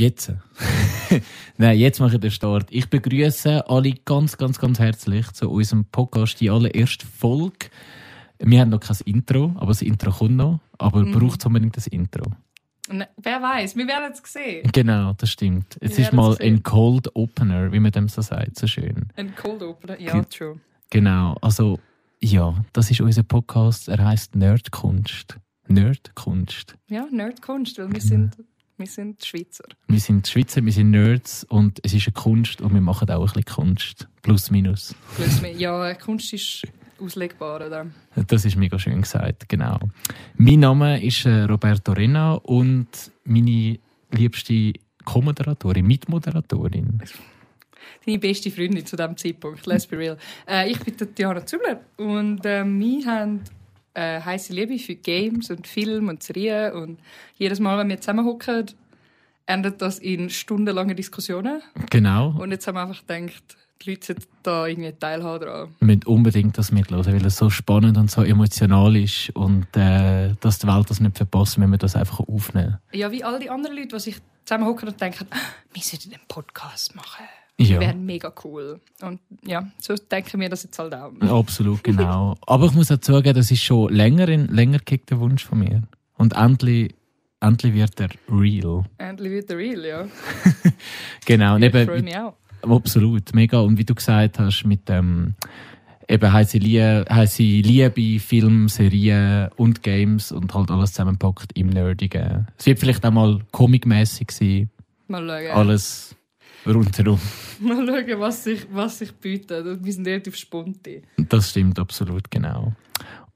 Jetzt. Nein, jetzt mache ich den Start. Ich begrüße alle ganz, ganz, ganz herzlich zu unserem Podcast, die allererste Folge. Wir haben noch kein Intro, aber das Intro kommt noch. Aber mhm. braucht es unbedingt das Intro? Ne, wer weiß, wir werden es sehen. Genau, das stimmt. Es wir ist mal ein Cold Opener, wie man dem so sagt, so schön. Ein Cold Opener, ja, true. Genau, also ja, das ist unser Podcast. Er heißt Nerdkunst. Nerdkunst. Ja, Nerdkunst, weil wir genau. sind wir sind Schweizer. Wir sind Schweizer, wir sind Nerds und es ist eine Kunst und wir machen auch ein bisschen Kunst. Plus, minus. Plus, ja, Kunst ist auslegbar, oder? Das ist mega schön gesagt, genau. Mein Name ist äh, Roberto Renna und meine liebste Co-Moderatorin, Mitmoderatorin. Deine beste Freundin zu diesem Zeitpunkt, let's be real. Äh, ich bin Diana Zübler und äh, wir haben äh, heiße Liebe für Games und Film und Serien und jedes Mal, wenn wir zusammenhocken, endet das in stundenlangen Diskussionen. Genau. Und jetzt haben wir einfach gedacht, die Leute sollten da irgendwie teilhaben dran. Wir müssen unbedingt das mithören, weil es so spannend und so emotional ist und äh, dass die Welt das nicht verpasst, wenn wir das einfach aufnehmen. Ja, wie all die anderen Leute, die sich zusammenhocken und denken, ah, wir sollten einen Podcast machen. Ja. Die wären mega cool. Und ja, so denken wir das jetzt halt auch. Absolut, genau. Aber ich muss auch zugeben, das ist schon länger, in, länger der Wunsch von mir. Und endlich, endlich wird er real. Endlich wird er real, ja. genau. Ich freue mich auch. Absolut, mega. Und wie du gesagt hast, mit dem eben heisst Liebe, Liebe, Film, Serien und Games und halt alles zusammenpackt im Nerdigen. Es wird vielleicht auch mal comicmäßig sein. Mal schauen. Alles rundherum. Mal schauen, was sich, was sich bietet. Wir sind relativ spontan. Das stimmt absolut, genau.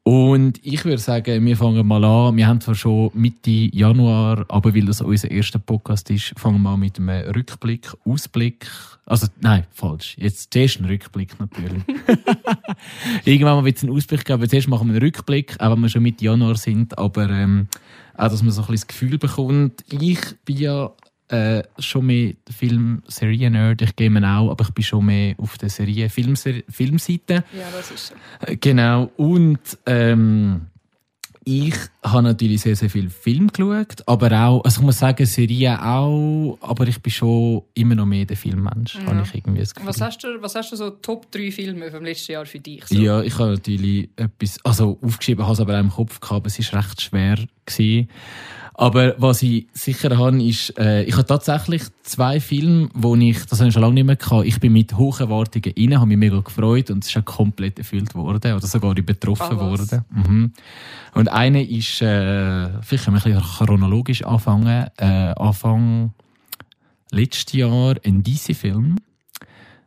Und ich würde sagen, wir fangen mal an. Wir haben zwar schon Mitte Januar, aber weil das unser erster Podcast ist, fangen wir an mit einem Rückblick, Ausblick. Also, nein, falsch. Jetzt zuerst ein Rückblick natürlich. Irgendwann mal wird es einen Ausblick geben, aber zuerst machen wir einen Rückblick, auch wenn wir schon Mitte Januar sind. Aber ähm, auch, dass man so ein bisschen das Gefühl bekommt. Ich bin ja äh, schon mehr Film-Serien-Nerd. Ich gehe auch, aber ich bin schon mehr auf der Serie Filmseite. Ja, das ist so. Äh, genau. Und ähm, ich habe natürlich sehr, sehr viel Film geschaut, aber auch, also ich muss sagen, Serien auch, aber ich bin schon immer noch mehr der Filmmensch, ja. habe ich irgendwie das Gefühl. Was hast du, was hast du so Top 3 Filme vom letzten Jahr für dich? So? Ja, ich habe natürlich etwas, also aufgeschrieben, habe es aber auch im Kopf gehabt, aber es war recht schwer gewesen. Aber was ich sicher habe, ist, äh, ich habe tatsächlich zwei Filme, wo ich, das habe ich schon lange nicht mehr gehabt, ich bin mit hohen Erwartungen rein, habe mich mega gefreut und es ist auch komplett erfüllt worden oder sogar betroffen ah, worden. Mhm. Und eine ist, äh, vielleicht können wir ein bisschen chronologisch anfangen, äh, Anfang letztes Jahr ein DC-Film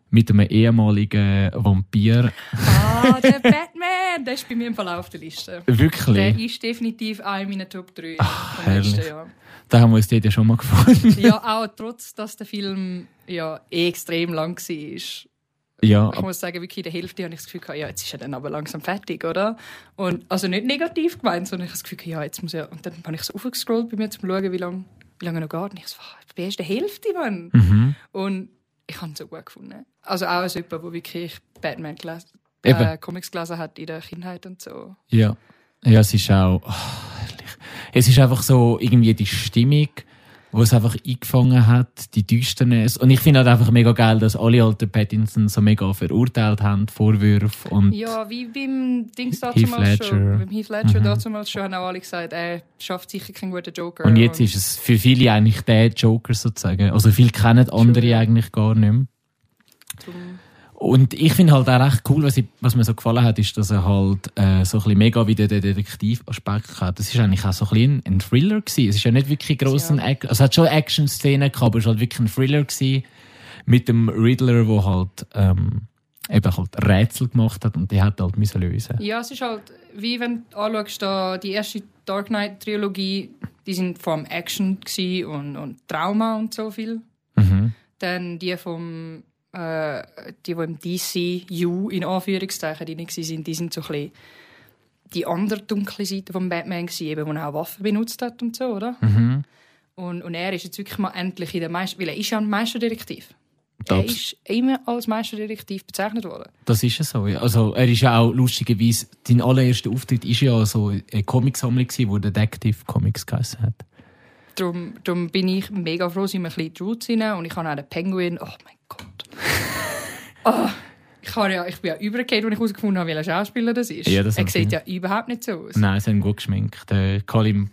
mit einem ehemaligen Vampir. Ah, der Batman! Der ist bei mir im Verlauf der Liste. Wirklich? Der ist definitiv einer meiner Top 3 Ach, herrlich. Da haben wir uns ja schon mal gefunden. ja, auch trotz, dass der Film ja eh extrem lang war. Ja, ich muss sagen, wirklich in der Hälfte habe ich das Gefühl, ja, jetzt ist er dann aber langsam fertig, oder? Und, also nicht negativ gemeint, sondern ich habe das Gefühl, ja, jetzt muss er... Und dann habe ich so aufgescrollt bei mir, um zu schauen, wie lange wie lange noch geht. Und ich so, ich bin erst der Hälfte, Mann. Mhm. Und ich habe es so gut gefunden. Also auch als jemand, der wirklich Batman gelesen, äh, Comics gelesen hat in der Kindheit und so. Ja, ja es ist auch... Oh, es ist einfach so irgendwie die Stimmung wo es einfach eingefangen hat, die Düsternis. Und ich finde halt einfach mega geil, dass alle alten Pattinson so mega verurteilt haben, Vorwürfe und Ja, wie beim Dings damals schon. Beim Heath Ledger mhm. damals schon haben auch alle gesagt, er schafft sicher keinen guten Joker. Und jetzt und ist es für viele eigentlich der Joker sozusagen. Also viele kennen andere True. eigentlich gar nicht mehr. Zum und ich finde halt auch recht cool, was, ich, was mir so gefallen hat, ist, dass er halt äh, so ein bisschen mega wieder den Detektivaspekt hat. Das ist eigentlich auch so ein bisschen ein Thriller gewesen. Es ist ja nicht wirklich gross ja. also es hat schon Action-Szenen gehabt, aber es war halt wirklich ein Thriller gewesen mit dem Riddler, wo halt ähm, eben halt Rätsel gemacht hat und die hat halt müssen lösen. Ja, es ist halt wie wenn du anschaust, da die erste Dark Knight Trilogie, die sind vor allem Action und, und Trauma und so viel. Mhm. Dann die vom äh, die, die im DCU in Anführungszeichen drin waren, die sind so ein bisschen die andere dunkle Seite von Batman gewesen, eben, wo er auch Waffen benutzt hat und so, oder? Mhm. Und, und er ist jetzt wirklich mal endlich in der Meister... Weil er ist ja ein Meisterdetektiv. Er ist immer als Meisterdetektiv bezeichnet worden. Das ist ja so. Ja. Also, er ist ja auch lustigerweise, sein allererster Auftritt war ja so eine Comicsammlung, die Detective Comics geheißen hat. Darum, darum bin ich mega froh, sind wir ein bisschen in die Roots rein. Und ich habe auch den Penguin. Oh mein Gott. oh, ich, habe ja, ich bin ja übergekehrt, als ich herausgefunden habe, welcher Schauspieler das ist. Ja, das er sieht ja überhaupt nicht so aus. Nein, sie haben gut geschminkt. Der Colin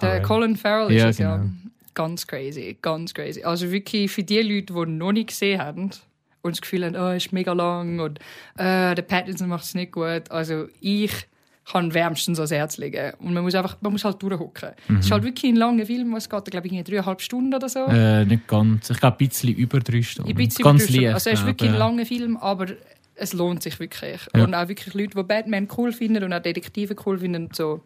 Der Farrell. Colin Farrell ist Ja, es ja. genau. Ganz crazy, ganz crazy. Also wirklich für die Leute, die noch nicht gesehen haben und das Gefühl haben, oh, ist mega lang und äh, der Pattinson macht es nicht gut. Also ich kann wärmstens ans Herz legen. Und man muss einfach, man muss halt durchhocken. Es ist halt wirklich ein langer Film, es geht, glaube ich, irgendwie dreieinhalb Stunden oder so. Mhm. Äh, nicht ganz. Ich glaube, ein bisschen über drei Stunden. Ein bisschen ganz übertrieben. leicht, Also er ist wirklich ein langer Film, aber es lohnt sich wirklich. Ja. Und auch wirklich Leute, die Batman cool finden und auch Detektive cool finden, und so.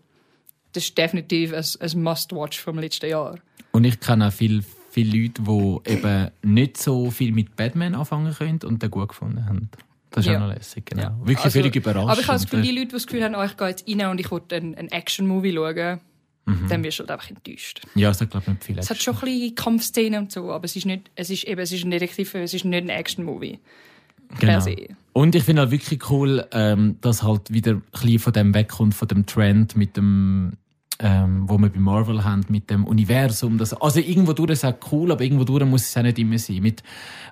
Das ist definitiv ein, ein Must-Watch vom letzten Jahr. Und ich kenne auch viele, viele Leute, die eben nicht so viel mit Batman anfangen können und den gut gefunden haben. Das ist Ja. auch noch lässig, genau. Ja. Wirklich Also, völlig überraschend. Aber ich habe das Gefühl, die Leute, die das Gefühl haben, oh, ich gehe jetzt rein und ich will einen, einen Action-Movie schauen, Mhm. dann wirst du halt einfach enttäuscht. Ja, hat, glaube ich, nicht viel Es hat schon ein bisschen Kampfszenen und so, aber es ist, nicht, es ist, eben, es ist ein Detektiv, es ist nicht ein Action-Movie. genau. Per se. Und ich finde halt wirklich cool, ähm, dass halt wieder ein bisschen von dem wegkommt, von dem Trend mit dem, ähm, wo wir bei Marvel haben, mit dem Universum. Das, also irgendwo durch ist auch cool, aber irgendwo durch muss es auch nicht immer sein. Mit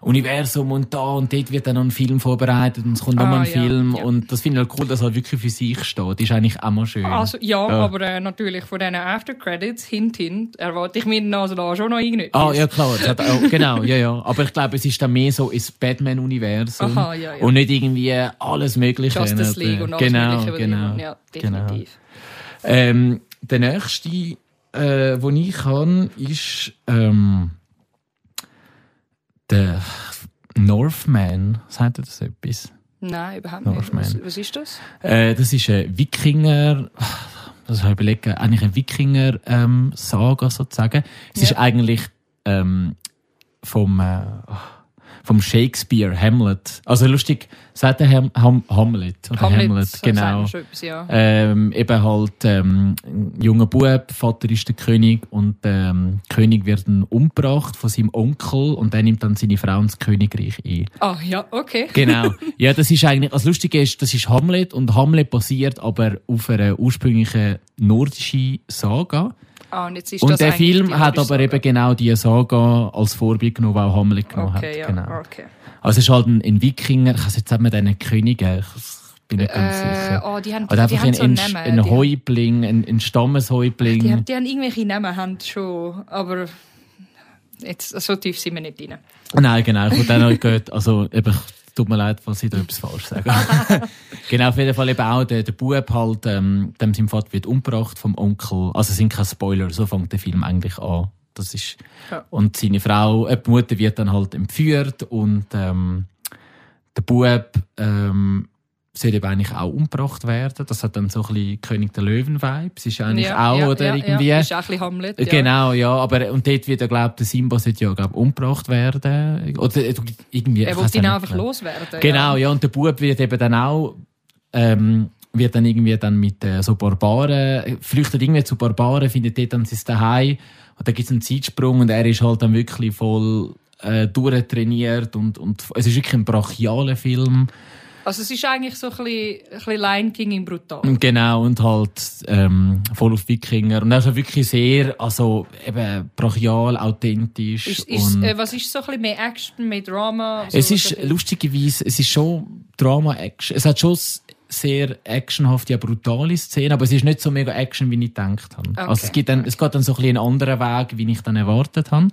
Universum und da und dort wird dann noch ein Film vorbereitet und es kommt Ah, nochmal ein ja, Film. ja. Und das finde ich halt cool, dass es halt wirklich für sich steht. ist eigentlich auch mal schön. Also, ja, Ja. aber äh, natürlich von diesen After-Credits, hint, hint, erwarte ich mir also da schon noch irgendetwas. Ah, ja, klar. Hat auch, genau, ja, ja. Aber ich glaube, es ist dann mehr so ins Batman-Universum. Ja, ja. Und nicht irgendwie alles Mögliche. Justice League und alles genau, Mögliche. Genau, ich- Ja, genau. definitiv. Ähm, der nächste, äh, den ich kann, ist ähm, der Northman. Sagt ihr das etwas? Nein, überhaupt nicht. Was, was ist das? Äh, das ist ein Wikinger, das habe ich überlegt, eigentlich eine Wikinger-Saga sozusagen. Es Ja. ist eigentlich ähm, vom, äh, vom Shakespeare Hamlet. Also lustig, sagt der Ham Ham Hamlet oder Hamlet, Hamlet, genau. etwas, ja. Ähm, eben halt ähm, ein junger Bub, Vater ist der König und ähm, der König wird dann umgebracht von seinem Onkel und der nimmt dann seine Frau ins Königreich ein. Ah, ja, okay. Genau. Ja, das ist eigentlich, das Lustige ist, das ist Hamlet und Hamlet basiert aber auf einer ursprünglichen nordischen Saga. Ah, und und der Film die hat aber Saga. eben genau diese Saga als Vorbild genommen, die auch Hamlet genommen Okay, ja, hat. Genau. okay. Also es ist halt ein, ein Wikinger, ich weiß jetzt nicht mehr diesen Könige, ich bin nicht ganz Äh, sicher. oh, die haben, Oder die einfach haben ein, so ein, ein die, Häuptling, ein, ein Stammeshäuptling. die, haben, die haben irgendwelche Namen haben schon, aber jetzt, so tief sind wir nicht drin. Nein, genau. Ich wollte auch noch gehört, also eben, tut mir leid, falls ich da etwas falsch sage. genau, auf jeden Fall eben auch der, der Bub halt, ähm, dem sein Vater wird umgebracht vom Onkel. Also es sind keine Spoiler, so fängt der Film eigentlich an. Das ist, Ja. und seine Frau, äh, die Mutter wird dann halt entführt und, ähm, der Bub, ähm, soll eben eigentlich auch umgebracht werden. Das hat dann so ein bisschen König der Löwen-Vibes. Ist eigentlich ja, auch, ja, oder ja, irgendwie. Ja, ist auch ein bisschen Hamlet. Ja. Genau, ja, aber und dort wird er glaubt, der Simba sollte ja glaub, umgebracht werden oder äh, irgendwie. Er weiss ihn einfach loswerden. Genau, ja. und der Bub wird eben dann auch ähm, wird dann irgendwie dann mit äh, so Barbaren flüchtet irgendwie zu Barbaren, findet dort dann sein Daheim und da gibt es einen Zeitsprung und er ist halt dann wirklich voll äh, durchtrainiert und und es ist wirklich ein brachialer Film. Also es ist eigentlich so ein bisschen, ein bisschen Lion King in brutal. Genau, und halt ähm, voll auf Wikinger. Und also wirklich sehr, also eben brachial, authentisch. Ist, ist, äh, was ist so ein bisschen mehr Action, mehr Drama? So, es ist lustigerweise, es ist schon Drama-Action. Es hat schon sehr actionhafte, ja, brutale Szenen, aber es ist nicht so mega Action, wie ich gedacht habe. Okay. Also es, gibt dann, es geht dann so ein bisschen einen anderen Weg, wie ich dann erwartet habe.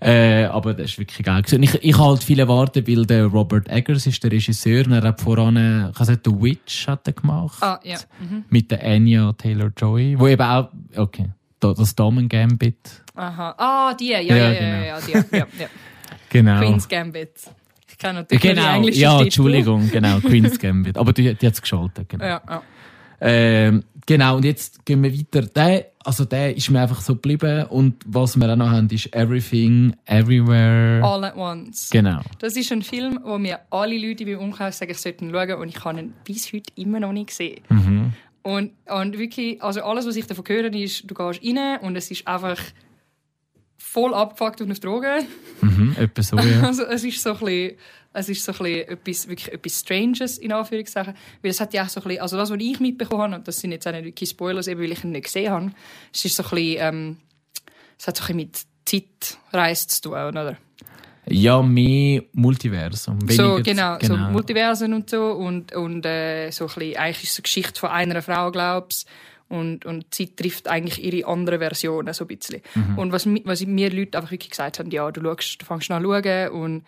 Äh, aber das ist wirklich geil. gewesen. Und Ich, ich habe halt viel erwartet, weil der Robert Eggers ist der Regisseur und er hat voran, ich weiß The Witch hat er gemacht. Ah, ja. Mhm. Mit der Anya Taylor-Joy, wo eben auch, okay, da- das Damen-Gambit. Aha. Ah, die, ja, ja, Ja, ja, genau. ja, ja, die, ja, ja. Genau. Queen's Gambit. Ich kenne natürlich nur die Genau, englische ja, Titel. Entschuldigung, genau, Queen's Gambit. Aber die, die hat es geschaltet, genau. Ja, ja. Ähm, genau, und jetzt gehen wir weiter. Der, also der ist mir einfach so geblieben. Und was wir auch noch haben, ist Everything, Everywhere. All at Once. Genau. Das ist ein Film, wo mir alle Leute beim Umkreis sagen, ich sollte ihn schauen und ich habe ihn bis heute immer noch nicht gesehen. Mhm. Und, und wirklich, also alles, was ich davon höre, ist, du gehst rein und es ist einfach voll abgefuckt und auf Drogen. Mhm, etwa so, ja. Also es ist so ein bisschen, es ist so ein bisschen etwas, wirklich etwas Stranges, in Anführungszeichen. Weil es hat ja auch so ein bisschen, also das, was ich mitbekommen habe, und das sind jetzt auch nicht wirklich Spoilers, eben weil ich ihn nicht gesehen habe, es ist so ein bisschen, ähm, es hat so ein bisschen mit Zeitreise zu tun, oder? Ja, mehr Multiversum. So, weniger- genau, so Multiversen und so. Und, und äh, so ein bisschen, eigentlich ist es eine Geschichte von einer Frau, glaubst und, und sie trifft eigentlich ihre andere Versionen so ein bisschen. Und was, was mir Leute einfach wirklich gesagt haben, ja, du, schaust, du fängst an zu schauen und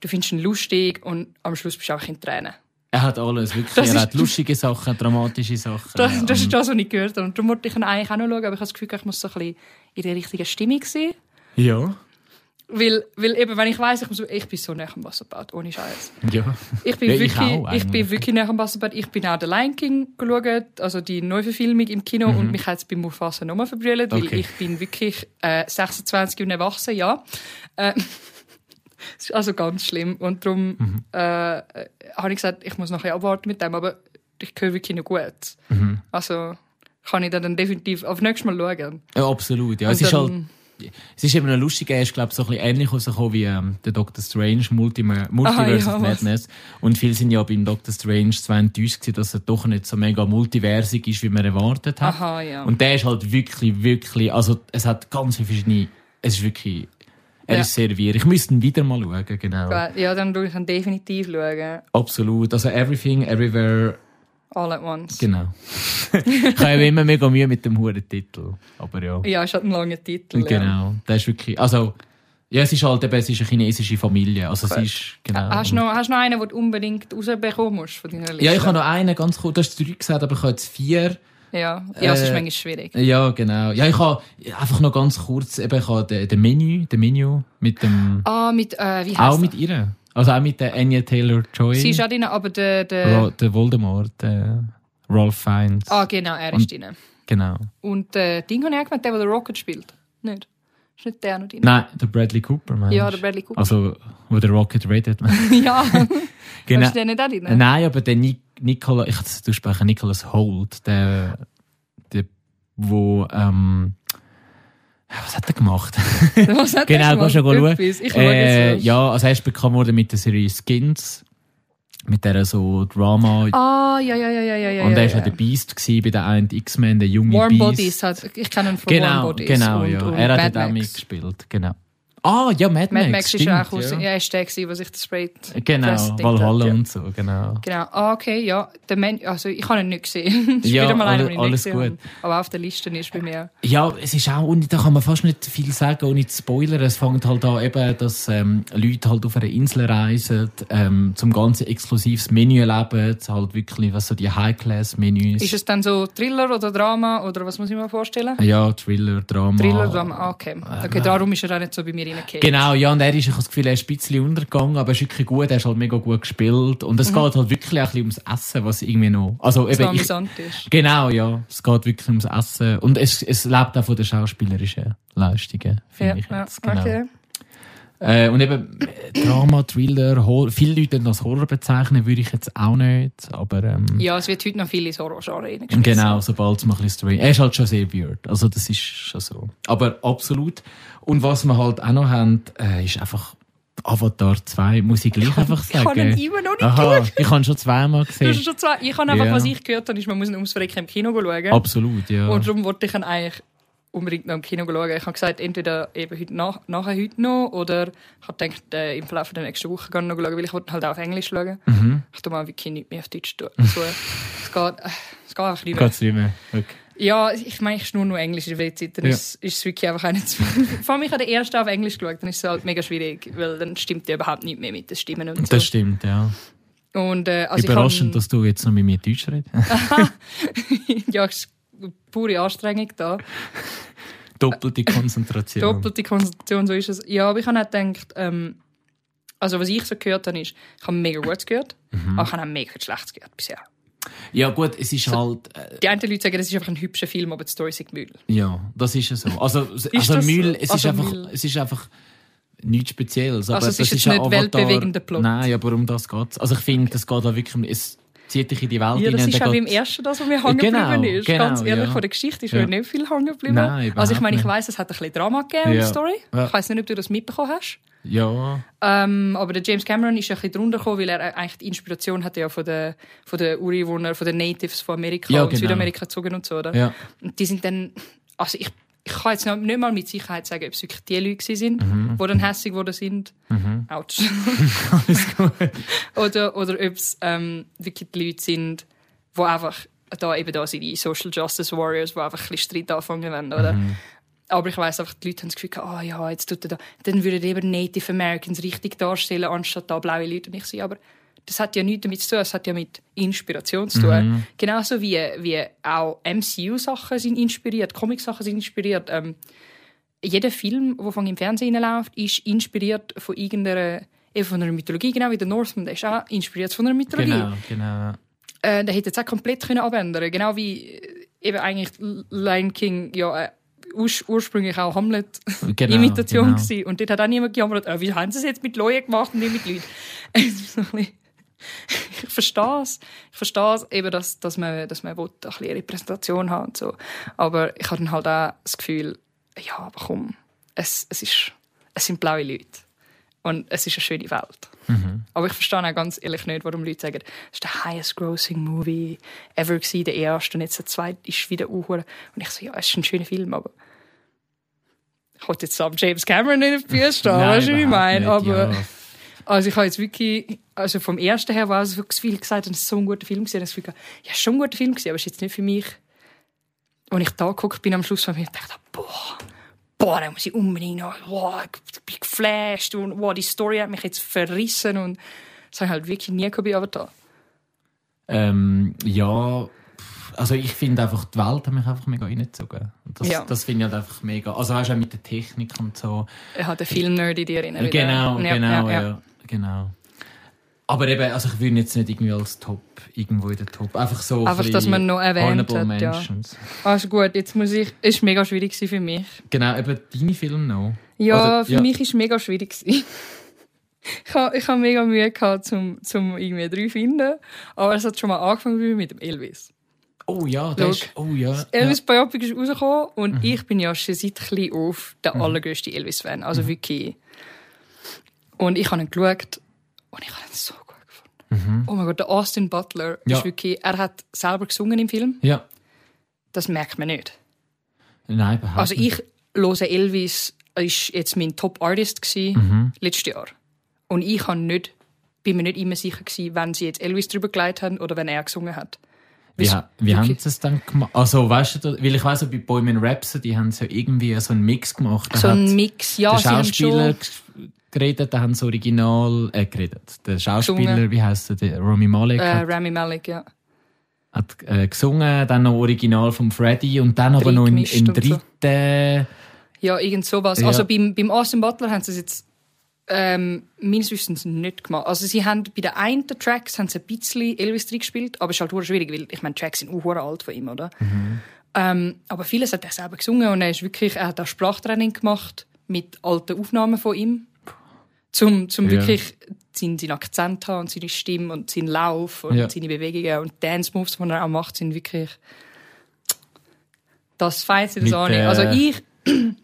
du findest ihn lustig und am Schluss bist du einfach in Tränen. Er hat alles, wirklich. Das er hat lustige Sachen, dramatische Sachen. Das, das ist das, was ich gehört habe. Und darum wollte ich ihn eigentlich auch noch schauen, aber ich habe das Gefühl, ich muss so ein bisschen in der richtigen Stimmung sein. Ja. Weil, weil eben, wenn ich weiss, ich, muss, ich bin so nah am Wasserbad, ohne Scheiß. Ja. Ich bin, Ja, ich wirklich, auch ich, bin wirklich nach dem Wasserbad. Ich bin auch The Lion King geschaut, also die Neuverfilmung im Kino, und mich hat es bei Mufasa nochmal verbrüllt, weil Mhm. Okay. ich bin wirklich äh, 26 und erwachsen, ja. Äh, ist also ganz schlimm. Und darum Mhm. äh, habe ich gesagt, ich muss noch ein bisschen abwarten mit dem, aber ich höre wirklich noch gut. Mhm. Also kann ich dann definitiv auf nächstes Mal schauen. ja, absolut. Ja, Und es ist halt Es ist eben noch lustig, er ist, glaube so ein bisschen ähnlich rausgekommen wie ähm, der Doctor Strange Multima Multiverse ja, of was? Madness. Und viele sind ja beim Doctor Strange zwar enttäuscht gewesen, dass er doch nicht so mega multiversig ist, wie man erwartet hat. Aha, ja. Und der ist halt wirklich, wirklich, also es hat ganz viele verschiedene, es ist wirklich, er Ja. ist sehr wir. Ich müsste ihn wieder mal schauen, genau. Ja, dann schaue ich ihn definitiv schauen. Absolut. Also Everything, Everywhere, All at once. genau. ich habe ja immer mega Mühe mit dem hohen Titel. Aber ja. Ja, es hat einen langen Titel. Ja. Genau. Der ist wirklich, also, ja, es ist halt eben, es ist eine chinesische Familie. Also Gut. es ist, genau. Hast du noch, hast du noch einen, den du unbedingt rausbekommen musst von deiner Liste? ja, ich habe noch einen, ganz kurz, du hast drei gesagt, aber ich habe jetzt vier. Ja, ja es ist Äh, manchmal schwierig. Ja, genau. Ja, ich habe einfach noch ganz kurz, eben, ich habe den, den Menü, den Menü mit dem, Ah, mit, äh, wie heißt auch er? mit ihr. Also auch mit der Anya Taylor-Joy. Sie ist auch drin, aber der... der der Voldemort, der Ralph Fiennes. ah, genau, er ist drin. Genau. Und der Ding habe ich auch gemeint, der, der den Rocket spielt. Nicht? Ist nicht der noch drin? Nein, der Bradley Cooper, meinst Ja, du? der Bradley Cooper. Also, wo der Rocket redet. ja. genau. Ist der nicht auch drin? Nein, aber der Nic Nicola, ich du sprechen Nicholas Holt, der, der, wo, ähm, was hat er gemacht? Was hat genau, du gemacht? schauen. Etwas. Ich Äh, ja, also er ist bekannt worden mit der Serie Skins, mit der so Drama. Ah, ja, ja, ja, ja, ja. ja und er ja, war ja der Beast bei der einen X-Men, der junge Warm Beast. Bodies. Hat, ich kenne ihn von Warm Genau, Bodies. genau, und, ja. Und er hat dort auch mitgespielt, genau. Ah, ja, Mad, Mad Max, Max ist stimmt, auch aus, ja. ja, ist der gewesen, der sich das Spray Genau, Valhalla ja. und so, genau. Genau. Ah, okay, ja. Der Men also ich habe ihn nicht gesehen. das ist Ja, wieder mal einer, den ich nicht alles gesehen gut. habe. Aber auf der Liste ist bei mir. Ja, es ist auch, und da kann man fast nicht viel sagen, ohne zu spoilern. Es fängt halt an, eben, dass ähm, Leute halt auf eine Insel reisen, ähm, zum ganzen exklusives Menü erleben, halt wirklich, was so die High-Class-Menüs. Ist es dann so Thriller oder Drama oder was muss ich mir vorstellen? Ja, Thriller, Drama. Thriller, Drama, ah, okay. Okay, darum ist er auch nicht so bei mir reingekommen. Genau, ja, und er ist, ich habe das Gefühl, er ist ein bisschen untergegangen, aber er ist wirklich gut, er ist halt mega gut gespielt. Und es geht halt wirklich auch ein bisschen ums Essen, was irgendwie noch, also Mhm. Eben, ich, ist. genau, ja, es geht wirklich ums Essen. Und es, es lebt auch von den schauspielerischen Leistungen, finde Ja, ich jetzt. Genau. okay. Äh, und eben äh, Drama, Thriller, Horror, viele Leute das als Horror bezeichnen, würde ich jetzt auch nicht, aber ähm, Ja, es wird heute noch viele Horror-Genre genau, sobald es mal ein bisschen Story... Er ist halt schon sehr weird, also das ist schon so. Aber absolut. Und was wir halt auch noch haben, äh, ist einfach Avatar 2, muss ich gleich einfach Ich habe ihn sagen. immer noch nicht Aha, geschaut. ich habe schon zweimal Du gesehen. schon zwei. Ich habe einfach, Ja. was ich gehört habe, ist, man muss ihn ums Verrecken im Kino schauen. Absolut, ja. Und darum wollte ich ihn eigentlich unbedingt noch im Kino schauen. Ich habe gesagt, entweder eben heute nach, nachher heute noch oder ich habe gedacht, äh, im Verlauf der nächsten Woche gehen noch schauen, weil ich wollte halt auch auf Englisch schauen. Mhm. Ich tue mal wirklich nicht mehr auf Deutsch tun. So, es geht, äh, es geht einfach nicht mehr. Geht's nicht mehr. Okay. Ja, ich meine, ich schnur nur Englisch in der Zeit, dann Ja. ist, ist es wirklich einfach auch nicht so. Vor allem, ich habe den ersten auf Englisch geschaut, dann ist es halt mega schwierig, weil dann stimmt ja überhaupt nicht mehr mit den Stimmen und so. Das stimmt, ja. Und, äh, also Überraschend, ich dass du jetzt noch mit mir Deutsch redest. ja, ist pure Anstrengung da. Doppelte Konzentration. Doppelte Konzentration, so ist es. Ja, aber ich habe auch gedacht, ähm, also was ich so gehört habe, ist, ich habe mega Gutes gehört, Mhm. aber ich habe auch mega Schlechtes gehört bisher. Ja gut, es ist halt... Äh, Die einen Leute sagen, es ist einfach ein hübscher Film, aber die Story ist Müll. Ja, das ist ja so. Also, also das so? Müll, es, Also ist einfach, Müll. es ist einfach nichts Spezielles. Aber Also es das ist ein nicht weltbewegender Plot. Nein, aber um das geht Also ich finde, es geht da wirklich um... Es zieht dich in die Welt Ja, das ist der auch beim ersten das, was mir hängen Genau, geblieben ist. genau, Ganz ehrlich, ja. von der Geschichte ist mir nicht viel hängen geblieben. Nein, also ich meine, ich weiss, es hat ein bisschen Drama gegeben, Ja. die Story. Ich weiss nicht, ob du das mitbekommen hast. Ja, Ähm, aber der James Cameron ist ein bisschen drunter gekommen, weil er eigentlich die Inspiration hatte ja von den, von den Ureinwohnern, von den Natives von Amerika Ja, und genau. Südamerika gezogen und so, oder? ja. Und die sind dann, also ich, ich kann jetzt nicht mal mit Sicherheit sagen, ob es wirklich die Leute sind, mhm. die dann hässlich geworden sind. Mhm. Autsch. Alles gut. oder, oder ob es ähm, wirklich die Leute sind, die einfach da eben da sind die Social Justice Warriors, die einfach ein bisschen Streit anfangen wollen, oder? Mhm. Aber ich weiss einfach, die Leute haben das Gefühl, ah oh, ja, jetzt tut er da, dann würden eben Native Americans richtig darstellen, anstatt da blaue Leute. Und ich sage, aber das hat ja nichts damit zu tun, es hat ja mit Inspiration zu tun. Mhm. Genauso wie, wie auch MCU-Sachen sind inspiriert, Comic-Sachen sind inspiriert. Ähm, jeder Film, der von im Fernsehen läuft, ist inspiriert von irgendeiner von einer Mythologie, genau wie der Northman, der ist auch inspiriert von einer Mythologie. Genau, genau. Äh, der hätte jetzt auch komplett können abändern Genau wie äh, eben eigentlich Lion King ja äh, ursprünglich auch Hamlet-Imitation genau, genau. Und dort hat auch niemand gejammert, äh, wie haben sie es jetzt mit Leuten gemacht und nicht mit Leuten. ich verstehe es. Ich verstehe es eben, dass, dass man, dass man will, ein bisschen Repräsentation haben und so. Aber ich habe dann halt auch das Gefühl, ja, aber komm, es, es, ist, es sind blaue Leute. Und es ist eine schöne Welt. Mhm. Aber ich verstehe auch ganz ehrlich nicht, warum Leute sagen, es ist der highest grossing Movie ever gewesen, der erste und jetzt der zweite ist wieder uhr. Und ich so, ja, es ist ein schöner Film, aber ich wollte jetzt am James Cameron in den Füßen stehen, weißt du, was ich meine? Aber ja. also ich habe jetzt wirklich, also vom ersten her war es so viel gesagt, es ist so ein guter Film gewesen. Ich habe ja, schon ein guter Film gewesen, aber es ist jetzt nicht für mich. Und ich da geguckt bin am Schluss, von mir dachte, boah, boah, da muss ich unbedingt noch, boah, ich bin geflasht und boah, die Story hat mich jetzt verrissen und das habe ich halt wirklich nie bei Avatar. Ähm, ja, also ich finde einfach, die Welt hat mich einfach mega reingezogen. Das, ja. das finde ich halt einfach mega, also weißt du, mit der Technik und so. Er hat den Film-Nerd in dir drin. Genau, ja, genau, ja, ja, genau. Aber eben, also ich würde jetzt nicht irgendwie als Top, irgendwo in der Top, einfach so Einfach, dass man noch erwähnt hat, ja. Also gut, jetzt muss ich, es war mega schwierig für mich. Genau, eben deine Filme noch. Ja, Oder, für ja. mich war es mega schwierig. ich habe ich hab mega Mühe gehabt, um, um irgendwie drei zu finden. Aber es hat schon mal angefangen mit dem Elvis. Oh ja, das ist, oh ja. Das Elvis ja. Biopic ist rausgekommen und mhm. ich bin ja schon seit klein auf der mhm. allergrößte Elvis-Fan. Also mhm. wirklich. Und ich habe ihn geschaut und ich habe ihn so gut gefunden. Mhm. Oh mein Gott, der Austin Butler ja. ist wirklich, er hat selber gesungen im Film. Ja. Das merkt man nicht. Nein, überhaupt Also ich höre Elvis, ist jetzt mein Top-Artist mhm. letztes Jahr. Und ich habe nicht, bin mir nicht immer sicher gewesen, wenn sie jetzt Elvis drüber geleitet haben oder wenn er gesungen hat. Wie, wie haben sie es dann gemacht? Also, weißt du, weil ich weiss, bei Boyman Rhapsody haben sie ja irgendwie so einen Mix gemacht. Da so einen Mix, ja. Der Schauspieler geredet, da haben sie original, äh, geredet. Der Schauspieler, gesungen. wie heißt der? Rami Malek. Äh, Rami Malek, ja. Hat äh, gesungen, dann noch original von Freddy und dann aber noch in, in dritten. So. Ja, irgend sowas. Ja. Also beim, beim Austin Butler haben sie es jetzt ähm, meines Wissens nicht gemacht. Also sie haben bei den einen Tracks haben sie ein bisschen Elvis drin gespielt, aber es ist halt schwierig, weil ich meine, Tracks sind auch alt von ihm, oder? Mhm. Ähm, aber vieles hat er selber gesungen und er ist wirklich, er hat auch Sprachtraining gemacht mit alten Aufnahmen von ihm, zum, zum ja. wirklich seinen, seinen Akzent haben und seine Stimme und seinen Lauf und ja. seine Bewegungen und Dance Moves, die er auch macht, sind wirklich das Feinste, das auch nicht. Also ich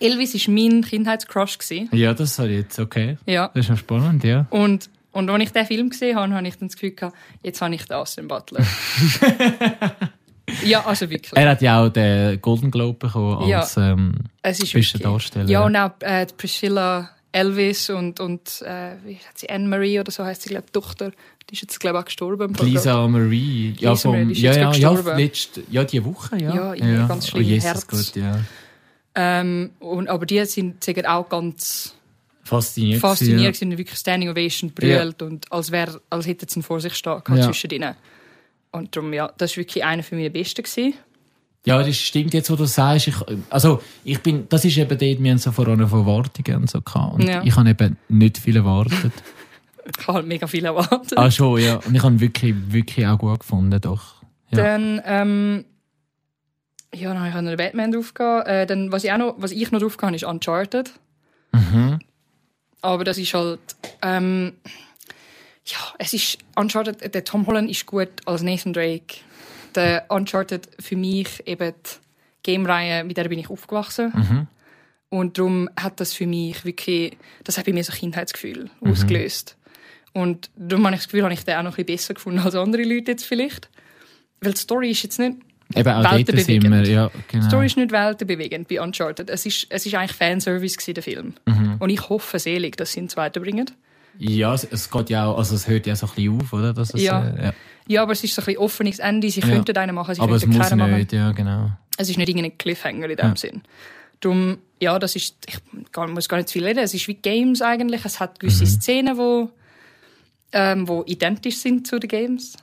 Elvis war mein Kindheitscrush. Ja, das war jetzt okay. Ja. Das ist ja spannend, ja. Und, und als ich diesen Film gesehen habe, habe ich dann das Gefühl gehabt, jetzt habe ich den Austin Butler. ja, also wirklich. Er hat ja auch den Golden Globe bekommen als ja, ähm, es ist beste Darsteller. Ja, und auch äh, Priscilla Elvis und, und äh, wie heißt sie, Anne-Marie oder so heißt sie, glaube Tochter. Die ist jetzt, glaube ich, auch gestorben. Lisa Marie. Ja, Lisa Marie, die ja, ja, ja, letzt, ja, die Woche, ja. Ja, ja. ganz schlimm. Oh, Jesus Herz. Gott, ja. Ähm, und, aber die sind, sind auch ganz fasziniert, fasziniert ja. wirklich Standing Ovation brüllt ja. und als, wär, als hätten sie ihn vor sich stehen ja. zwischen ihnen. Und darum, ja, das war wirklich einer für der Besten. Gewesen. Ja, das stimmt jetzt, wo du sagst. Ich, also, ich bin, das ist eben dort, wir haben so voran von Erwartungen und so gehabt. Und ja. ich habe eben nicht viel erwartet. ich habe halt mega viel erwartet. Ah, schon, ja. Und ich habe wirklich, wirklich auch gut gefunden, doch. Ja. Dann, ähm, ja, dann habe ich einen Batman draufgehauen. Äh, dann, was ich auch noch, was ich noch draufgehauen ist Uncharted. Mhm. Aber das ist halt, ähm, ja, es ist, Uncharted, der Tom Holland ist gut als Nathan Drake. Der Uncharted für mich eben die Game-Reihe, mit der bin ich aufgewachsen. Mhm. Und darum hat das für mich wirklich, das hat bei mir so Kindheitsgefühl mhm. ausgelöst. Und darum habe ich das Gefühl, habe ich den auch noch ein bisschen besser gefunden als andere Leute jetzt vielleicht. Weil die Story ist jetzt nicht Eben auch sind wir, weltenbewegend. ja, genau. Die Story ist nicht weltenbewegend bei Uncharted. Es ist, es ist eigentlich Fanservice gewesen, der Film. Mhm. Und ich hoffe selig, dass sie ihn weiterbringen. Ja, es, es geht ja auch, also es hört ja so ein bisschen auf, oder? Dass es, Ja. Äh, ja. Ja, aber es ist so ein bisschen offenes Ende. Sie Ja. könnten einen machen, sie Aber es könnten keinen machen. nicht, ja, genau. Es ist nicht irgendein Cliffhanger in dem Ja. Sinn. Darum, ja, das ist, ich muss gar nicht zu viel reden. Es ist wie Games eigentlich. Es hat gewisse Mhm. Szenen, wo, ähm, wo identisch sind zu den Games.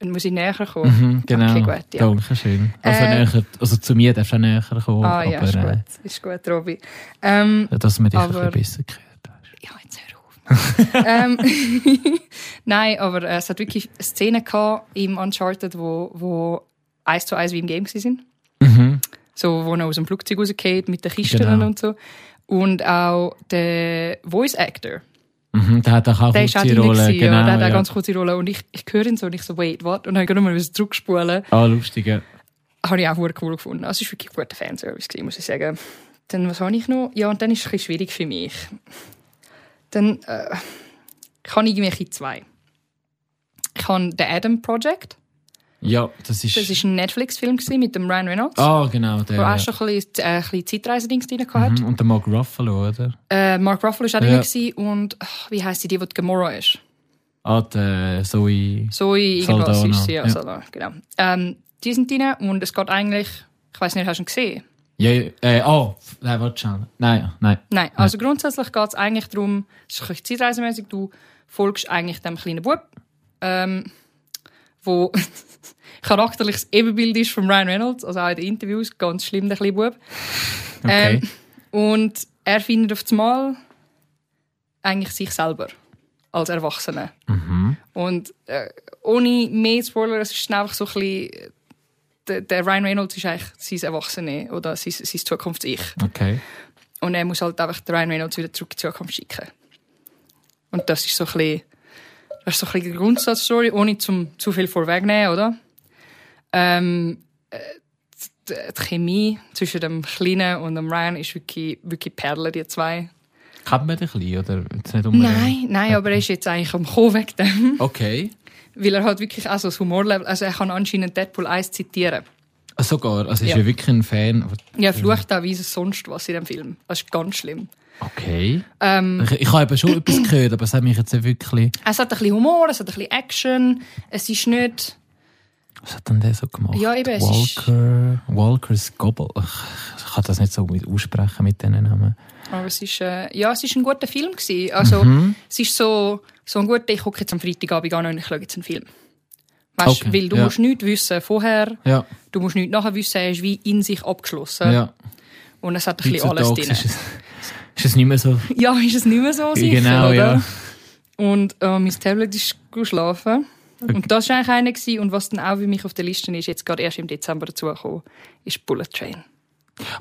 Dann muss ich näher kommen. Mhm, genau. Okay, gut, ja. Dankeschön. Also, Äh, näher, also zu mir darfst du auch näher kommen. Ah ja, aber, ist äh, gut. Ist gut, Robi. Ähm, dass man dich Aber- ein bisschen besser gehört. ja, jetzt hör. ähm, Nein, aber äh, es hat wirklich Szenen gehabt im Uncharted, wo, wo eins zu eins wie im Game sind. Mhm. So, wo er aus dem Flugzeug rausgeht mit den Kisten Genau. und so. Und auch der Voice Actor, Mhm, der hat auch eine der ist auch kurze Rolle. gewesen, genau, ja, der hat eine ja. ganz kurze Rolle. Und ich, ich höre ihn so und ich so, wait, what? Und dann habe ich nochmal zurückspulen. Ah, lustig, ja. Habe ich auch cool gefunden. Also, es war wirklich ein guter Fanservice, muss ich sagen. Dann, was habe ich noch? Ja, und dann ist es ein bisschen schwierig für mich. Dann äh, kann ich irgendwelche zwei. Ich habe The Adam Project. Ja, das ist... Das war ein Netflix-Film mit dem Ryan Reynolds. Ah, genau, der. Wo auch schon ein bisschen, äh, bisschen Zeitreise-Dings drin hatte. Mhm, und der Mark Ruffalo, oder? Äh, Mark Ruffalo war auch Ja. drin und ach, wie heisst sie, die, die die Gamora ist? Ah, der Zoe... Zoe irgendwas Saldana, ist sie, ja, ja. Saldana, genau. Ähm, die sind drin und es geht eigentlich, ich weiß nicht, hast du ihn gesehen? Ja, äh, oh, nein, warte schon. Nein, nein. Nein, also grundsätzlich geht es eigentlich darum, es ist ein bisschen zeitreisemäßig, du folgst eigentlich dem kleinen Bub, ähm, wo charakterlich das Ebenbild ist von Ryan Reynolds, also auch in den Interviews, ganz schlimm, der kleine Bub. Okay. Ähm, und er findet auf einmal eigentlich sich selber als Erwachsener. Mhm. Und äh, ohne mehr Spoiler, es ist einfach so ein bisschen, der, der Ryan Reynolds ist eigentlich sein Erwachsene oder sein, sein Zukunfts-Ich. Okay. Und er muss halt einfach den Ryan Reynolds wieder zurück in die Zukunft schicken. Und das ist so ein bisschen, das ist so ein bisschen die Grundsatzstory, ohne zum, zu viel vorwegnehmen, oder? Ähm, äh, die, die Chemie zwischen dem Kleinen und dem Ryan ist wirklich, wirklich Perle, die zwei. Kennt man den ein bisschen, oder? Jetzt nicht unbedingt? Nein, nein, aber er ist jetzt eigentlich am Kommen wegen dem. Okay. Weil er halt wirklich auch so das Humorlevel, also er kann anscheinend Deadpool 1 zitieren. Sogar, also ist Ja. ja wirklich ein Fan. Ja, er flucht auch wie sonst was in dem Film. Das ist ganz schlimm. Okay. Ähm, Ich, ich habe eben schon etwas gehört, aber es hat mich jetzt wirklich... es hat ein bisschen Humor, es hat ein bisschen Action. Es ist nicht... Was hat denn der so gemacht? Ja, eben, Walker... Walker's Gobble. Ich, kann das nicht so mit aussprechen mit diesen Namen. Aber es ist, äh, ja, es ist ein guter Film gewesen. Also, Mhm. es ist so, so ein guter, ich gucke jetzt am Freitagabend an und ich schaue jetzt einen Film. Weißt, Okay, weil du ja. musst nichts wissen vorher, Ja, du musst nichts nachher wissen, er ist wie in sich abgeschlossen. ja. Und es hat ein bisschen alles drin. ist es, ist es nicht mehr so... Ja, ist es nicht mehr so sicher, Genau, oder? ja. Und äh, mein Tablet ist geschlafen. Und das war eigentlich einer. Gewesen. Und was dann auch wie mich auf der Liste ist, jetzt gerade erst im Dezember dazugekommen, ist Bullet Train.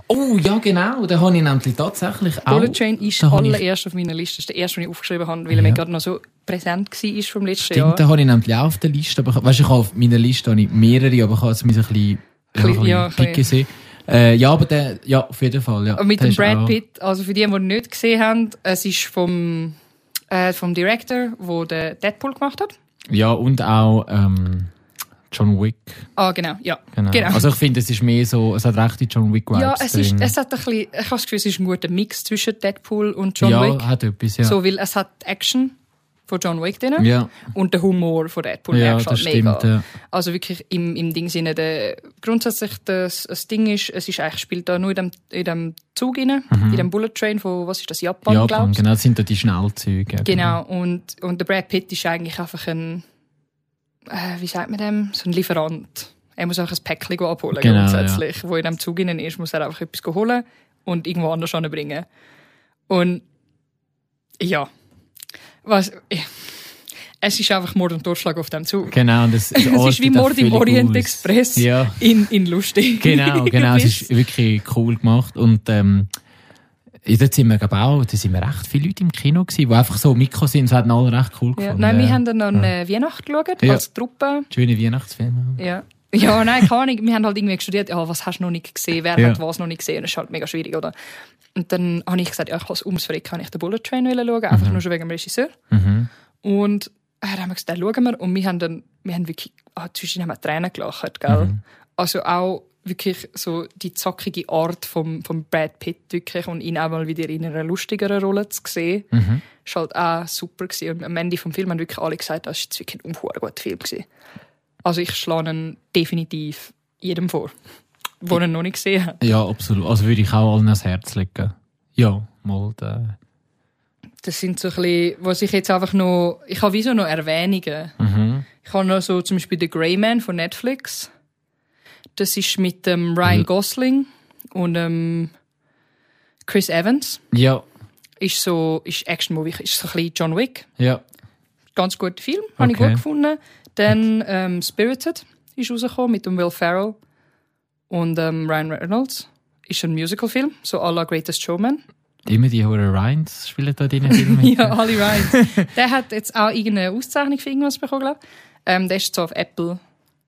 Oh, ja genau, den habe ich nämlich tatsächlich auch... Bullet Train ist da habe ich- allererst auf meiner Liste. Das ist der erste, den ich aufgeschrieben habe, weil er mir Ja. gerade noch so präsent war vom letzten Stimmt, Jahr. den habe ich nämlich auch auf der Liste. Aber weißt, ich habe auf meiner Liste habe ich mehrere, aber ich habe jetzt ein bisschen, Bisschen- ja, ein bisschen ja, ein picky sehen. Äh, ja, aber der, ja, auf jeden Fall, ja. Und mit Der dem Brad Pitt, also für die, die ihn nicht gesehen haben, es ist vom, äh, vom Director, der Deadpool gemacht hat. Ja, und auch, ähm, John Wick. Ah, genau, ja. Genau. Genau. Also ich finde, es ist mehr so, es hat recht die John Wick Vibes ja, es, ist, drin. es hat ein bisschen, ich habe das Gefühl, es ist ein guter Mix zwischen Deadpool und John ja, Wick. hat etwas, ja. So, weil es hat Action von John Wick drin ja, und der Humor von Deadpool ja, merkst halt mega. stimmt, ja. Also wirklich im, im Ding Sinne, der, grundsätzlich das, das Ding ist, es ist eigentlich, spielt da nur in dem, in dem Zug rein, in dem Bullet Train von, was ist das, Japan, Mhm. Japan, glaubst genau, das sind da die Schnellzüge. ja, Genau, und, und der Brad Pitt ist eigentlich einfach ein, äh, wie sagt man dem, so ein Lieferant. Er muss einfach ein Päckchen abholen, Genau, grundsätzlich. Wo in dem Zug innen ist, muss er einfach etwas holen und irgendwo anders anbringen. Und ja, was, es ist einfach Mord und Totschlag auf dem Zug. Genau, und es, Es ist wie Mord im Orient Express Ja. in, in lustig. Genau, genau, es ist wirklich cool gemacht und ähm, ja, dort sind wir glaub auch, da sind wir recht viele Leute im Kino gewesen, die einfach so mitgekommen sind, es hat alle recht cool ja, gefunden. nein, wir haben dann noch eine Weihnacht geschaut, Ja. als Truppe. Schöne Weihnachtsfilme. Ja. Ja, nein, keine Ahnung. Wir haben halt irgendwie studiert, ja, was hast du noch nicht gesehen, wer Ja. hat was noch nicht gesehen. Das ist halt mega schwierig, oder? Und dann habe ich gesagt, ja, ich kann ums Verrecken, kann ich den Bullet Train schauen, einfach nur schon wegen dem Regisseur. Mhm. Und äh, dann haben wir gesagt, den schauen wir. Und wir haben dann, wir haben wirklich, ah, zwischen haben wir Tränen gelacht, gell? Mhm. Also auch wirklich so die zackige Art vom, vom Brad Pitt wirklich und ihn auch mal wieder in einer lustigeren Rolle zu sehen, Mhm. ist halt auch super gewesen. Und am Ende vom Film haben wirklich alle gesagt, das ist wirklich ein guter Film gewesen. Also ich schlage ihn definitiv jedem vor, der ihn noch nicht gesehen hat. Ja, absolut. Also würde ich auch allen ans Herz legen. Ja, mal den. Das sind so ein bisschen, was ich jetzt einfach noch, ich habe wie so noch Erwähnungen. Mhm. Ich habe noch so zum Beispiel The Grey Man von Netflix. Das ist mit dem Ryan Ja. Gosling und ähm, Chris Evans. Ja, Ist so, ist Action-Movie, ist so ein bisschen John Wick. ja. Ganz guter Film, habe ich Okay. gut gefunden. Dann ähm, Spirited ist rausgekommen mit dem Will Ferrell und ähm, Ryan Reynolds. Ist ein Musical-Film, so à la Greatest Showman. Immer die Horen Ryans spielen da Filmen. mit. Ja, Ali Ryan. der hat jetzt auch irgendeine Auszeichnung für irgendwas bekommen, glaube ich. Ähm, der ist so auf Apple.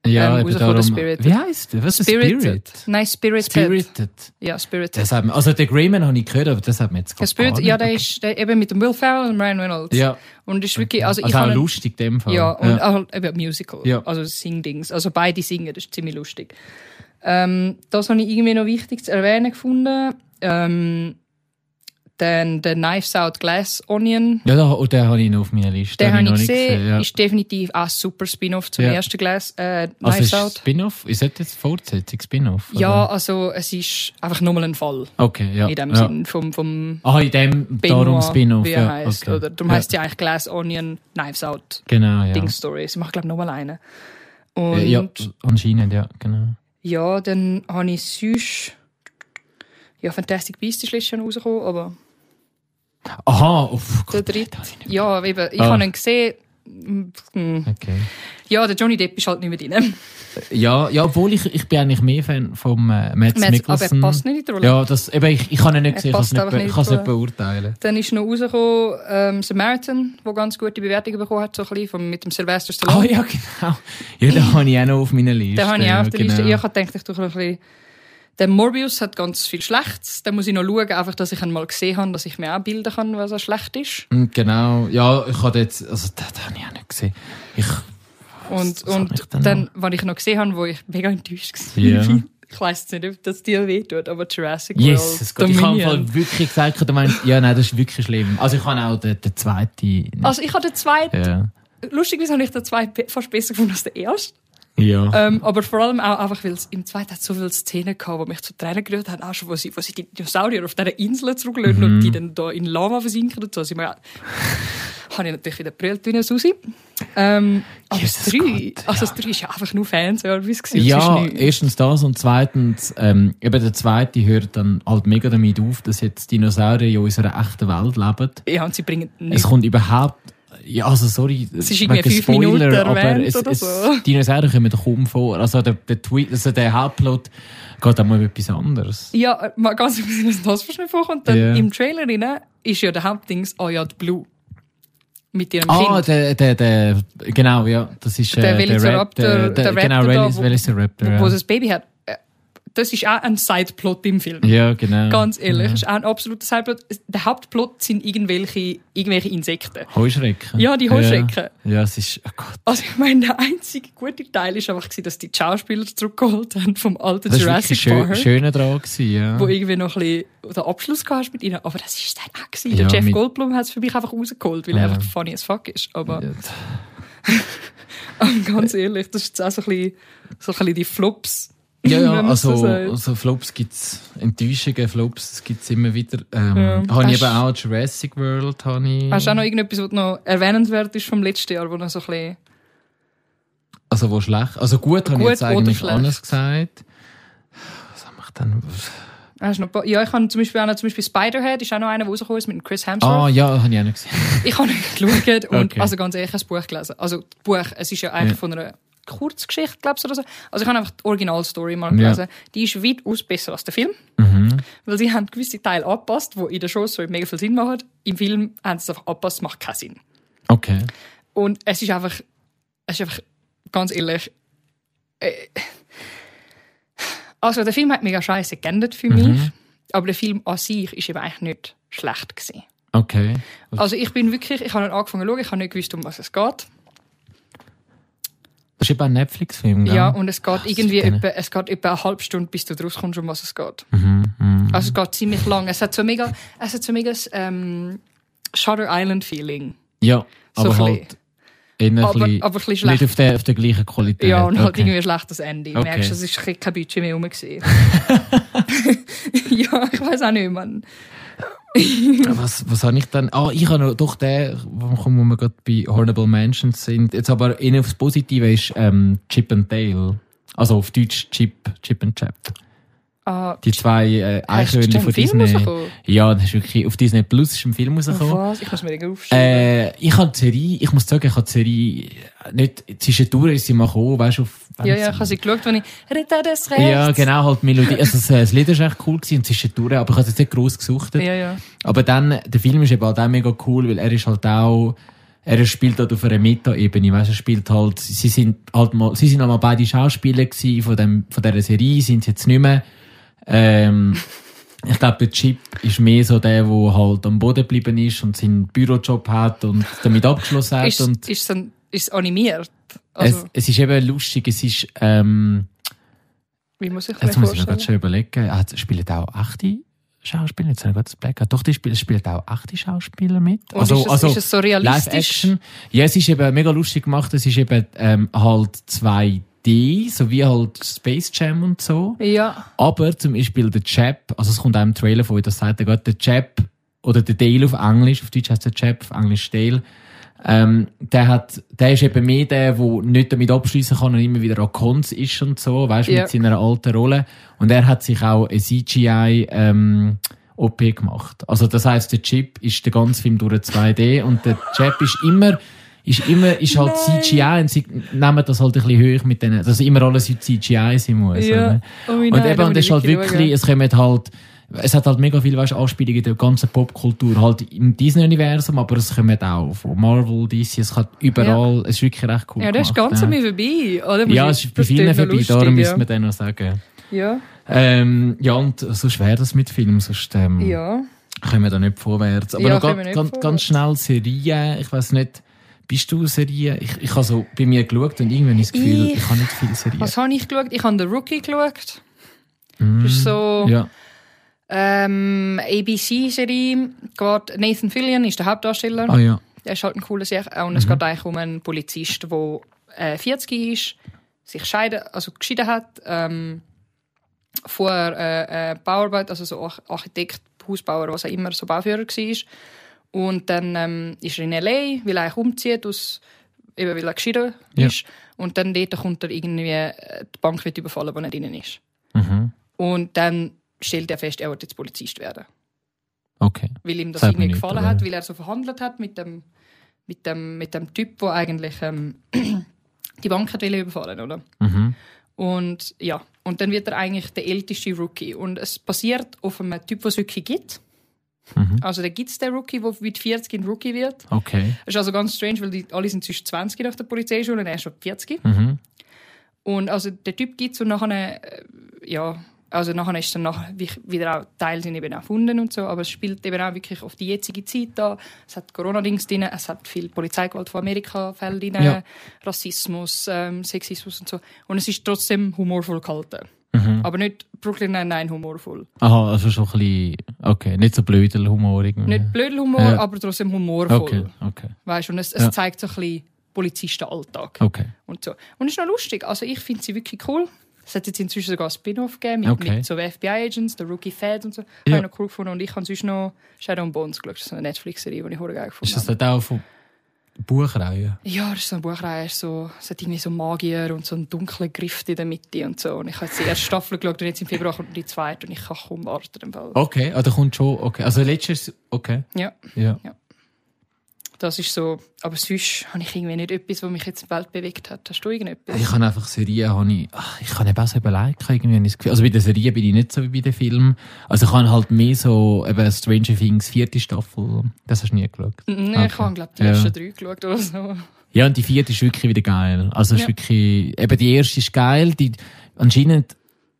Ja ähm, eben darum. Spirited. Wie heisst der? Was ist Spirited. Spirit? Nein, Spirited. Spirited. Ja, Spirited. Das hat also den Greyman habe ich gehört, aber das hat man jetzt Der gar Spirit, ja, der ist der, eben mit dem Will Ferrell und Ryan Reynolds. Ja, Und ist wirklich, also, also, ich auch habe lustig in dem Fall. Ja, und auch eben Musical. Ja. Also Sing-Dings. Also beide singen, das ist ziemlich lustig. Ähm, das habe ich irgendwie noch wichtig zu erwähnen gefunden. Ähm, dann der Knives Out Glass Onion. Ja, da, oh, den habe ich noch auf meiner Liste. Den habe ich noch nicht gesehen. ja. Ist definitiv auch ein super Spin-off zum Ja. ersten Glass äh, also Knives ist Out. Spin-off? Ist das jetzt Fortsetzung Spin-off? Ja, also es ist einfach nochmal ein Fall. Okay, ja. In dem ja. Sinn vom, vom Ah, in dem, darum Benoit, Spin-off. wie er Ja, heisst. okay. Oder darum ja. heisst ja eigentlich Glass Onion Knives Out Genau, ja. Ding Story. Sie macht glaube ich nochmal eine. Und Äh, ja, anscheinend, ja, genau. Ja, dann habe ich sonst. Ja, Fantastic Beasts ist letztes Jahr rausgekommen, aber Aha, der Gott, dritte. ich nicht- Ja, eben, ich Ah. habe ihn gesehen. Hm. Okay. Ja, der Johnny Depp ist halt nicht mehr drin. Ja, ja, obwohl ich, ich bin eigentlich mehr Fan vom äh, Mads Aber er Mikkelsen. passt nicht in die Rolle. Ja, das, eben, ich, ich kann ihn nicht Er sehen, ich kann es nicht, be- nicht beurteilen. Dann ist noch rausgekommen ähm, Samaritan, der ganz gute Bewertungen bekommen hat, so ein bisschen, von, mit dem Sylvester Ah Stallone. ja, genau. Ja, den habe ich auch noch auf meiner Liste. Den habe ich auch auf der ja, Liste. genau. Ich habe gedacht, ich tue ein bisschen... Der Morbius hat ganz viel Schlechtes. Da muss ich noch schauen, einfach, dass ich ihn mal gesehen habe, dass ich mir auch bilden kann, was er schlecht ist. Mm, Genau, ja, ich habe jetzt, also den habe ich auch nicht gesehen. Ich, Und, und dann, was ich noch gesehen habe, wo ich mega enttäuscht war. Ja. Ich weiss nicht, ob das dir wehtut, aber Jurassic Jesus World Gott, ich habe wirklich gesagt, du meinst, ja, nein, das ist wirklich schlimm. Also ich habe auch den, den zweiten. Also ich habe den zweiten, ja. lustigerweise habe ich den zweiten fast besser gefunden als den ersten. Ja. Ähm, aber vor allem auch einfach, weil es im zweiten hat so viele Szenen gehabt, die mich zu Tränen gerührt haben, auch schon, wo sie, wo sie die Dinosaurier auf dieser Insel zurücklassen Mhm. und die dann da in Lava versinken und so. Sie mir habe ich natürlich wieder brüllt wie eine Susi. Ähm, aber Jesus das 3, Gott, also ja. das 3 ist ja einfach nur Fanservice gewesen. Ja, Es erstens das und zweitens, ähm, eben der zweite hört dann halt mega damit auf, dass jetzt Dinosaurier in unserer echten Welt leben. Ja, und sie bringen Es nichts. kommt überhaupt, ja, also sorry, Es ist irgendwie wegen fünf Minuten aber es, oder es, so. Dinosaurier kommen kaum vor. Also der, der Tweet, also der Hauptplot geht auch mal um etwas anderes. Ja, äh, mal ganz abgesehen, dass das fast nicht vorkommt. Dann Ja. Im Trailer rein ist ja der Hauptdings Oh ja, Blue. Mit ihrem Ah, Kind. der, der, der, genau, ja, das ist äh, Der der, Velociraptor, Rap, der, der der, genau, Raptor da, Velis- wo- Velociraptor, wo ja. das Baby hat. Das ist auch ein Sideplot im Film. ja, genau. Ganz ehrlich, Ja. ist auch ein absoluter Sideplot. Der Hauptplot sind irgendwelche, irgendwelche Insekten. Heuschrecken. Ja, die Heuschrecken. Ja, ja es ist, oh Gott. Also ich meine, der einzige gute Teil ist einfach, dass die Schauspieler zurückgeholt haben vom alten Das war Jurassic schön, Park. schöner dran gewesen, ja. wo irgendwie noch ein bisschen den Abschluss gehabt hast mit ihnen. Aber das ist dann auch gewesen. Ja, Der Jeff Goldblum hat es für mich einfach rausgeholt, weil er Ja. einfach funny as fuck ist. Aber ganz ehrlich, das ist jetzt auch so ein bisschen, so ein bisschen die Flops. Ja, ja also, so also Flops gibt's Enttäuschungen, Flops, das gibt's immer wieder. Ähm, Ja. Habe ich eben auch Jurassic World, habe ich. Hast du auch noch irgendetwas, was noch erwähnenswert ist vom letzten Jahr, wo noch so ein bisschen... Also wo schlecht? Also gut, habe ich jetzt eigentlich anders gesagt. Was habe ich dann? Hast du noch, ja, ich habe zum Beispiel auch noch zum Beispiel Spiderhead, ist auch noch einer, der rausgekommen ist mit Chris Hemsworth. Ah ja, habe ich auch nicht gesehen. Ich habe nicht geschaut und Okay. also ganz ehrlich, ich habe das Buch gelesen. Also das Buch, es ist ja eigentlich Ja. von einer Kurzgeschichte, glaubst du, oder so. Also ich habe einfach die Originalstory mal Ja. gelesen. Die ist weitaus besser als der Film. Mhm. Weil sie haben gewisse Teile angepasst, die in der Show so mega viel Sinn machen. Im Film haben sie es einfach angepasst, macht keinen Sinn. Okay. Und es ist einfach, es ist einfach, ganz ehrlich, äh, also der Film hat mega scheiße geendet für mich, Mhm. aber der Film an sich ist eben eigentlich nicht schlecht gewesen. Okay. Also ich bin wirklich, ich habe angefangen zu schauen, ich habe nicht gewusst, um was es geht. Das ist eben ein Netflix-Film? Ja, und es geht irgendwie denen. etwa, es geht etwa eine halbe Stunde, bis du draus kommst, um was es geht. Mhm, mhm. Also es geht ziemlich lang. Es hat so mega, es hat so mega ähm, Shutter Island Feeling. Ja, So aber halt Aber, aber ein bisschen nicht schlecht. auf der, auf der gleichen Qualität. Ja, und halt okay. irgendwie ein schlechtes Ende. Du Okay. merkst, es ist kein Budget mehr rum. ja, ich weiß auch nicht, Mann. Was, was habe ich dann? Ah, ich habe noch, doch den, wo wir gerade bei Horrible Mansions sind. Jetzt aber eher aufs Positive ist ähm, Chip and Dale. Also auf Deutsch Chip, Chip and Chap. Ah, Die zwei äh, Eichhörnchen von Disney. rausgekommen? Ja, das ist wirklich auf Disney Plus ist ein Film rausgekommen. Was? Ich muss mir den aufschreiben. Äh, ich habe die Serie, ich muss sagen, ich habe die Serie nicht, zwischendurch ist sie mal gekommen, weißt du, auf, ja, ja, ich habe sie geschaut, wenn ich Rita des Rechts. ja, genau, halt die Melodie, also das, äh, Lied ist echt cool gewesen und zwischendurch, aber ich habe es jetzt nicht gross gesucht. Ja, ja. Aber dann, der Film ist eben halt auch mega cool, weil er ist halt auch, er spielt halt auf einer Meta-Ebene, weißt du, er spielt halt, sie sind halt mal, sie sind einmal beide Schauspieler gewesen von dem, von dieser Serie, sind sie jetzt nicht mehr. Ähm, ich glaube, der Chip ist mehr so der, der halt am Boden geblieben ist und seinen Bürojob hat und damit abgeschlossen hat Ist, und ist, es ein- ist es animiert? Also, es, es ist eben lustig, es ist, ähm, wie muss ich mir jetzt muss ich mir gerade schon überlegen, ah, spielen auch echte Schauspieler, jetzt habe ich gerade das Black Doch, die spielen, es spielen auch echte Schauspieler mit. Und ist, es, ist es so realistisch? Live-Action. Ja, es ist eben mega lustig gemacht. Es ist eben ähm, halt 2D, so wie halt Space Jam und so. Ja. Aber zum Beispiel der Chap, also es kommt auch im Trailer vor, das sagt er gerade, der Chap oder der Dale auf Englisch, auf Deutsch heißt der Chap, auf Englisch Dale, ähm, der hat, der ist eben mehr der, der nicht damit abschließen kann und immer wieder an Cons ist und so, weißt du, Ja. mit seiner alten Rolle. Und er hat sich auch ein CGI, ähm, OP gemacht. Also das heißt, der Chip ist der ganze Film durch 2D und der Chap ist immer, ist immer, ist halt Nein. CGI und sie nehmen das halt ein bisschen hoch mit denen, dass immer alles CGI sein muss. Ja. oder? Oh, Und eben, und ich ist halt wirklich wirklich, es kommen halt, es hat halt mega viel, weißt, Anspielungen in der ganzen Popkultur, halt im Disney-Universum, aber es kommen auch von Marvel, DC, es hat überall, es ist wirklich recht cool. Ja, der ist ganz ja. an mir vorbei. Oder? Muss Ja, es ist bei das vielen vorbei, lustig, darum ja. müssen wir den noch sagen. Ja, Ähm, ja, und so schwer das mit Filmen, sonst ähm, ja. kommen wir da nicht vorwärts. Aber Ja, noch ganz, ganz, vorwärts. ganz schnell Serien, ich weiß nicht, bist du Serien? Ich, ich habe so bei mir geschaut und irgendwie habe ich das Gefühl, ich, Ich- habe nicht viele Serien. Was habe ich geschaut? Ich habe The Rookie geschaut. Mm, Das ist so Ja. Ähm, ABC-Serie. Geht- Nathan Fillion ist der Hauptdarsteller. Ah ja. Er ist halt ein cooler Serie. Und es geht eigentlich um einen Polizist, der äh, 40 ist, sich scheiden, also geschieden hat, ähm, vorher äh, äh, Bauarbeit, also so Arch- Architekt, Hausbauer, was auch immer, so Bauführer war. Und dann ähm, ist er in L.A., weil er eigentlich umzieht, aus, eben weil er geschieden Ja. ist. Und dann dort kommt er irgendwie, äh, die Bank wird überfallen, wo er drin ist. Mhm. Und dann stellt er fest, er wird jetzt Polizist werden Okay. weil ihm das irgendwie nicht, gefallen aber- hat, weil er so verhandelt hat mit dem, mit dem, mit dem Typ, der eigentlich ähm, die Bank hat überfallen oder? Mhm. Und ja, und dann wird er eigentlich der älteste Rookie. Und es basiert auf einem Typ, den es wirklich gibt. Mhm. Also da gibt es den Rookie, der mit 40 ein Rookie wird. Okay. Das ist also ganz strange, weil die alle sind zwischen 20 nach der Polizeischule und er ist schon 40. Mhm. Und also der Typ gibt es und nachher, äh, ja, also nachher ist dann wie- wieder auch Teile sind eben erfunden und so, aber es spielt eben auch wirklich auf die jetzige Zeit da. Es hat Corona-Dings drin, es hat viel Polizeigewalt von Amerika Fälle drin, Ja. Rassismus, ähm, Sexismus und so. Und es ist trotzdem humorvoll gehalten. Mhm. Aber nicht Brooklyn Nine-Nine humorvoll. Aha, also schon ein bisschen, okay, nicht so blöder Humor irgendwie. Nicht Blödelhumor, Ja. aber trotzdem humorvoll. Okay, okay, Weißt, und es, es Ja. zeigt so ein bisschen Polizistenalltag. okay. und so. Und es ist noch lustig. Also ich finde sie wirklich cool. Es hat jetzt inzwischen sogar ein Spin-off gegeben mit, Okay. mit so FBI-Agents, der Rookie Fed und so. Ja. Habe ich noch cool gefunden. Und ich habe sonst noch Shadow and Bones geschaut. Das ist eine Netflix-Serie, die ich geil gefunden Ist das habe. nicht auch von Buchreihe? Ja, das ist so eine Buchreihe. So, es hat irgendwie so Magier und so einen dunklen Griff in der Mitte und so. Und ich habe jetzt die erste Staffel geschaut und jetzt im Februar kommt die zweite und ich kann kaum warten. Im Fall. Okay, da kommt schon, okay. Also letztes, okay, Ja, ja. Das ist so. Aber sonst habe ich irgendwie nicht etwas, was mich jetzt in die Welt bewegt hat. Hast du irgendetwas? Ich habe einfach Serien, habe ich, ach, ich kann eben auch so überlegen, irgendwie das Gefühl. Also bei den Serien bin ich nicht so wie bei den Filmen. Also ich habe halt mehr so, eben Stranger Things, vierte Staffel, das hast du nie geschaut. Nein, Okay. ich habe, glaube die Ja. ersten drei geschaut oder so. Ja, und die vierte ist wirklich wieder geil. Also ist Ja. wirklich, eben die erste ist geil, die, anscheinend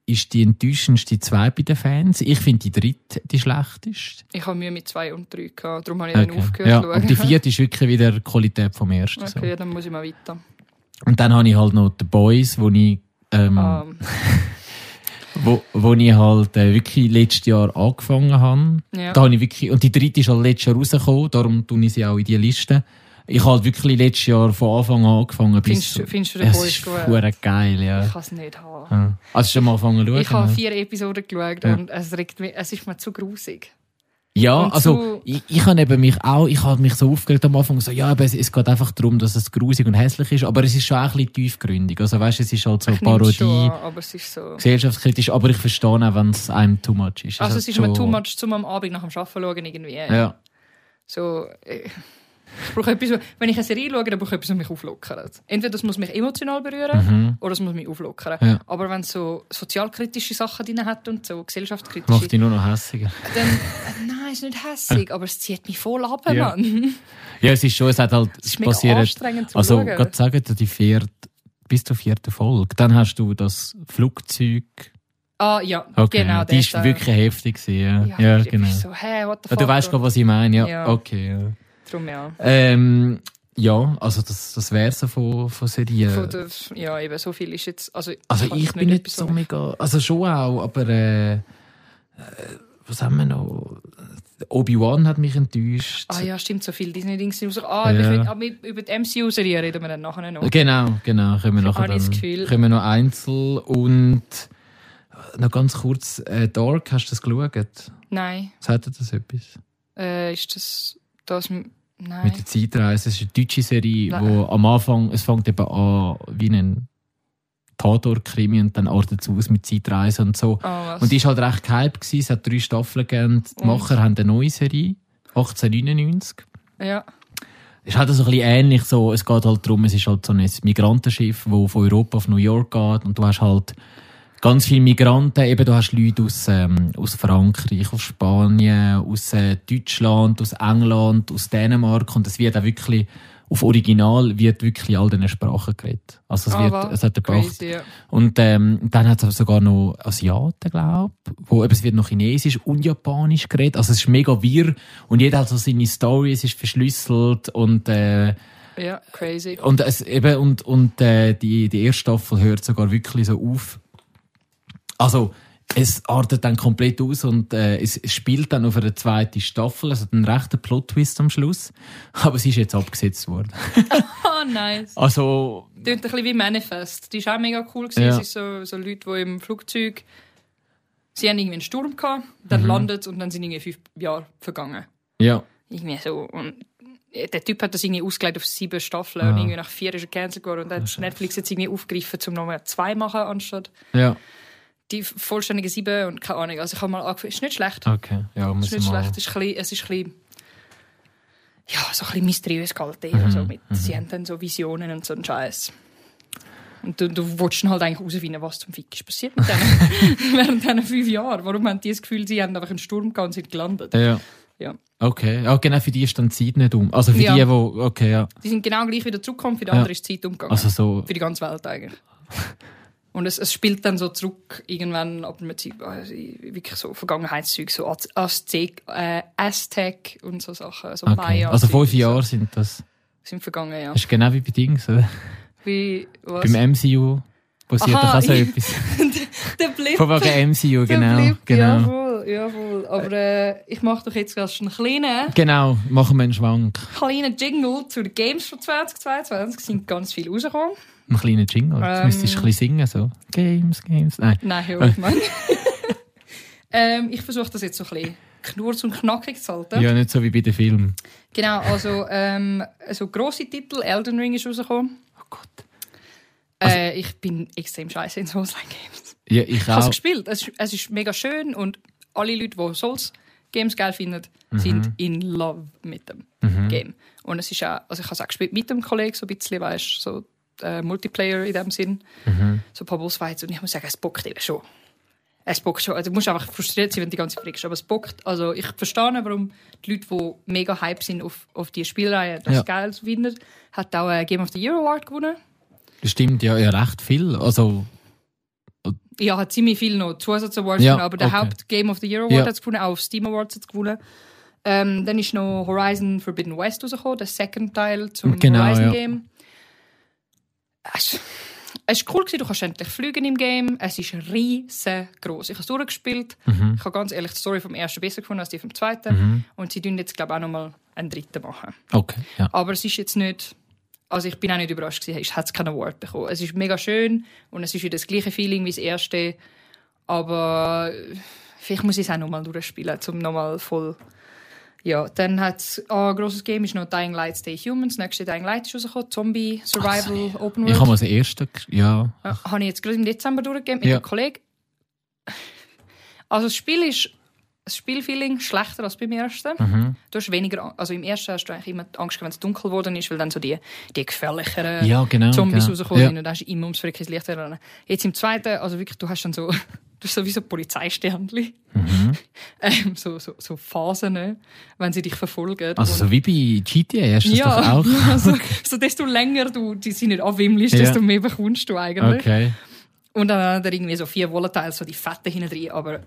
ist die enttäuschendste zwei bei den Fans. Ich finde die dritte die schlechteste. Ich habe Mühe mit zwei und drei gehabt, darum habe ich dann Okay. aufgehört Ja, zu und schauen. die vierte ist wirklich wieder die Qualität vom ersten. Okay, So. dann muss ich mal weiter. Und dann habe ich halt noch The Boys, wo ich, ähm, Ähm, wo, wo ich halt äh, wirklich letztes Jahr angefangen habe. ja. Da habe ich wirklich, und die dritte ist halt letztes Jahr rausgekommen, darum tue ich sie auch in die Liste. Ich habe halt wirklich letztes Jahr von Anfang an angefangen bis... Findest du- findest du den es Boys ist gut? geil, ja. Ich kann es nicht haben. ja. Also schon mal angefangen zu schauen? Ich habe ja? vier Episoden geschaut Ja. und es, regt mich, es ist mir zu grusig. Ja, Und also ich, ich habe eben mich auch, ich habe mich so aufgeregt am Anfang, so, ja, aber es, es geht einfach darum, dass es grusig und hässlich ist, aber es ist schon auch ein bisschen tiefgründig. Also weißt, es ist halt so eine Ich es schon Parodie, an, aber es ist so... gesellschaftskritisch, aber ich verstehe auch, wenn es einem too much ist. Also hat es ist mir schon- too much, zum am Abend nach dem Arbeiten schauen irgendwie. Ja, So, äh, ich brauche etwas, wenn ich eine Serie schaue, dann brauche ich etwas, das mich auflockert. Entweder das muss mich emotional berühren mhm. oder das muss mich auflockern. Ja. Aber wenn es so sozialkritische Sachen drin hat und so gesellschaftskritische, macht dich nur noch hässiger. dann äh, nein, ist nicht hässig, aber es zieht mich voll ab, Ja. Mann. Ja, es ist schon, es hat halt, Es ist mega passiert, anstrengend zu also schauen. gerade sagen, die vierte, bis zur vierten Folge, dann hast du das Flugzeug, Ah, ja, okay, genau. die äh, wirklich heftig ja, Ja, ja, genau. so, fuck? du weißt gerade, was ich meine, ja, Ja. okay, ja. Drum, ja. Ähm, ja, also das, das wäre so von, von Serien. Von der, ja, eben, so viel ist jetzt... Also, also kann ich bin nicht so mega, also schon auch, aber äh, äh, was haben wir noch? Obi-Wan hat mich enttäuscht. Ah ja, stimmt, so viel Disney-Dings. raus- Ah, Ja. ich will, aber über die MCU-Serie reden wir dann nachher noch. Genau, genau, können wir nachher ich dann, können wir noch Einzel und äh, noch ganz kurz, äh, Dark, hast du das geschaut? Nein, Sagt dir das etwas? äh, ist das... das Nein. Mit der Zeitreise, es ist eine deutsche Serie, Nein. wo am Anfang, es fängt eben an wie ein Tatort-Krimi und dann artet es aus mit Zeitreise und so. Was? Und die war halt recht gehypt. Gewesen. Es hat drei Staffeln gegeben. Die Und? Macher haben eine neue Serie, 1899. ja. Es ist halt so ein bisschen ähnlich. So, es geht halt darum, es ist halt so ein Migrantenschiff, das von Europa auf New York geht. Und du hast halt ganz viele Migranten. Eben, du hast Leute aus, ähm, aus Frankreich, aus Spanien, aus äh, Deutschland, aus England, aus Dänemark. Und es wird auch wirklich, auf Original wird wirklich all diesen Sprachen geredet. Also es, Ah, wird, es hat. Crazy, ja. Und ähm, dann hat es sogar noch Asiaten, glaube wo eben, es wird noch Chinesisch und Japanisch geredet. Also es ist mega wirr und jeder hat so seine Story, es ist verschlüsselt und äh, Ja, crazy. und es eben und und äh, die die erste Staffel hört sogar wirklich so auf. Also es artet dann komplett aus und äh, es, spielt dann auf einer zweiten Staffel. Hat einen rechten Plot-Twist am Schluss, aber es ist jetzt abgesetzt worden. Ah, nice. Also Tönt ein bisschen wie Manifest. Die ist auch mega cool. Gewesen. Ja. Es ist so, so Leute, die im Flugzeug... Sie haben irgendwie einen Sturm gehabt, dann Mhm. landet und dann sind irgendwie fünf Jahre vergangen. ja, Irgendwie so. Und der Typ hat das irgendwie ausgelegt auf sieben Staffeln Ah. und irgendwie nach vier ist er cancelled geworden. Und dann hat Netflix jetzt irgendwie aufgegriffen, um nochmal zwei machen, anstatt ja, die vollständige sieben und keine Ahnung. Also ich habe mal angefangen. Ist nicht schlecht. okay, ja, Es muss ist nicht ich mal. schlecht. Es ist, ein bisschen, es ist ein bisschen, ja, so ein bisschen mysteriös gehalten. Mhm, Also mit, Sie haben dann so Visionen und so einen Scheiß. Und du, du dann halt eigentlich herausfinden, was zum Fick ist passiert mit denen während diesen fünf Jahren. Warum haben die das Gefühl, sie haben einfach einen Sturm gehabt und sind gelandet? Ja. Ja. Okay, ja, genau, für die ist dann die Zeit nicht um. Also für Ja. die, wo, okay, ja. Die sind genau gleich wieder zurückgekommen, für die Ja. andere ist die Zeit umgegangen. Also so, Für die ganze Welt eigentlich. Und es, es spielt dann so zurück, irgendwann, ab einer Zeit, also wirklich so Vergangenheitszeug, so Az- Aztec, äh, Aztec und so Sachen, so okay. Maya. Also fünf Jahre sind das. Sind vergangen, ja. Das ist genau wie bei Dings, oder? Wie, was? Beim MCU passiert Aha, doch auch so etwas. der Blip. Von wegen MCU, genau. Blip, genau. Jawohl, jawohl. Aber äh, ich mache doch jetzt gerade einen kleinen, Genau, machen wir einen Schwank. kleinen Jingle zu den Games von 2022. Es sind ganz viele rausgekommen. Einen kleinen Jingle. Jetzt Ähm. müsstest du ein bisschen singen, so. Games, Games. Nein. Nein, hör auf, Mann. ähm, ich versuche das jetzt so ein bisschen knurz und knackig zu halten. Ja, nicht so wie bei den Filmen. Genau, also ähm, so grosse Titel. Elden Ring ist rausgekommen. Oh Gott. Äh, ich bin extrem scheiße in Souls-like-Games. Ja, ich Ich habe es auch. gespielt. Es, ist- mega schön und alle Leute, die Souls-Games geil finden, sind in love mit dem Mhm. Game. Und es ist auch, also ich habe es auch gespielt mit dem Kollegen, so ein bisschen, weißt so äh, Multiplayer in dem Sinn. Mhm. So ein paar Bossfights. Und ich muss sagen, es bockt eben schon. Es bockt schon. Also, du musst einfach frustriert sein, wenn du die ganze Zeit frickst. Aber es bockt. Also, ich verstehe, warum die Leute, die mega hype sind auf, auf die Spielreihe, das Ja. geil finden. Hat auch ein Game of the Year Award gewonnen. Stimmt, ja, ja, recht viel. Also, Ja, hat ziemlich viel noch Zusatzawards Ja, gewonnen, aber der okay. Haupt Game of the Year Award Ja. hat es gewonnen, auch auf Steam Awards hat es gewonnen. Ähm, dann ist noch Horizon Forbidden West rausgekommen, der Second Teil zum Genau, Horizon. Game. Es, war cool, du kannst endlich fliegen im Game. Es ist riesengroß. Ich habe es durchgespielt. Mhm. Ich habe ganz ehrlich die Story vom ersten besser gefunden als die vom zweiten. Mhm. Und sie tun jetzt, glaube ich, auch nochmal einen dritten machen. Okay, ja. Aber es ist jetzt nicht. Also ich bin auch nicht überrascht gewesen, es hat keinen Award bekommen. Es ist mega schön und es ist wieder das gleiche Feeling wie das erste. Aber vielleicht muss ich es auch nochmal durchspielen, um nochmal voll. Ja, dann hat es ein grosses Game ist noch Dying Light Stay Humans. Das nächste Dying Light ist rausgekommen. Zombie Survival Open Ich World. habe mal das erste, ja. Ja, habe ich jetzt gerade im Dezember durchgegeben mit Ja. einem Kollegen. Also das Spiel ist das Spielfeeling schlechter als beim ersten. Mhm. Du hast weniger, also im ersten hast du eigentlich immer Angst, wenn es dunkel geworden ist, weil dann so die, die gefährlicheren Ja, genau. Zombies genau. rausgekommen ja. und dann hast du immer ums verrücktes Licht rennen. Jetzt im zweiten, also wirklich, du hast dann so, du hast so wie so Polizeisternli. Mhm. Ähm, so, so, so Phasen, ne, wenn sie dich verfolgen. Also so wie bei GTA hast du das ja, doch auch. ja so, so desto länger du die sie nicht abwimmelst, Ja. desto mehr bekommst du eigentlich. Okay. Und dann hat er irgendwie so vier Volatiles, so die Fetten hinten drin, aber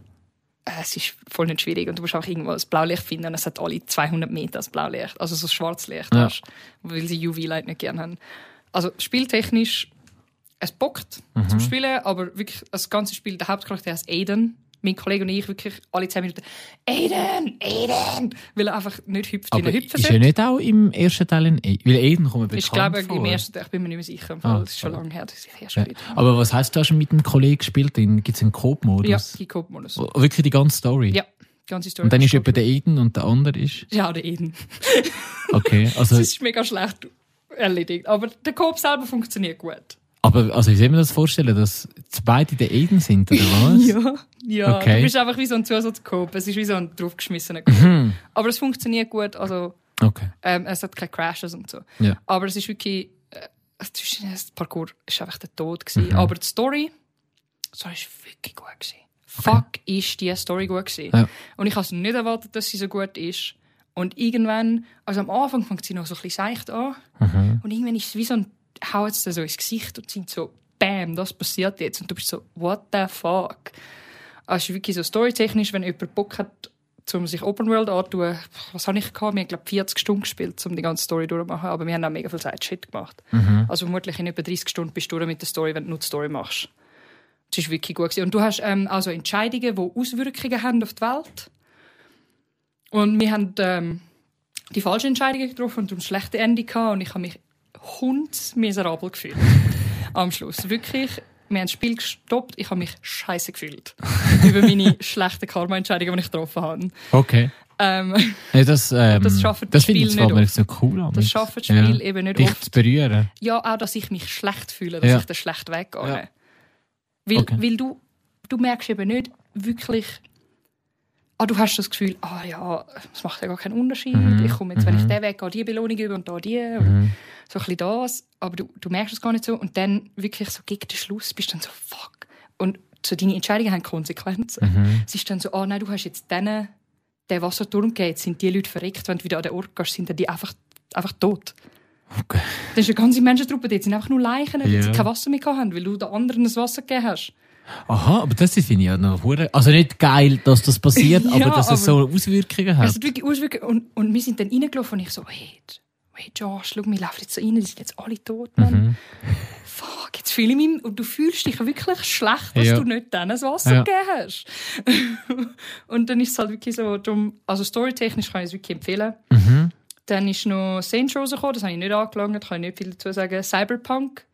es ist voll nicht schwierig. Und du musst auch irgendwo das Blaulicht finden und es hat alle 200 Meter das Blaulicht. Also so Schwarzlicht, Ja. weil sie UV-Light nicht gerne haben. Also spieltechnisch, es bockt Mhm. zum Spielen, aber wirklich das ganze Spiel, der Hauptcharakter heißt Aiden. Mein Kollege und ich wirklich alle 10 Minuten Aiden, Aiden, weil er einfach nicht hüpft, wie er hüpfen ist er nicht auch im ersten Teil in E- Weil Eden kommt mir Ich bekannt glaube, vor. im ersten Teil, ich bin mir nicht mehr sicher. Ah, das ist schon lange her, ich das erst Ja. Aber was heisst, du hast schon mit einem Kollegen gespielt? Gibt es einen Coop-Modus? Ja, die Coop-Modus. Oh, Wirklich die ganze Story? Ja, die ganze Story. Und dann ist etwa der Eden und der andere ist... Ja, der Eden. Okay, also... Das ist mega schlecht erledigt. Aber der Coop selber funktioniert gut. aber also wie soll man das vorstellen, dass beide der Eden sind, oder was? Ja, ja. Okay. Du bist einfach wie so ein Zusatz-Coop. Es ist wie so ein draufgeschmissener Coop. Mhm. Aber es funktioniert gut. Also, Okay, ähm, es hat keine Crashes und so. ja. Aber es ist wirklich. Äh, das Parcours ist einfach der Tod. Gewesen. Mhm. Aber die Story, die Story ist wirklich gut. Gewesen. Fuck, ist die Story gut gewesen. Ja. Und ich habe es nicht erwartet, dass sie so gut ist. Und irgendwann, also am Anfang fängt sie noch so ein bisschen seicht an. Mhm. Und irgendwann ist es wie so ein, haut es dir so ins Gesicht und sind so, bam, das passiert jetzt. Und du bist so, what the fuck? Also es ist wirklich so storytechnisch, wenn jemand Bock hat, um sich Open World anzutun, was habe ich gehabt? Wir haben, glaube 40 Stunden gespielt, um die ganze Story durchzumachen. Aber wir haben auch mega viel Zeit Shit gemacht. Mhm. Also vermutlich in etwa 30 Stunden bist du durch mit der Story, wenn du nur die Story machst. Das ist wirklich gut. gewesen. Und du hast ähm, also Entscheidungen, die Auswirkungen haben auf die Welt. Und wir haben ähm, die falschen Entscheidungen getroffen und ein schlechtes Ende gehabt. Und ich habe mich hundsmiserabel gefühlt. Am Schluss. Wirklich. Wir haben das Spiel gestoppt. Ich habe mich scheiße gefühlt. über meine schlechten Karma-Entscheidungen, die ich getroffen habe. Okay. Ähm, Ja, das ähm, Das schaffen das die finde ich nicht so cool an. das schaffen das Spiel eben nicht Dich oft. zu berühren. Ja, auch, dass ich mich schlecht fühle, dass Ja. ich da schlecht weggehe. Ja. Weil, Okay. weil du, du merkst eben nicht wirklich, ah, du hast das Gefühl, ah ja, es macht ja gar keinen Unterschied. Mhm. Ich komme jetzt, wenn ich Mhm. den weggehe, die Belohnung über und da die. Mhm. So ein bisschen das. Aber du, du merkst es gar nicht so. Und dann wirklich so gegen den Schluss bist du dann so, fuck. Und so deine Entscheidungen haben Konsequenzen. Mhm. Es ist dann so, ah nein, du hast jetzt denen den Wasserturm jetzt sind die Leute verreckt, wenn du wieder an den Ort gehst, sind dann die einfach, einfach tot. Okay. Das ist eine ganze Menschentruppe, die sind einfach nur Leichen, weil Ja. sie kein Wasser mehr haben, weil du den anderen das Wasser gegeben hast. Aha, aber das finde ich ja noch hure- Also nicht geil, dass das passiert, Ja, aber dass es so Auswirkungen hat. Es hat wirklich Auswirkungen. Und, und wir sind dann reingelaufen und ich so, wait, wait, Josh, schau, wir laufen jetzt so rein, die sind jetzt alle tot, Mann. Mhm. Fuck, jetzt fühle ich mich, und du fühlst dich wirklich schlecht, dass Ja. du nicht denen das Wasser Ja. gegeben hast. und dann ist es halt wirklich so, drum, also storytechnisch kann ich es wirklich empfehlen. Mhm. Dann ist noch Saints rausgekommen, das habe ich nicht angelangt, kann ich nicht viel dazu sagen. Cyberpunk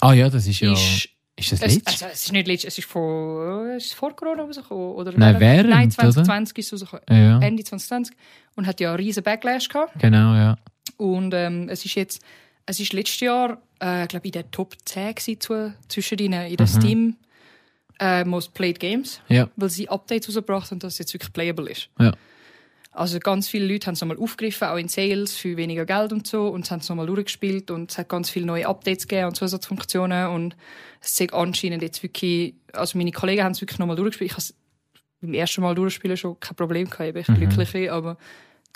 Ah ja, das ist ja... ist ist das Es, letzte? also, es ist nicht letztes, es ist vor, es ist vor Corona rausgekommen. Oder Nein, während, Nein, oder? 2020 ist es rausgekommen. ja, Ende 2020. Und hat ja einen riesen Backlash gehabt. genau, ja. Und ähm, es ist jetzt, es ist letztes Jahr, äh, glaube ich, in der Top 10 gewesen, zu, zwischen ihnen in der Mhm. Steam äh, Most Played Games, Ja, weil sie Updates rausgebracht haben, dass es jetzt wirklich playable ist. ja. Also ganz viele Leute haben es nochmal aufgegriffen, auch in Sales für weniger Geld und so, und haben es nochmal durchgespielt und es hat ganz viele neue Updates gegeben und Zusatzfunktionen und es ist anscheinend jetzt wirklich, also meine Kollegen haben es wirklich nochmal durchgespielt. Ich habe es beim ersten Mal durchspielen schon kein Problem gehabt, ich bin Mhm. glücklich, aber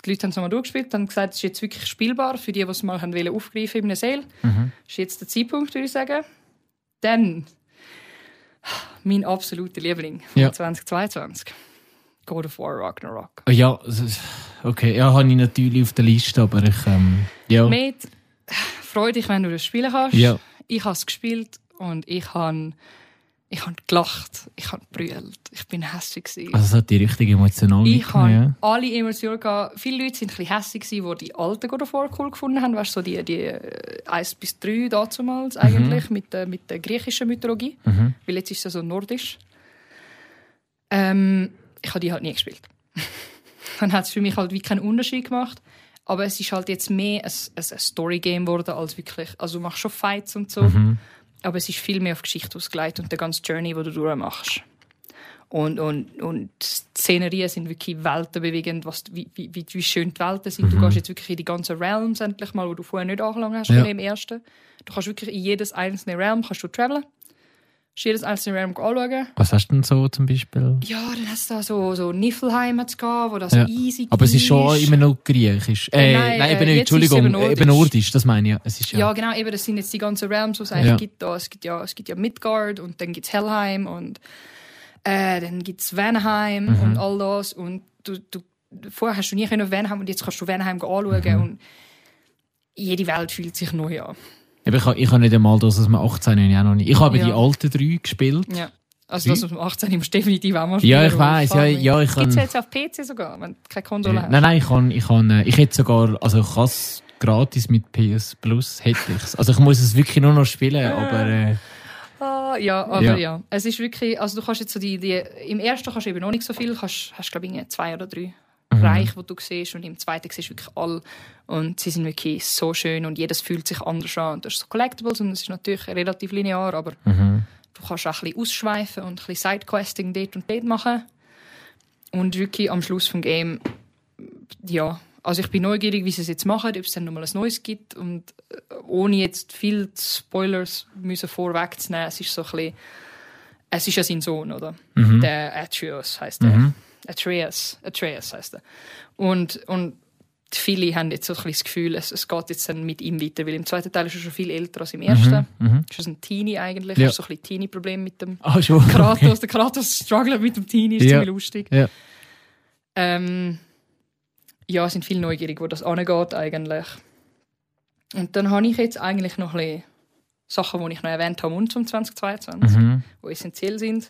die Leute haben es nochmal durchgespielt, haben gesagt, es ist jetzt wirklich spielbar für die, die es mal haben wollen aufgreifen in einem Sale. Mhm. Das ist jetzt der Zeitpunkt, würde ich sagen. Dann mein absoluter Liebling von Ja. 2022. God of War Ragnarok. Ja, es ist- okay, ja, habe ich natürlich auf der Liste, aber ich, ähm, ja. Mit freu dich, wenn du das spielen kannst. Ja, ich habe es gespielt und ich habe ich hab gelacht, ich habe brüllt, ich bin hässlich gewesen. Also es hat die richtig emotional Ich habe mitgenommen, alle Emotionen gehabt. Viele Leute sind ein bisschen hässlich gewesen, die die alten God of War cool gefunden haben. Weißt du, so die, die äh, 1 bis 3 damals eigentlich, mit, der, mit der griechischen Mythologie. Mhm. Weil jetzt ist es ja so nordisch. Ähm, ich habe die halt nie gespielt. Dann hat es für mich halt wie keinen Unterschied gemacht. Aber es ist halt jetzt mehr ein, ein, ein Story-Game geworden als wirklich... Also du machst schon Fights und so. Mhm. Aber es ist viel mehr auf Geschichte ausgelegt und der ganze Journey, die du durchmachst. Und, und, und die Szenerien sind wirklich weltenbewegend, was, wie, wie, wie schön die Welten sind. Du gehst jetzt wirklich in die ganzen Realms endlich mal, wo du vorher nicht angelangt hast, Ja. im ersten. Du kannst wirklich in jedes einzelne Realm kannst du travelen. Jedes einzelne Realm anschauen. Was hast du denn so zum Beispiel? Ja, dann hast du da so, so Niflheim hat's gehabt, wo das Ja. easy Aber es ist schon immer noch griechisch. Äh, Nein, nein, äh, eben nicht, ist es Entschuldigung, eben nordisch. eben nordisch, das meine ich. ja. Es ist ja, Ja, genau, eben, das sind jetzt die ganzen Realms, die es eigentlich Ja. gibt. Da. Es, gibt ja, es gibt ja Midgard und dann gibt es Helheim und äh, dann gibt es Vanheim Mhm. und all das. Und du, du, vorher hast du nie können Vanheim und jetzt kannst du Vanheim anschauen Mhm. und jede Welt fühlt sich neu an. Eben, ich, habe- ich nicht einmal das, dass man 18 habe ich auch noch nicht. Ich habe Ja. die alten drei gespielt. Ja. Also das mit dem 18 musst du definitiv auch mal Ja, ich weiss, ja, ja, ich Gibt es jetzt auf PC sogar, wenn du keine Konsole hast? Nein, nein, ich kann, ich kann, äh, ich hätte sogar, also ich kann gratis mit PS Plus, hätte ich's. Also ich muss es wirklich nur noch spielen, aber äh, Ah, ja, aber Ja. ja. Es ist wirklich, also du kannst jetzt so die, die im ersten kannst du eben noch nicht so viel, kannst, hast glaube ich zwei oder drei Mhm. Bereiche, die du siehst und im zweiten siehst du wirklich alle und sie sind wirklich so schön und jedes fühlt sich anders an und du hast so Collectibles und es ist natürlich relativ linear, aber mhm. du kannst auch ein bisschen ausschweifen und ein bisschen Sidequesting dort und dort machen und wirklich am Schluss vom Game, ja, also ich bin neugierig, wie sie es jetzt machen, ob es dann nochmal ein neues gibt und äh, ohne jetzt viel Spoilers müssen vorwegzunehmen, es ist so ein bisschen, es ist ja sein Sohn, oder? Der Atreus heißt der. Mhm. Atreus, Atreus heißt er. Und, und viele haben jetzt so ein das Gefühl, es, es geht jetzt dann mit ihm weiter, weil im zweiten Teil ist er schon viel älter als im ersten. Mhm. Ist ein Teenie eigentlich, Ja. hast so ein bisschen Teenie-Problem mit dem Ah, schon. Kratos. Der Kratos struggelt mit dem Teenie, ist Ja. ziemlich lustig. Ja. Ähm, ja, sind viel neugierig, wo das angeht eigentlich. Und dann habe ich jetzt eigentlich noch ein bisschen Sachen, die ich noch erwähnt habe, und zum 2022, Mhm. die essentiell sind.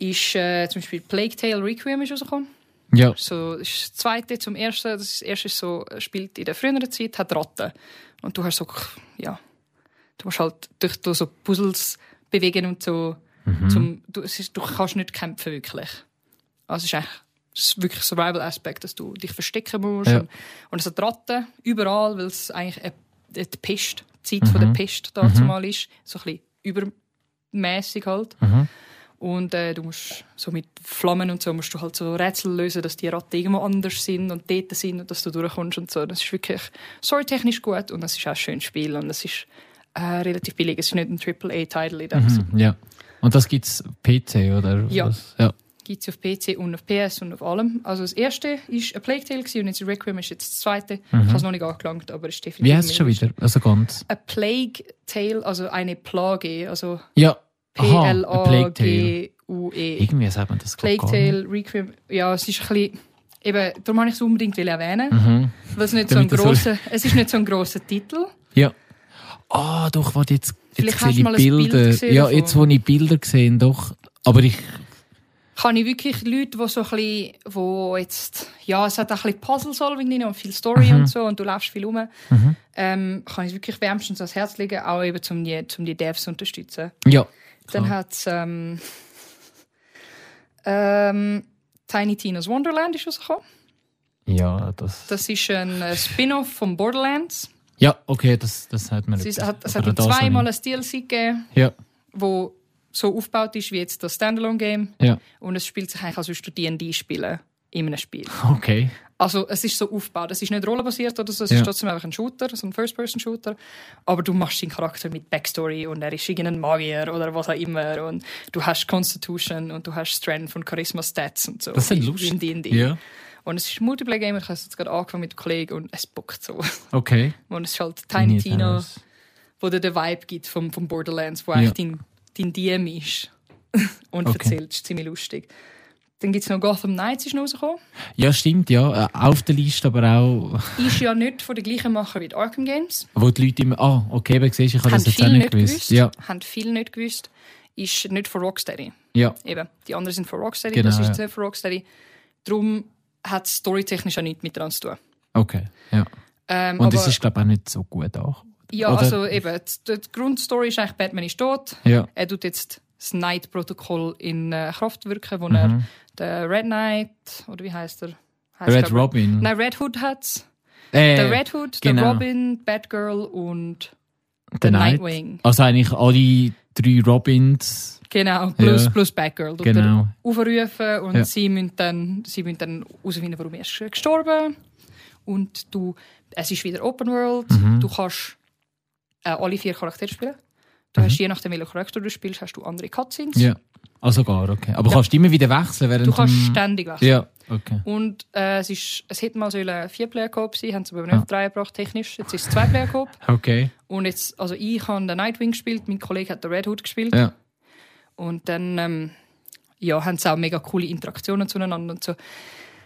Ist äh, zum Beispiel Plague Tale Requiem ist rausgekommen. Ja. So, das ist das zweite zum ersten. Das erste ist so, spielt in der früheren Zeit, hat Ratten. Und du hast so, ja, du musst halt durch, so Puzzles bewegen und so. Zum, du, es ist, du kannst nicht kämpfen wirklich. Also es ist eigentlich es ist wirklich Survival-Aspekt, dass du dich verstecken musst. Ja. Und, und es hat Ratten überall, weil es eigentlich eine, eine die Pest, die Zeit von der Pest dazu mal ist. So ein bisschen übermäßig halt. Mhm. Und äh, du musst so mit Flammen und so musst du halt so Rätsel lösen, dass die Ratten irgendwo anders sind und dort sind und dass du durchkommst und so. Das ist wirklich storytechnisch gut und es ist auch ein schönes Spiel und es ist äh, relativ billig. Es ist nicht ein AAA-Title in dem Sinne. Mhm. ja. Und das gibt's PC, oder? Ja. Was? ja. Gibt es auf PC und auf PS und auf allem. Also das erste war ein Plague Tale und jetzt Requiem ist jetzt das zweite. Ich habe es noch nicht angelangt, aber es ist definitiv... Wie heißt es schon wieder? Also ganz. Ein Plague Tale, also eine Plage, also Ja. Plague. P-L-A-G-U-E. Irgendwie sagt man das Plague. Tale, Requiem, ja, es ist ein bisschen... Eben, darum wollte ich es unbedingt erwähnen, Mhm. weil es nicht so ein grosser, es ist nicht so ein grosser Titel. Ja. Ah, doch, warte, jetzt, jetzt sehe ich Bild Bilder. gesehen ja, davon. jetzt, wo ich Bilder gesehen doch. Aber ich, Kann ich wirklich Leute, die so ein bisschen, wo jetzt, ja, es hat auch ein bisschen Puzzle-Solving drin und viel Story Mhm. und so und du läufst viel rum, ähm, kann ich wirklich wärmstens ans Herz legen, auch eben, um die, um die Devs zu unterstützen. ja. Dann Klar. hat es ähm, ähm, Tiny Tina's Wonderland ist rausgekommen. Ja, das. Das ist ein äh, Spin-off von Borderlands. Ja, okay, das, das hat man Es, ist, hat, es hat zweimal ein DLC gegeben, Ja, wo so aufgebaut ist wie jetzt das Standalone-Game. ja. Und es spielt sich eigentlich, als würdest du D&D spielen in einem Spiel. Okay. Also es ist so aufgebaut. Es ist nicht rollenbasiert oder so. Es Ja. ist trotzdem einfach ein Shooter, so ein First-Person-Shooter. Aber du machst deinen Charakter mit Backstory und er ist irgendein Magier oder was auch immer. Und du hast Constitution und du hast Strength und Charisma-Stats und so. Das wie- lustig. In D&D. Ja. Und es ist ein Multiplayer-Game. Ich habe es jetzt gerade angefangen mit einem Kollegen und es bockt so. Okay. Und es ist halt Tiny Tina, wo dir den Vibe gibt vom, vom Borderlands, wo Ja. eigentlich dein, dein DM ist. und Okay. erzählt. Ist ziemlich lustig. Dann gibt es noch Gotham Knights, ist noch rausgekommen. Ja, stimmt, ja. Äh, Auf der Liste, aber auch, Ist ja nicht von den gleichen Macher wie die Arkham Games. wo die Leute immer, ah, okay, aber siehst, ich habe das jetzt auch nicht gewusst. gewusst. Ja, Haben viele nicht gewusst. Ist nicht von Rocksteady. ja, Eben, die anderen sind von Rocksteady, Genau, das ist ja. von Rocksteady. Darum hat es storytechnisch auch nichts miteinander zu tun. okay, ja. Ähm, Und es ist, glaube ich, auch nicht so gut auch. ja, oder? also eben, die, die Grundstory ist eigentlich, Batman ist tot. Ja, Er tut jetzt das Knight-Protokoll in äh, Kraft wirken, wo Mhm. er den Red Knight, oder wie heißt er? Heisst Red glaub- Robin. Nein, Red Hood hat's. äh, Der Red Hood, genau. der Robin, Batgirl und der der Knight. Nightwing. Also eigentlich alle drei Robins. Genau, plus, Ja. plus Batgirl. Genau. aufrufen und Ja. sie müssen dann, sie müssen dann herausfinden, warum er ist gestorben. Und du, es ist wieder Open World. Mhm. Du kannst äh, alle vier Charaktere spielen. Du hast je nachdem, welchen Charakter du spielst, hast du andere Cutscenes. Mhm. Ja. Also gar, okay. Aber Ja. kannst du immer wieder wechseln während Du kannst dem- ständig wechseln. Ja, okay. Und äh, es, ist, es hätte mal so ein Vier-Player-Coop sein, haben sie aber nicht Ah. drei gebracht, technisch. Jetzt ist es Zwei-Player-Coop. Okay. Und jetzt, also ich habe den Nightwing gespielt, mein Kollege hat den Red Hood gespielt. Ja. Und dann ähm, ja, haben sie auch mega coole Interaktionen zueinander und so.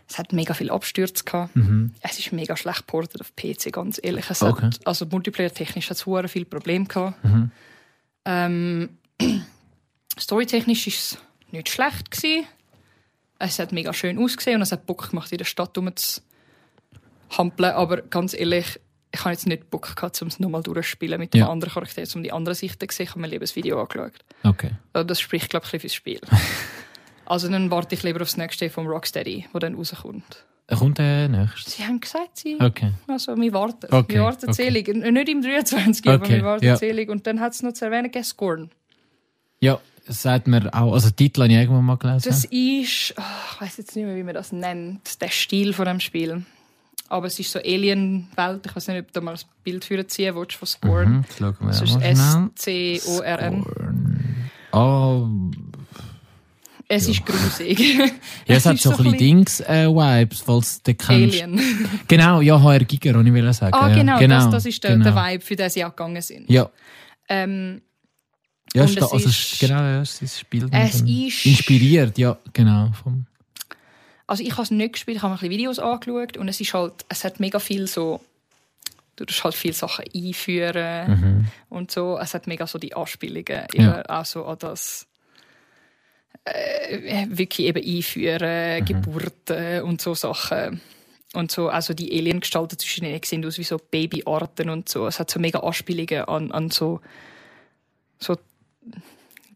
Es hat mega viel Abstürze gehabt. Mhm. Es ist mega schlecht portet auf PC, ganz ehrlich. Es Okay. hat, also Multiplayer-technisch hat es viel Probleme gehabt. Mhm. Ähm, Storytechnisch ist es nicht schlecht gewesen. Es hat mega schön ausgesehen und es hat Bock gemacht, in der Stadt rumzuhampeln. Aber ganz ehrlich, ich habe jetzt nicht Bock gehabt, um es nochmal durchzuspielen mit Ja. einem anderen Charakter, um die andere Seite zu sehen. Ich habe mir lieber das Video angeschaut. Okay. Das spricht, glaube ich, fürs Spiel. also dann warte ich lieber aufs nächste vom Rocksteady, wo dann rauskommt. Kommt der nächste? Sie haben gesagt, sie, Okay. also wir warten. Okay, Wir warten okay. zählig. Nicht im 23, aber Okay, wir warten ja. zählig. Und dann hat es noch zu erwähnen, Scorn. Ja, das sagt mir auch. Also, Titel habe ich irgendwann mal gelesen. Das ist, ah, ich weiß jetzt nicht mehr, wie man das nennt, der Stil von dem Spiel. Aber es ist so Alien-Welt. Ich weiß nicht, ob du mal ein Bild für ziehen willst von Scorn. Mhm, jetzt schauen wir Das ist. S-C-O-R-N. Oh, Es ist grusig. ja, es hat ist so ein bisschen Dings-Vibes, falls du kennst. Alien. Genau, ja, HR Giger, wollte ich will sagen. Ah, ja. genau, genau das, das ist der, genau. der Vibe, für den sie auch gegangen sind. Ja, Ähm, ja sta- es also, ist- genau, ja, es ist Spiel. Es ist- Inspiriert, ja, genau. Vom, also ich habe es nicht gespielt, ich habe mir ein bisschen Videos angeschaut und es ist halt, es hat mega viel so, du musst halt viele Sachen einführen und so. Es hat mega so die Anspielungen, Mhm. Ja. auch so an das äh, wirklich eben einführen, Mhm. Geburten und so Sachen. Und so, also die Aliengestalten zwischen ihnen sehen aus wie so Babyarten und so. Es hat so mega Anspielungen an, an so, so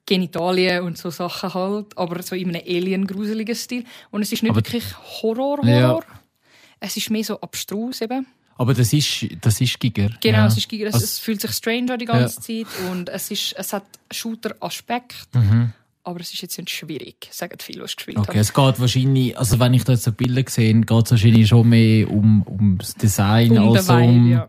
Genitalien und so Sachen halt, aber so in einem alien-gruseligen Stil. Und es ist nicht Aber- wirklich Horror, Ja. Horror. Es ist mehr so abstrus eben. aber das ist, das ist Giger. Genau, ja. es, ist, es, Also- es fühlt sich strange an die ganze Zeit und es, ist, es hat Shooter-Aspekt, Mhm. aber es ist jetzt nicht schwierig, sagen viele, es gespielt Okay, haben. es geht wahrscheinlich, also wenn ich da jetzt so Bilder sehe, geht es wahrscheinlich schon mehr um, um das Design Um als Vibe, um, ja.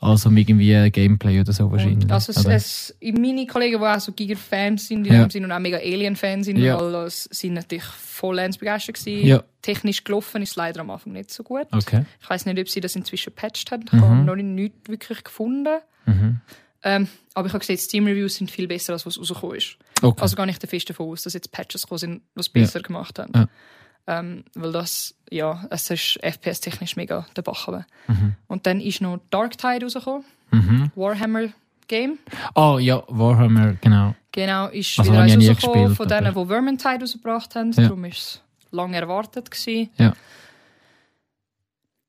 Als um irgendwie Gameplay oder so wahrscheinlich. Und also es, oder? es, meine Kollegen, die auch so Giga-Fans sind, die Ja. sind und auch mega Alien-Fans sind, Ja. alles, sind natürlich vollends begeistert gewesen. Ja. Technisch gelaufen ist es leider am Anfang nicht so gut. Okay. Ich weiß nicht, ob sie das inzwischen patched haben. Ich habe noch nicht wirklich gefunden. Mhm. Ähm, aber ich habe gesehen, die Steam-Reviews sind viel besser, als was rausgekommen ist. Okay. Also gar nicht fest davon aus, dass jetzt Patches gekommen sind, die es besser gemacht haben. Ja. Ähm, weil das, ja, es ist FPS-technisch mega der Bach. Mhm. Und dann ist noch Dark Tide rausgekommen. Mhm. Warhammer Game. Oh ja, Warhammer, genau. Genau, ist Also wieder eins rausgekommen gespielt, von denen, die Vermintide rausgebracht haben. Ja. Darum war es lange erwartet. Gewesen. Ja.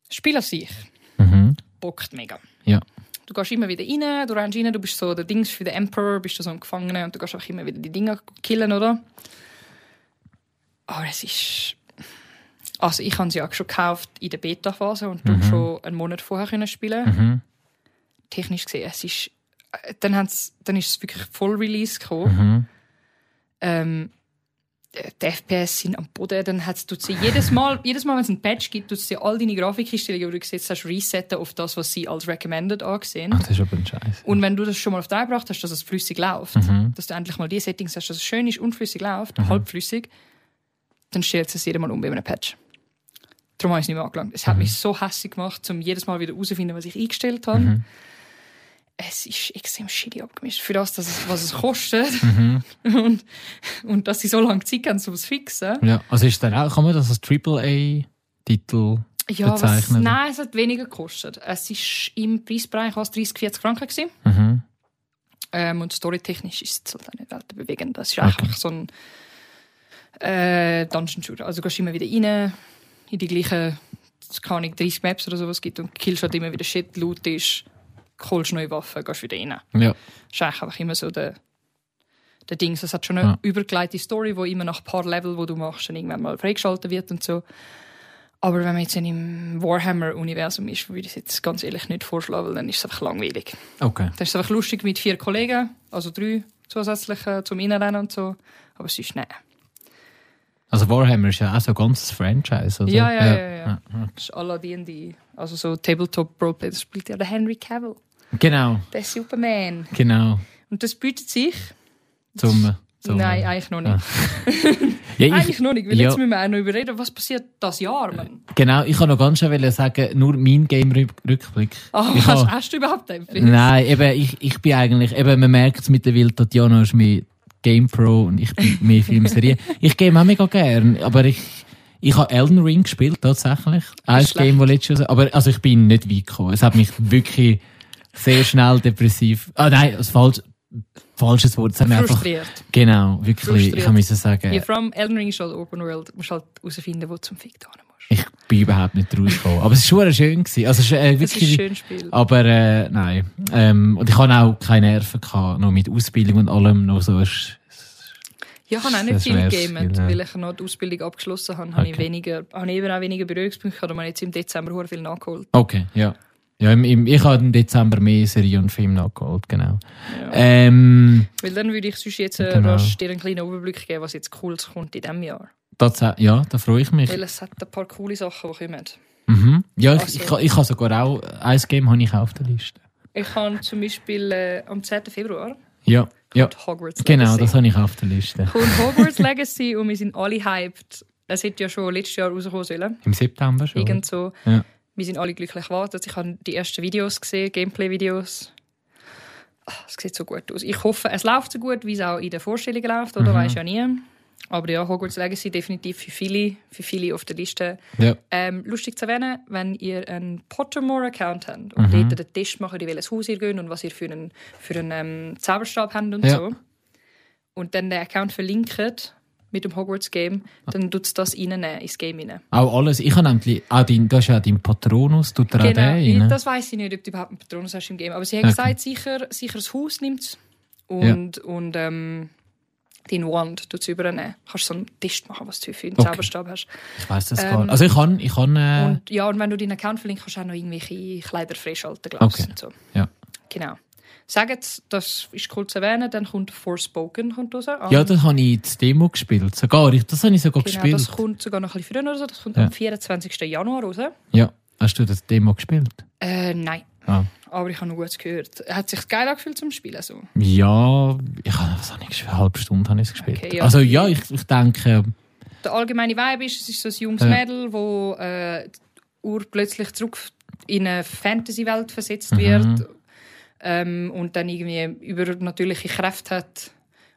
Spiel an sich Mhm. bockt mega. Ja. Du gehst immer wieder rein, du rennst rein, du bist so der Dings für den Emperor, bist du so ein Gefangener und du gehst auch immer wieder die Dinge killen, oder? Aber es ist... Also ich habe sie ja schon gekauft in der Beta-Phase und du schon einen Monat vorher können spielen. Mhm. Technisch gesehen, es ist... äh, Dann, haben's- dann ist es wirklich voll Release gekommen. Mhm. ähm, die FPS sind am Boden, dann hat's, tut sie jedes Mal, jedes Mal, wenn es einen Patch gibt, tut sie all deine Grafikeinstellungen, die du gesetzt hast, resetten auf das, was sie als recommended angesehen. Ach, das ist aber ein Scheiß. Und wenn du das schon mal auf drei gebracht hast, dass es flüssig läuft, Mhm. dass du endlich mal die Settings hast, dass es schön ist und flüssig läuft, halbflüssig, dann stellt es jedes Mal um bei einem Patch. Darum habe ich es nicht mehr angelangt. Es hat mich so hässlich gemacht, um jedes Mal wieder herauszufinden, was ich eingestellt habe. es ist extrem shitty abgemischt. Für das, dass es, was es kostet Mhm. und, und dass sie so lange Zeit haben, um es zu fixen. Ja, also ist dann auch, kann man das als AAA-Titel Ja, was, bezeichnen? nein, es hat weniger gekostet. Es war im Preisbereich was 30, 40 Franken. Gewesen. Mhm. Ähm, und storytechnisch ist es halt auch nicht weltenbewegend. Das ist einfach so ein äh, Dungeon Shooter. Also du gehst immer wieder rein, in die gleichen, keine Ahnung, 30 Maps oder sowas gibt und killst halt immer wieder Shit, Loot ist, holst neue Waffen, gehst wieder rein. Ja. Das ist eigentlich einfach immer so der, der Ding. Es hat schon eine Ja. übergeleitete Story, die immer nach ein paar Level, die du machst, dann irgendwann mal freigeschaltet wird und so. Aber wenn man jetzt im Warhammer-Universum ist, würde ich es jetzt ganz ehrlich nicht vorschlagen, weil dann ist es einfach langweilig. Okay. Das ist einfach lustig mit vier Kollegen, also drei zusätzliche zum Innenrennen und so. Aber es ist nein. Also Warhammer ist ja auch so ein ganzes Franchise, oder? Ja, ja, ja, ja. ja. Das ist alle D&D. Also so Tabletop-Roleplay, das spielt ja der Henry Cavill, Genau, der Superman. genau. Und das bietet sich... Zum, zum Nein, eigentlich noch nicht. Ja, ich, Eigentlich noch nicht, weil ja. jetzt müssen wir auch noch überreden, was passiert das Jahr, Mann. Genau, ich kann noch ganz schnell sagen, nur mein Game-Rückblick. Oh, ich hast, hast du überhaupt einen Preis? Nein, eben, ich, ich bin eigentlich, eben, man merkt es mittlerweile, Tatjana ist mehr Game Pro und ich bin mehr Filmserie. ich game auch mega gern, aber ich, ich habe Elden Ring gespielt, tatsächlich. Ein Game, das letztes Jahr, aber, also ich bin nicht weit gekommen. Es hat mich wirklich sehr schnell depressiv, ah nein, das falsch, falsches Wort, hat mich einfach, Frustriert. genau, wirklich, Frustriert. ich muss sagen, Ja, vor allem Elden Ring ist halt Open World. Du musst halt herausfinden, wo du zum Fick da musst. ich bin überhaupt nicht rausgekommen. Aber es war schon schön gewesen. Also, es äh, Das ist ein wirklich, schönes Spiel. Aber äh, nein. Ähm, und ich hatte auch keine Nerven, gehabt, noch mit Ausbildung und allem. Noch so ist, Ja, ich habe auch nicht viel Spiel, ja. weil ich noch die Ausbildung abgeschlossen habe. Habe ich, Okay. weniger, habe ich eben auch weniger Berührungspunkte gehabt. Habe ich jetzt im Dezember sehr viel nachgeholt. okay, ja. Ja, im, im, ich habe im Dezember mehr Serie und Film nachgeholt, genau. Ja. Ähm, Weil dann würde ich sonst jetzt äh, Genau. rasch dir einen kleinen Überblick geben, was jetzt Cooles kommt in diesem Jahr. Das, ja, da freue ich mich. Weil es hat ein paar coole Sachen, die kommen. Mhm. Ja, ich, Also- ich, ich habe sogar auch, ein Game habe ich auch auf der Liste. Ich habe zum Beispiel äh, am 10. Februar Ja, ja. Hogwarts Genau, Legacy. das habe ich auf der Liste. kommt Hogwarts Legacy und wir sind alle hyped. Es hätte ja schon letztes Jahr rauskommen sollen. Im September schon. Irgend so. Ja. Wir sind alle glücklich gewartet. Ich habe die ersten Videos gesehen, Gameplay-Videos. Ah, Es sieht so gut aus. Ich hoffe, es läuft so gut, wie es auch in den Vorstellungen läuft, oder Mhm. weiß ja nie. Aber ja, Hogwarts Legacy definitiv für viele, für viele auf der Liste. Ja. Ähm, lustig zu erwähnen, wenn ihr einen Pottermore-Account habt und Mhm. dort den Test macht, in welches Haus ihr geht und was ihr für einen, für einen ähm, Zauberstab habt und Ja. so, und dann den Account verlinkt mit dem Hogwarts-Game, dann tut es das reinnehmen, ins Game rein. Auch alles. Ich habe nämlich, auch dein, du hast ja deinen Patronus, tut er auch Genau, den ich, rein? das weiß ich nicht, ob du überhaupt einen Patronus hast im Game. Aber sie haben Okay. gesagt, sicher, sicher das Haus nimmt es und, und ähm, dein Wand es übernehmen. Kannst so einen Test machen, was du für einen Okay. Zauberstab hast. Ich weiß das Ähm, gar nicht. Also ich kann, ich kann, äh, Und, ja, und wenn du deinen Account verlinkst, kannst du auch noch irgendwelche Kleider freischalten, glaubst Okay. und so. ja. Genau. Sagt, das ist cool zu erwähnen, dann kommt Forspoken kommt raus. Am- Ja, das habe ich das Demo gespielt. Sogar, das habe ich sogar genau, gespielt. das kommt sogar noch ein bisschen früher raus. Das kommt Ja. am 24. Januar raus. Ja, hast du das Demo gespielt? Äh, nein. Ah. Aber ich habe noch Gutes gehört. Hat sich geil angefühlt zum Spielen so. Ja, ich habe, was habe ich gespielt? Eine halbe Stunde habe ich es gespielt. Okay, ja. Also ja, ich, ich denke, Der allgemeine Vibe ist, es ist so ein junges Ja. Mädel, wo äh, urplötzlich zurück in eine Fantasy-Welt versetzt Mhm. wird ähm, und dann irgendwie übernatürliche Kräfte hat.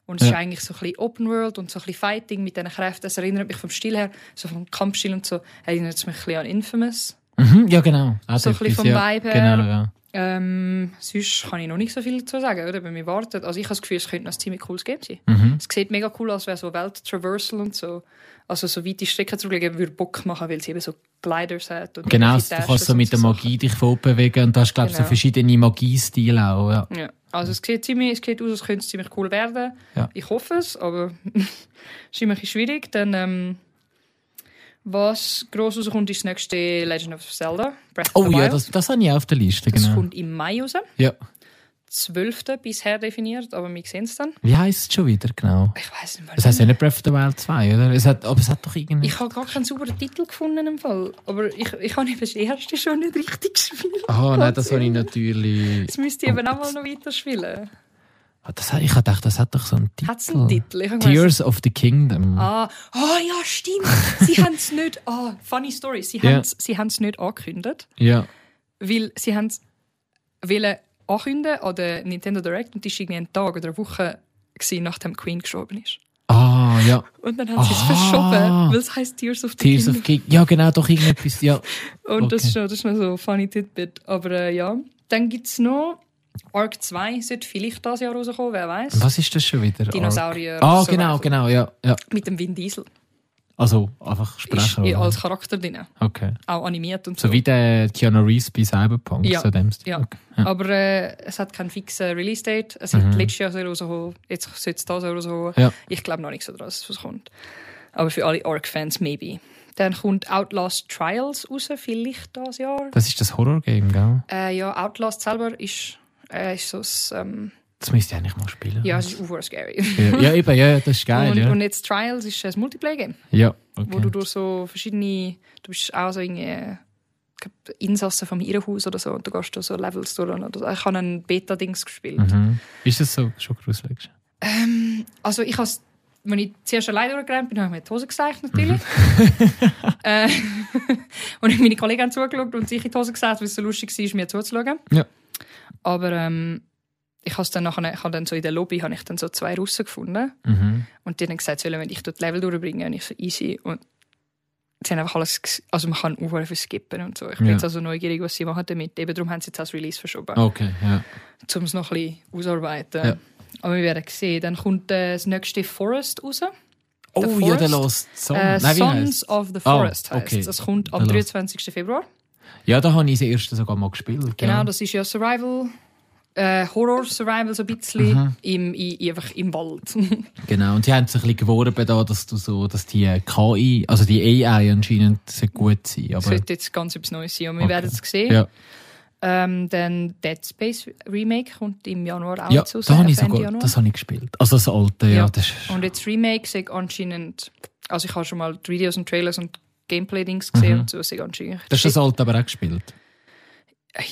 Und es Ja. ist eigentlich so ein bisschen Open World und so ein bisschen Fighting mit diesen Kräften. Es erinnert mich vom Stil her, so vom Kampfstil und so, erinnert es mich ein bisschen an Infamous. Mhm, ja genau. Auch So ein bisschen vom ja. Vibe her. Genau, ja. Ähm, sonst kann ich noch nicht so viel dazu sagen, oder? Wenn wir warten. Also ich habe das Gefühl, es könnte noch ein ziemlich cooles Game sein. Mhm. Es sieht mega cool aus, wäre so Welt-Traversal und so. Also so weite Strecken zurücklegen, würde Bock machen, weil sie eben so Gliders hat. Und Genau, du kannst so mit der so Magie dich fortbewegen und du hast, glaube ich, so Genau. verschiedene Magiestile auch. Ja. Ja. Also es sieht, ziemlich, es sieht aus, als könnte es ziemlich cool werden. Ja. Ich hoffe es, aber es ist immer ein bisschen schwierig. Dann, ähm, was gross rauskommt, ist das nächste Legend of Zelda. Breath of Oh the ja, das, das habe ich auf der Liste, Das genau. kommt im Mai raus. Ja. 12. bisher definiert, aber wir sehen es dann. Wie heisst es schon wieder genau? Ich weiß nicht mehr. Das heisst ja nicht Breath of the Wild 2, oder? Es hat, aber es hat doch irgendwie... Ich habe gar keinen sauberen Titel gefunden im Fall. Aber ich, ich habe eben das erste schon nicht richtig gespielt. Ah, nein, das habe ich natürlich... Jetzt müsste ich eben auch mal noch weiterspielen. Ah, Das, ich habe gedacht, das hat doch so einen Titel. Hat es einen Titel? Tears of the Kingdom. Ah, oh, ja, stimmt. Sie haben es nicht. Ah, funny story. Sie Ja. haben es nicht angekündigt, Ja. weil sie haben es ankündigen an der Nintendo Direct und die war irgendwie ein Tag oder eine Woche, gewesen, nachdem Queen gestorben ist. Ah, ja. Und dann haben sie es verschoben, weil es heisst Tears of the Tears Kingdom. of King. Ja, genau, doch irgendetwas. Ja. Und das, Okay. ist noch, das ist noch so ein funny Tidbit. Aber äh, ja. Dann gibt es noch Arc 2, sollte vielleicht dieses Jahr rauskommen, wer weiß. Was ist das schon wieder? Dinosaurier. Ah, Survival. genau, genau, ja. ja. Mit dem Vin Diesel. Also einfach Ist Sprecher. oder? als Charakter drin. Okay. Auch animiert und so. So wie der Keanu Reeves bei Cyberpunk. Ja, So dem ja. Okay. ja. Aber äh, es hat keinen fixen Release-Date. Es hat Mhm. letztes Jahr soll rauskommen, jetzt sollte es Jahr rauskommen. Ja. Ich glaube noch nicht so dran, dass es kommt. Aber für alle Arc-Fans maybe. Dann kommt Outlast Trials raus, vielleicht dieses Jahr. Das ist das Horror-Game, gell? Äh, ja, Outlast selber ist, äh, ist so ein, ähm, Das müsste ich eigentlich mal spielen. ja, es ist super scary. ja, ja, eben, ja, das ist geil, und, ja. und jetzt Trials ist ein Multiplayer-Game, ja, wo okay. du durch so verschiedene, du bist auch so irgendwie, äh, ich glaub, Insasse vom Irrenhaus oder so und du gehst durch so Levels durch. Oder so. Ich habe ein Beta-Dings gespielt. Mhm. Ist das so schon gruselig? Also ich has, wenn ich zuerst alleine durchgerannt bin, habe ich mir die Hose gezeigt natürlich. äh, und meine Kollegen haben zugeschaut und sich in die Hose gezeigt, weil es so lustig war, mir zuzuschauen. Ja. Aber ähm, ich habe dann nachher, ich habe dann so in der Lobby habe ich dann so zwei Russen gefunden Mhm. und die haben gesagt, sollen wir dich dort Level durchbringen und ich so easy und sie haben einfach alles, also man kann auch skippen und so. Ich bin Ja. jetzt also neugierig, was sie machen damit. Eben darum haben sie jetzt das Release verschoben Okay, ja. um es noch ein bisschen auszuarbeiten. Ja. Aber wir werden sehen. Dann kommt äh, das nächste Forest raus. Oh, The ja, der Forest. Lost Song. Äh, Nein, Sons of the Ah, Forest heisst okay. es. Das kommt am The Lost. 23. Februar. Ja, da habe ich das erste sogar mal gespielt. Genau, ja. das ist ja Survival, äh, Horror-Survival so ein bisschen Mhm. im, i- einfach im Wald. Genau, und die haben sich ein bisschen geworben, da, dass, du so, dass die KI, also die AI anscheinend sehr gut sein. Das Aber, sollte jetzt ganz etwas Neues sein. Und wir Okay. werden es sehen. ja, Ähm, dann Dead Space Remake kommt im Januar auch ja raus, da habe ich sogar, Januar. das habe ich gespielt. Also das alte, ja. Ja. Das ist, Und jetzt Remake sehe anscheinend, also ich habe schon mal die Videos und Trailers und Gameplay-Dings gesehen Mhm. und so sehe anscheinend. das ist das alte aber auch gespielt.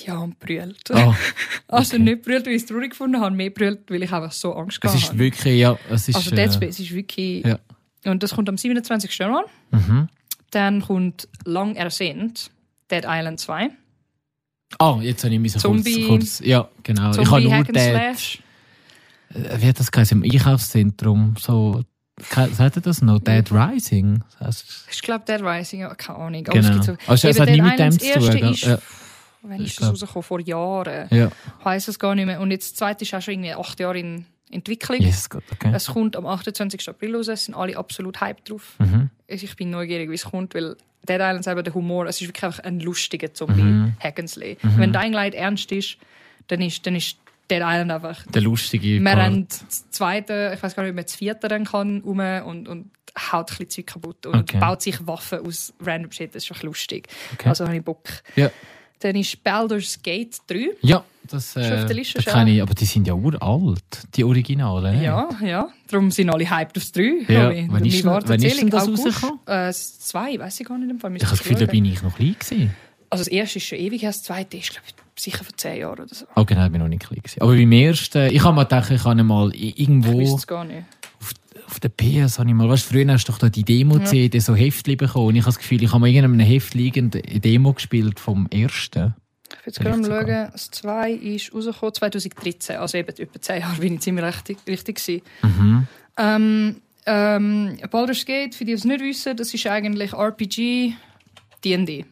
Ja, und brüllt. Also okay. nicht brüllt, weil ich es traurig gefunden habe, mehr brüllt, weil ich einfach so Angst es gehabt ist habe. wirklich, ja, es ist... Also Dead äh, Space ist wirklich... ja. Und das kommt am 27. Januar. Mhm. Dann kommt lang ersehnt Dead Island 2. Ah, jetzt habe ich mich so Zombie- kurz, kurz... Ja, genau. ich habe Zombie nur. Slash. Äh, Wie hat das geheißen? Im Einkaufszentrum, so... Sagt ihr das noch? Dead Rising? Das heißt, Ich glaube Dead Rising, ja, keine Ahnung. Aber es genau. gibt so, Also es hat nichts mit dem zu das tun. ist, Ja. wann Ich ist das rausgekommen? Vor Jahren. ja. Ich weiss es gar nicht mehr. Und jetzt das zweite ist auch schon irgendwie acht Jahre in Entwicklung. Jesus Gott, okay. Es kommt am 28. April raus. Es sind alle absolut hyped drauf. Mhm. Also Ich bin neugierig, wie es kommt, weil Dead Island selber der Humor, es ist wirklich einfach ein lustiger Mhm. Zombie-Hack'n'Slay. Wenn Dying Light ernst ist, dann ist, dann ist Dead Island einfach... Der lustige Wir Part. haben das zweite, ich weiß gar nicht, ob man das vierte dann kann, um und, und haut ein bisschen Zeug kaputt und Okay. baut sich Waffen aus random Shit. Das ist einfach lustig. Okay. Also habe ich Bock. Ja. Dann ist Baldur's Gate 3. Ja, das, Schon auf äh, der Liste das schon? kenne ich, aber die sind ja uralt, die Originalen. ne? Ja, ja. Darum sind alle hyped aufs 3. Ja. Alle. Wann ist wann ist zählich. denn das rausgekommen? Äh, 2, weiß ich gar nicht. im Fall. Ich habe das Gefühl, da bin ich noch klein gewesen. Also das erste ist schon ewig, her, das zweite ist, glaube ich, sicher vor 10 Jahren oder so. Oh, genau, ich bin noch nicht klein gewesen. Aber beim ersten, ich habe mir gedacht, ich kann mal Ich irgendwo wüsste es gar nicht. auf der PS, habe ich mal, weißt, du, früher hast du doch da die Demo-CD so Heftli bekommen. Und ich habe das Gefühl, ich habe mal irgendeinem Heft liegend eine Demo gespielt vom ersten. Ich will jetzt gerade mal sogar. schauen. Das 2 ist rausgekommen 2013. Also eben etwa 10 Jahre bin ich ziemlich richtig, richtig. Mhm. Ähm, ähm, Baldur's Gate, für die, die es nicht wissen, das ist eigentlich RPG, D&D.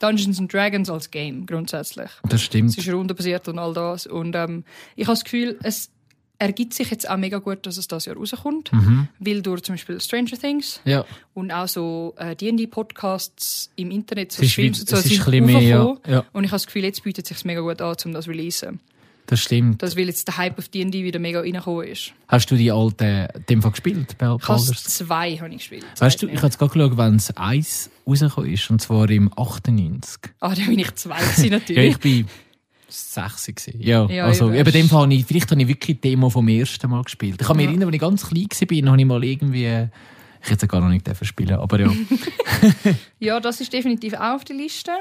Dungeons and Dragons als Game, grundsätzlich. Das stimmt. Es ist rundenbasiert und all das. Und ähm, ich habe das Gefühl, es ergibt sich jetzt auch mega gut, dass es das Jahr rauskommt. Mhm. Weil durch zum Beispiel Stranger Things Ja, und auch so äh, D&D-Podcasts im Internet, so Streams und so, sind ein bisschen mehr, ja, ja, Und ich habe das Gefühl, jetzt bietet es sich mega gut an, um das zu releasen. Das stimmt. Das, weil jetzt der Hype auf D&D wieder mega reingekommen ist. Hast du die alte, in dem Fall gespielt, habe Baldur's? zwei habe ich gespielt. Weißt du, ich habe jetzt gerade geschaut, wann das Eis rausgekommen ist, und zwar im 98. Ah, da bin ich zwei gewesen, Ja, natürlich. ich bin sechs gewesen. Ja, Ja, also eben dem Fall habe ich, vielleicht habe ich wirklich die Demo vom ersten Mal gespielt. Ich kann mich Ja. erinnern, als ich ganz klein war, habe ich mal irgendwie, ich hätte es gar noch nicht spielen, aber ja. Ja, das ist definitiv auch auf der Liste.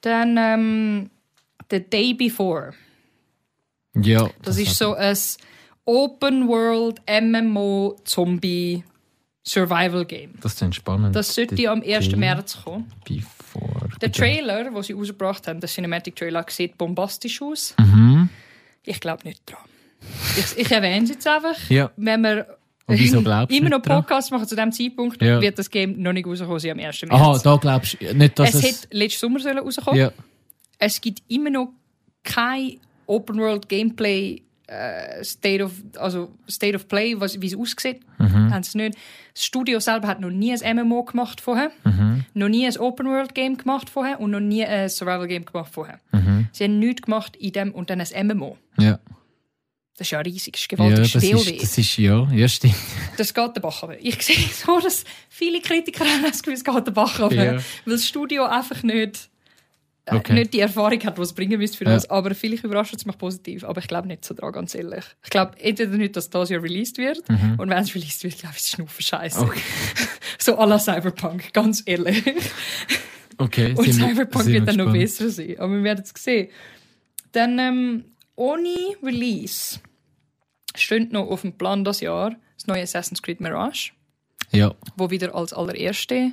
Dann ähm, The Day Before. Ja Das, ist so ein Open World MMO Zombie Survival Game. Das ist spannend. Das sollte The am 1. Day März kommen. Before. Der Trailer, den sie rausgebracht haben, der Cinematic Trailer, sieht bombastisch aus. Mhm. Ich glaube nicht dran. Ich, ich erwähne es jetzt einfach. Ja. Wenn wir immer noch? Podcasts machen zu diesem Zeitpunkt, Ja. wird das Game noch nicht rauskommen, sie am 1. März. Aha, da glaubst du nicht, dass es es... hätte letzten Sommer rauskommen ja. Es gibt immer noch kein Open World Gameplay äh, State of also State of Play, was, wie es aussieht, Mhm. haben sie nicht. Das Studio selber hat noch nie ein MMO gemacht vorher, Mhm. noch nie ein Open World Game gemacht vorher und noch nie ein Survival Game gemacht vorher. Mhm. Sie haben nichts gemacht in dem und dann ein MMO. Ja. Das ist ja riesig, das ist Ja, gewaltig, das das ist, das ist, ja, ja, stimmt. Das geht der Bach runter. Ich sehe so, dass viele Kritiker haben das Gefühl, es geht der Bach runter. Ja. Weil das Studio einfach nicht, Okay. nicht die Erfahrung hat, die es bringen müsste für Ja. das. Aber vielleicht überrascht es mich positiv. Aber ich glaube nicht so dran, ganz ehrlich. Ich glaube entweder nicht, dass das Jahr released wird. Und wenn es released wird, glaube ich, ist es Scheiße. Mhm. Okay. So à la Cyberpunk, ganz ehrlich. Okay, Und Cyberpunk wird wir dann noch besser sein. Aber wir werden es sehen. Dann ähm, ohne Release steht noch auf dem Plan das Jahr das neue Assassin's Creed Mirage, Ja, wo wieder als allererste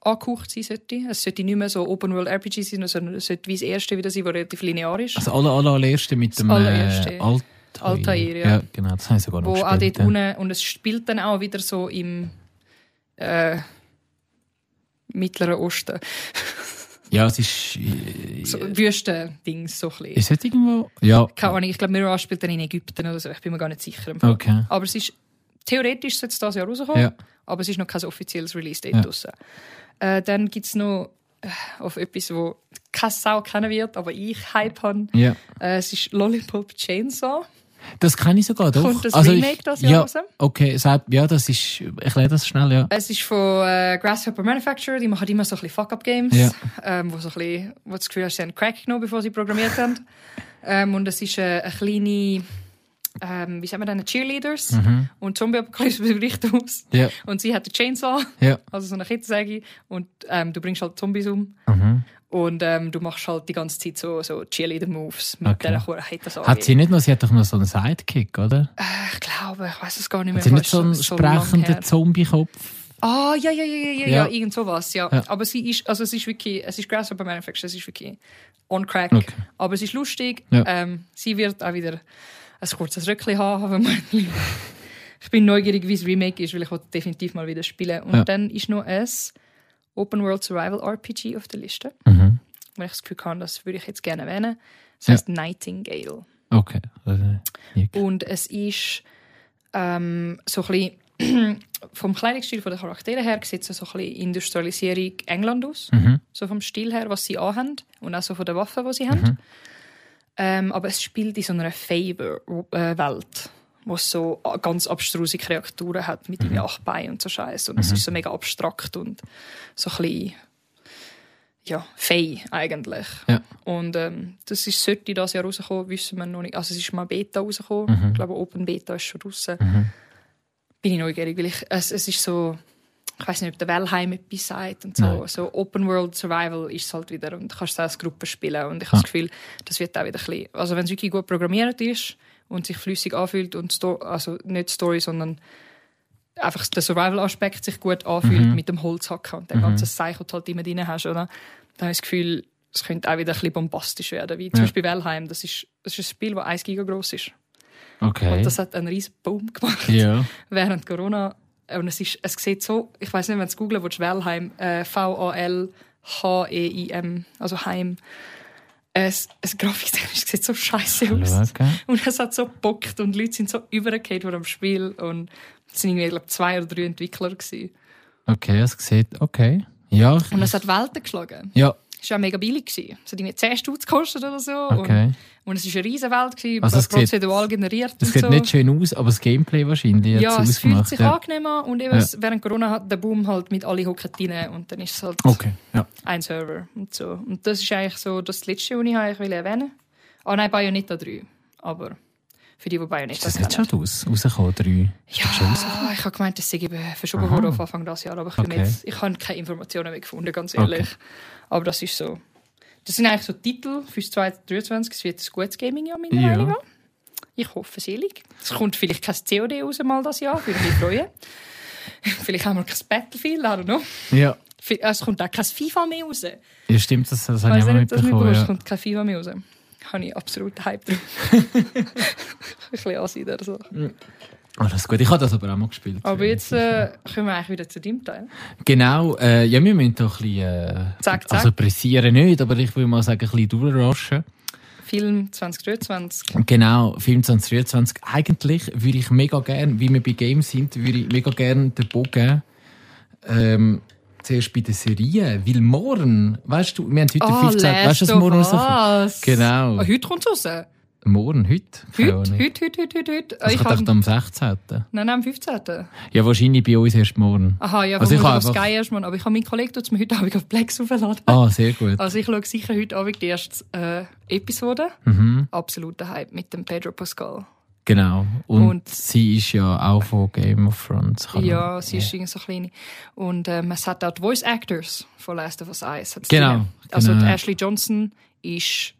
angehaucht sein sollte. Es sollte nicht mehr so Open World RPG sein, sondern es sollte wie das erste wieder sein, das relativ linear ist. also alle, alle allererste mit dem allererste. Äh, Altair. Altair, ja. ja. genau, das habe ich sogar noch wo auch gespielt, dort ja. unten, und es spielt dann auch wieder so im äh, Mittleren Osten. Ja, es ist... äh, So Wüsten-Dings, so ein bisschen. Ist es irgendwo... Ja, Keine Ahnung, ich glaube, Mirage spielt dann in Ägypten oder so. Ich bin mir gar nicht sicher. okay. Aber es ist, theoretisch sollte es dieses Jahr rauskommen, Ja. aber es ist noch kein offizielles Release-Date Ja. draussen. Äh, dann gibt es noch äh, auf etwas, wo keine Sau kennen wird, aber ich Hype habe. Ja. Äh, es ist Lollipop Chainsaw. Das kann ich sogar, doch. Kommt das also Remake ich, das Jahr ja, raus? Okay, ja, das ist... Ich erkläre das schnell, ja. Es ist von äh, Grasshopper Manufacturer, die machen immer so ein bisschen Fuck-Up-Games, Ja. ähm, wo, so ein bisschen, wo das Gefühl hast, sie haben Crack genommen, bevor sie programmiert haben. ähm, und es ist äh, eine kleine, ähm, wie sagen wir denn, Cheerleaders und Zombie-Apokalypse berichtet aus. Mhm. Ja, Und sie hat den Chainsaw, ja. also so eine Kettensäge, und ähm, du bringst halt Zombies um. Mhm. Und ähm, du machst halt die ganze Zeit so, so Cheerleader-Moves mit Okay. dieser Kettensäge. Hat sie nicht noch... Sie hat doch noch so einen Sidekick, oder? Äh, ich glaube, ich weiß es gar nicht mehr. Hat sie nicht so einen so sprechenden. Zombie-Kopf? Ah, ja, ja, ja, ja, ja, Ja. ja, irgend sowas, ja. Ja. Aber sie ist, also es ist wirklich, es ist Grasshopper Manufacturer, es ist wirklich on crack. Okay. Aber es ist lustig. Ja. Ähm, sie wird auch wieder ein kurzes Röckchen haben, Ich bin neugierig, wie es Remake ist, weil ich will definitiv mal wieder spielen. Und Ja. dann ist noch ein Open World Survival RPG auf der Liste, Mhm. wo ich das Gefühl habe, das würde ich jetzt gerne erwähnen. Das Ja. heißt Nightingale. Okay. Ja. Und es ist ähm, so ein bisschen vom Kleidungsstil der Charaktere her sieht es so ein bisschen Industrialisierung England aus. Mhm. So vom Stil her, was sie anhaben und auch so von den Waffen, die sie haben. Ähm, aber es spielt in so einer Favor-Welt, wo es so ganz abstruse Kreaturen hat mit mhm. acht Beinen und so Scheiß. Und es ist so mega abstrakt und so ein bisschen ja, fei eigentlich. Ja. Und ähm, das ist, sollte das Jahr rauskommen, wissen wir noch nicht. Also es ist mal Beta rausgekommen. Ich glaube, Open Beta ist schon draussen. Bin ich neugierig, weil ich, es, es ist so, ich weiß nicht, ob der Wellheim etwas sagt und so. Nein. So Open World Survival ist es halt wieder und du kannst es als Gruppe spielen. Und ich habe das Gefühl, das wird auch wieder ein bisschen, also wenn es wirklich gut programmiert ist und sich flüssig anfühlt und Sto also nicht Story, sondern einfach der Survival-Aspekt sich gut anfühlt mit dem Holzhacken und dem ganzen Seich, das du halt immer drin hast, oder? Dann habe ich das Gefühl, es könnte auch wieder ein bisschen bombastisch werden. Wie zum Ja. Beispiel Wellheim, das ist, das ist ein Spiel, das 1 Giga groß ist. Okay. Und das hat einen riesen Boom gemacht ja. während Corona. Und es, ist, es sieht so, ich weiß nicht, wenn du es googeln willst, Wellheim, äh, V-A-L-H-E-I-M, also Heim. Es, es grafiktechnisch sieht so scheiße aus. Okay. Und es hat so gebockt und die Leute sind so übergekehrt vor dem Spiel. Und es sind irgendwie, glaube zwei oder drei Entwickler. Gewesen. Okay, es sieht, okay. Ja, Und es hat Welten geschlagen. ja, Es war mega billig. Gewesen. Es hat irgendwie 10 Stutz gekostet oder so. okay. Und, und es war eine riesige Welt, gewesen, Also es sieht- prozedural generiert. Das und sieht so. nicht schön aus, aber das Gameplay wahrscheinlich hat Ja, es es fühlt sich ja. angenehm an und eben Ja. während Corona hat der Boom halt mit alle hocken rein und dann ist es halt Okay, ja. ein Server und so. Und das ist eigentlich so das letzte, was ich eigentlich will erwähnen Ah nein, Bayonetta 3. Aber für die, die Bayonetta Ist das kennen. schon raus, rausgekommen, drei? Ja, ich habe gemeint, das sei verschoben worden auf Anfang des Jahres, aber ich, Okay. jetzt, ich habe keine Informationen mehr gefunden, ganz ehrlich. Aber das ist so. Das sind eigentlich so Titel für 2023. Es wird ein gutes Gaming-Jahr, meiner Ja. Meinung nach. Ich hoffe selig. Es kommt vielleicht kein COD raus mal das Jahr, würde mich freuen. Vielleicht haben wir kein Battlefield, I don't know. Ja. Vi- Es kommt auch kein FIFA mehr raus. Ja, stimmt, das, das habe ich auch mitbekommen. mitbekommen Es Ja. kommt kein FIFA mehr raus. Habe ich absolut Hype drauf. Ein bisschen ansehen oder so. Alles gut, ich habe das aber auch mal gespielt. Aber jetzt äh, kommen wir eigentlich wieder zu deinem Teil. Genau, äh, ja, wir müssen doch ein bisschen, äh, Zack, zack. also pressieren nicht, aber ich würde mal sagen, ein bisschen durchraschen. Film 2023. Genau, Film 2023. Eigentlich würde ich mega gern, wie wir bei Games sind, würde ich mega gern den Bogen ähm, zuerst bei den Serien. Weil morgen, weißt du, wir haben heute Oh, 15. Weißt du, was morgen rauskommt? Us. Genau. Ah, heute kommt es raus. Morgen, heute? Keine Heute, Ahnung. heute, heute, heute, heute, heute. Das ich echt am 16. nein, nein, am 15. Ja, wahrscheinlich bei uns erst morgen. Aha, ja, Also also ich habe auf einfach- Sky erst mal. Aber ich habe meinen Kollegen tut's mir heute Abend auf Plex aufladen. Ah, sehr gut. Also ich schaue sicher heute Abend die erste äh, Episode. Mhm. Absoluter Hype mit dem Pedro Pascal. Genau. Und, Und- sie ist ja auch von Game of Thrones. Kann Ja, man- sie ist irgendwie so klein. Und ähm, es hat auch die Voice Actors von Last of Us 1. hat's Genau. Also genau. die Ashley Johnson ist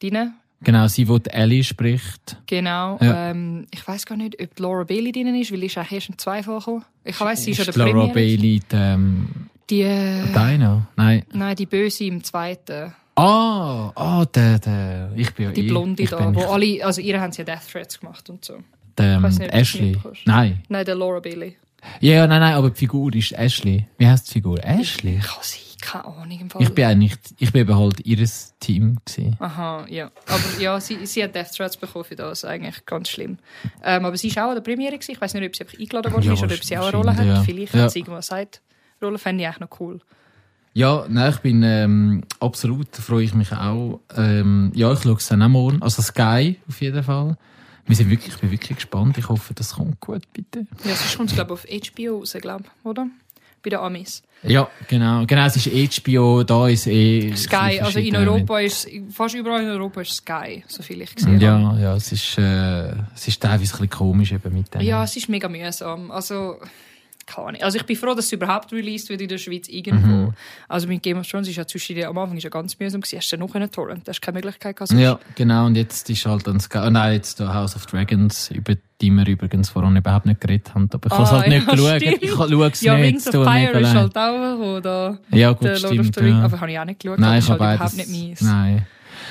drin. Genau, sie, die die Ellie spricht. Genau. Ja. Ähm, ich weiß gar nicht, ob die Laura Bailey drin ist, weil ist auch erst in zwei vorgekommen. Ich weiß, sie ist ja der Ist Laura Premiere. Bailey die, ähm, Die, äh, Dino? Nein. nein, die Böse im zweiten. Ah, ah, der, der, ich bin ja Die Blonde ich da, bin wo alle, also ihr haben sie ja Death Threats gemacht und so. der, ähm, nicht, Ashley. Nein. Nein, der Laura Bailey. Ja, ja, nein, nein, aber die Figur ist Ashley. Wie heißt die Figur? Ashley? Kann sie, keine Ahnung im Fall. Ich bin eigentlich, ich bin eben halt ihres Team gewesen. Aha, ja. Aber ja, sie, sie hat Death Threats bekommen für das, eigentlich ganz schlimm. Ähm, aber sie war auch an der Premiere. Gewesen. Ich weiß nicht, ob sie einfach eingeladen worden Ja, ist oder ob sie auch eine Rolle hat. ja. Vielleicht Ja. hat sie irgendwas gesagt. Rolle fände ich eigentlich noch cool. Ja, nein, ich bin ähm, absolut, freue ich mich auch. Ähm, ja, ich schaue es dann auch morgen. Also Sky auf jeden Fall. Wir sind wirklich, ich bin wirklich gespannt. Ich hoffe, das kommt gut, bitte. Ja, sonst kommt es, glaube ich, auf HBO raus, glaube oder? Bei den Amis. Ja, genau. Genau, es ist HBO, da ist eh... Sky, also in Europa ist, fast überall in Europa ist Sky, soviel ich gesehen habe. Ja, ja, es ist, äh, es ist teilweise ein bisschen komisch eben mit dem. Ja, es ist mega mühsam. Also, keine Ahnung. Also ich bin froh, dass es überhaupt released wird in der Schweiz irgendwo. Mhm. Also mit Game of Thrones ist ja zwischen am Anfang ist ja ganz mühsam gewesen. Hast du noch einen Torrent? Hast du keine Möglichkeit gehabt. Ja, genau. Und jetzt ist halt dann Sky, oh nein, jetzt da House of Dragons, über die wir übrigens vorhin überhaupt nicht geredet haben. Aber ich habe es Ah, halt nicht ja, geschaut. stimmt. Ich schaue es Ja, nicht. Rings of Fire ist halt auch, oder Ja, gut, stimmt. Ja. Aber habe ich auch nicht geschaut. Nein, ich ist halt habe überhaupt nicht meins. Nein.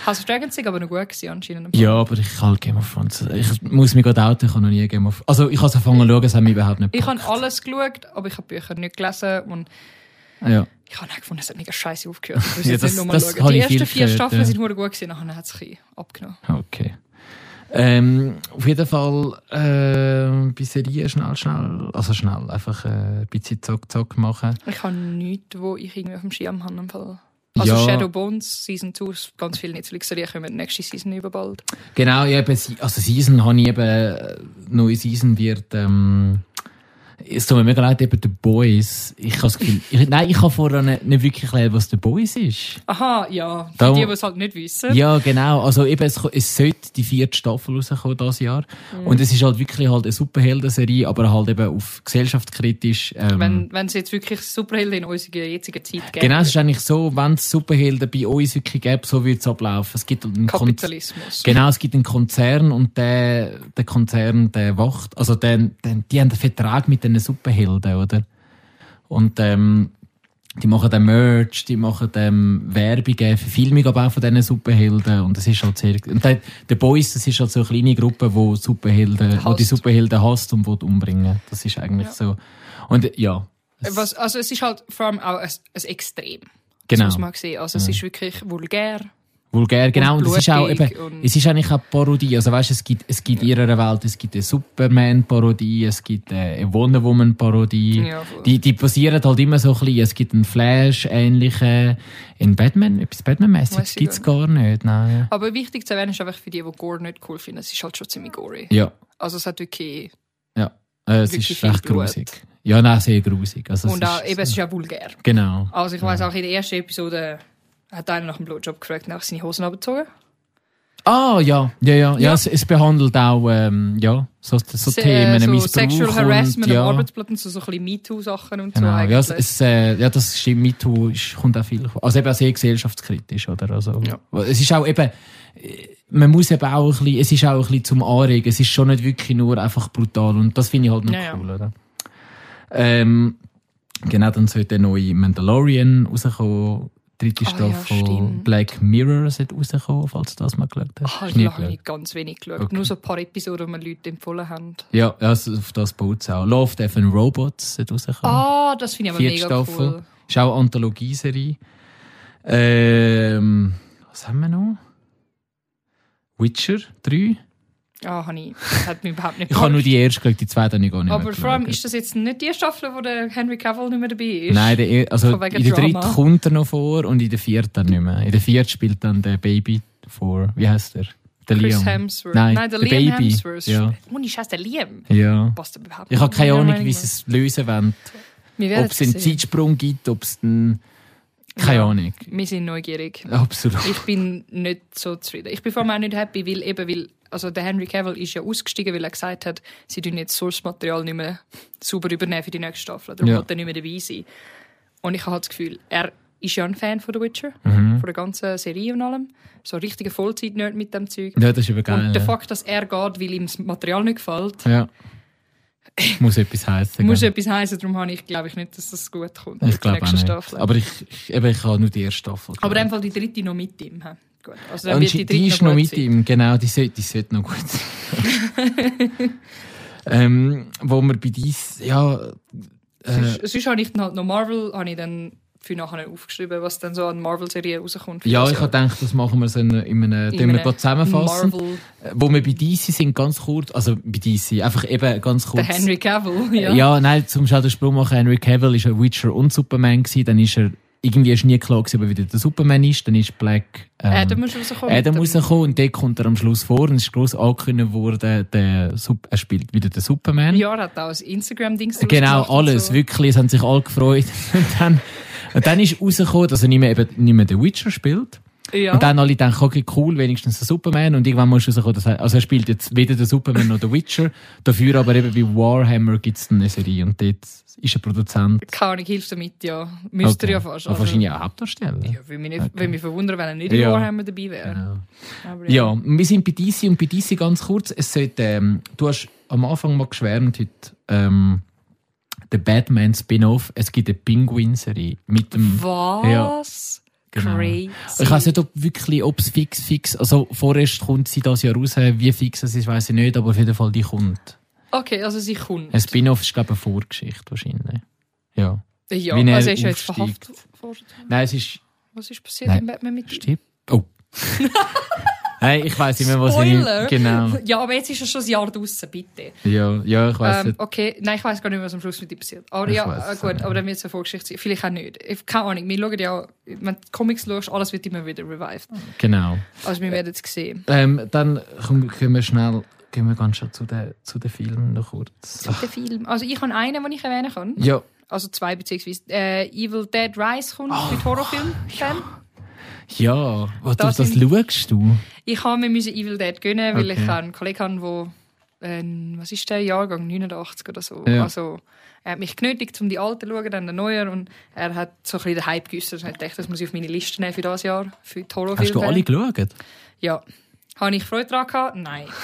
House of Dragons ist aber noch gut gewesen, anscheinend. Ja, aber ich halt Game of Thrones. Ich muss mich gerade outen, ich habe noch nie Game of Also ich habe es angefangen zu schauen, es hat mich überhaupt nicht Ich habe gepackt. alles geschaut, aber ich habe Bücher nicht gelesen und Ja. ich habe auch gefunden, es hat mega scheiße aufgehört. Ich Ja, das- nicht nochmal schauen. habe Die ersten vier gehört, Staffeln ja. sind nur gut gewesen, nachher hat es ein bisschen abgenommen. Okay. Ähm, auf jeden Fall äh, bei Serien schnell, schnell, also schnell, einfach äh, ein bisschen Zock, Zock machen. Ich habe nichts, wo ich irgendwie auf dem Schirm habe. Im Fall. Also Ja. Shadow Bones, Season 2, ganz viele Netflix-Serien kommen nächste Season über bald. Genau, eben, also Season habe ich eben, äh, neue Season wird, ähm, es tut mir mega leid, eben The Boys. Ich habe das Gefühl, ich, nein, ich habe vorher nicht, nicht wirklich erklärt, was The Boys ist. Aha, ja. Für die, die es halt nicht wissen. Ja, genau. Also eben, es, es sollte die vierte Staffel rauskommen dieses Jahr. Mhm. Und es ist halt wirklich halt eine Superhelden-Serie, aber halt eben auf gesellschaftskritisch. Ähm, Wenn, wenn es jetzt wirklich Superhelden in unserer jetzigen Zeit gibt. genau, es ist eigentlich so, wenn es Superhelden bei uns wirklich gäbe, so würde es ablaufen. Es gibt einen Kon Kapitalismus. Genau, es gibt einen Konzern und der, der Konzern, der wacht, also der, der, die haben einen Vertrag mit den Superhelden, oder? Und ähm, die machen dann Merch, die machen ähm, Werbungen, Verfilmung aber auch von diesen Superhelden und das ist halt sehr... Und der, der Boys, das ist halt so eine kleine Gruppe, wo Superhelden, wo die. Superhelden hasst und will umbringen. Das ist eigentlich Ja. so. Und äh, ja. es- Was, also es ist halt vor allem auch ein, ein Extrem. Genau. Das muss man sehen. Also es ist wirklich vulgär. Vulgär, genau. Und, Und es ist auch eben, und- es ist eigentlich auch Parodie. Also weißt, es gibt, es gibt in ihrer Welt, es gibt eine Superman-Parodie, es gibt eine Wonder Woman-Parodie. Ja, die, die passieren halt immer so ein bisschen. Es gibt einen Flash-ähnlichen, in Batman, etwas Batman-mäßiges ich gibt's gar nicht, nein. Aber wichtig zu erwähnen ist einfach für die, die Gore nicht cool finden, es ist halt schon ziemlich gory. Ja, Also es hat wirklich... ja. Äh, es Wirklich ist recht grusig. Ja, nein, sehr grusig. Also, es Und auch, ist, eben, es ist auch vulgär. Genau. Also ich weiss auch, in der ersten Episode hat einer nach dem Blowjob gefragt und auch seine Hosen abgezogen. Ah, ja, ja, ja. ja. Ja. es, es behandelt auch, ähm, ja, so, so Se- Themen, so Missbrauch Sexual Harassment und, ja. am Arbeitsplatz und so, so ein bisschen MeToo-Sachen und so. Genau, ja, eigentlich. es, es, äh, ja, das stimmt, MeToo ist, kommt auch viel vor. Also eben auch sehr gesellschaftskritisch, oder? Also, Ja. Es ist auch eben, äh, man muss eben auch ein bisschen, es ist auch ein bisschen zum Anregen, es ist schon nicht wirklich nur einfach brutal und das finde ich halt noch Ja, ja. cool, oder? Ähm, genau, dann sollte der neue Mandalorian rauskommen. Dritte Ah, ja, Staffel stimmt. Black Mirror sollte rauskommen, falls du das mal geschaut hast. Ah, ich habe nicht ganz wenig geschaut. Okay. Nur so ein paar Episoden, die mir Leute empfohlen haben. Ja, also auf das baut es auch. Love, Death and Robots sollte rauskommen. Ah, das finde ich aber Vierte mega Staffel. cool. Ist auch eine Anthologieserie. Ähm, was haben wir noch? Witcher 3. Ah, habe ich. Das hat mich überhaupt nicht Ich habe nur die erste geschaut, die zweite habe ich gar nicht Aber vor allem ist das jetzt nicht die Staffel, wo der Henry Cavill nicht mehr dabei ist. Nein, der, er- also in der dritten Drama. kommt er noch vor und in der vierten nicht mehr. In der vierten spielt dann der Baby vor. Wie heißt der? Der Chris Liam. Hemsworth. Nein, der, der Liam Baby. Hemsworth. Ja. Ohne Scheiß, der Liam. Ja. Passt überhaupt Ich habe keine Ahnung, wie sie es lösen wollen. Ob es einen. Zeitsprung gibt, ob es einen... Keine. Ahnung. Wir sind neugierig. Absolut. Ich bin nicht so zufrieden. Ich bin vor allem auch nicht happy, weil eben, weil, also der Henry Cavill ist ja ausgestiegen, weil er gesagt hat, sie tun jetzt Source-Material nicht mehr sauber übernehmen für die nächste Staffel. Darum Ja. wird er nicht mehr dabei sein. Und ich habe halt das Gefühl, er ist ja ein Fan von The Witcher, Mhm. von der ganzen Serie und allem. So ein richtiger Vollzeit-Nerd mit dem Zeug. Ja, das ist geil. und der ja. Fakt, dass er geht, weil ihm das Material nicht gefällt, Ja. Muss etwas heißen. muss etwas heißen. Darum habe ich, glaube ich nicht, dass das gut kommt. Ich glaube auch nicht. Staffel. Aber ich, ich, eben, ich habe nur die erste Staffel. Aber in dem. Fall die dritte noch mit ihm. Gut. Also dann wird die dritte die ist noch gut mit sein. ihm, genau, die sollte, die sollte noch gut sein. ähm, wo wir bei dies, ja, äh, Sonst, sonst habe ich dann halt noch Marvel, habe ich dann für nachher aufgeschrieben, was dann so an Marvel-Serien rauskommt. ja, ich habe gedacht, das machen wir so in, in einem, In einem zusammenfassen. Marvel, Äh, Wo wir bei DC sind, ganz kurz, also bei DC, einfach eben ganz kurz. der Henry Cavill, ja. ja. nein, zum Schau den Sprung machen, Henry Cavill ist ein Witcher und Superman gewesen, dann ist er, irgendwie ist nie klar gewesen, ob er wieder der Superman ist, dann ist Black, ähm, Adam muss rauskommen. Adam rausgekommen und dort kommt er am Schluss vor und es ist gross angekündigt worden, der, Sup- er spielt wieder den Superman. Ja, er hat auch ein Instagram-Ding Genau, alles, so. wirklich, es haben sich alle gefreut. und dann, und dann ist rausgekommen, dass er nicht mehr, eben, nicht mehr den Witcher spielt. Ja. Und dann alle denken, okay, cool, wenigstens der Superman. Und irgendwann muss rauskommen, dass er, also er spielt jetzt weder den Superman noch den Witcher. Dafür aber eben bei Warhammer gibt es eine Serie und dort ist er Produzent. Keine Ahnung, hilft damit, ja. Müsste er ja fast. Also, wahrscheinlich auch Hauptdarsteller. ja, würde mich, nicht, Okay. würde mich verwundern, wenn er nicht in Ja. Warhammer dabei wäre. Genau. Aber Ja, wir sind bei DC und bei DC ganz kurz. Es sollte, ähm, du hast am Anfang mal geschwärmt heute, ähm, der Batman Spin-off. Es gibt eine Pinguin-Serie mit dem. Was? Genau. Crazy. Ich weiß nicht, ob wirklich, ob es fix, fix, also vorerst kommt sie das Jahr raus, wie fix es ist, weiß ich nicht, aber auf jeden Fall die kommt. Okay, also sie kommt. Ein Spin-off ist, glaube ich, eine Vorgeschichte wahrscheinlich. Ja. ja, wie er also er ist ja jetzt verhaftet. worden. Nein, es ist, Was ist passiert Nein. im Batman mit stimmt. Oh. Nein, ich weiß nicht mehr, was Spoiler! ich, genau. Ja, aber jetzt ist er schon ein Jahr draußen, bitte. Ja, ja, ich weiß Ähm, nicht. okay, nein, ich weiß gar nicht mehr, was am Schluss mit ihm passiert. Aber Ich ja, weiss gut, nicht. aber dann wird es eine Vorgeschichte sein. Vielleicht auch nicht. Ich, keine Ahnung, wir schauen ja, wenn du Comics schaust, alles wird immer wieder revived. Genau. Also wir werden es sehen. Ähm, dann komm, können wir schnell, gehen wir ganz schnell zu den, zu den Filmen noch kurz. Der Film. Also ich habe einen, den ich erwähnen kann. Ja, Also zwei beziehungsweise. Äh, Evil Dead Rise kommt Oh, mit Horrorfilm. Fan. Ja. Was, Da das, sind- schaust du? Ich habe mir müssen Evil Dead gönnen, weil Okay. ich einen Kollegen habe, der, äh, was ist der Jahrgang 89 oder so. Ja. Also er hat mich genötigt, um die alten zu schauen, dann den neuen und er hat so ein bisschen den Hype geäußert. Ich dachte, das muss ich auf meine Liste nehmen für das Jahr, für die Horrorfilme. Hast du alle geschaut? Ja. Habe ich Freude daran gehabt? Nein.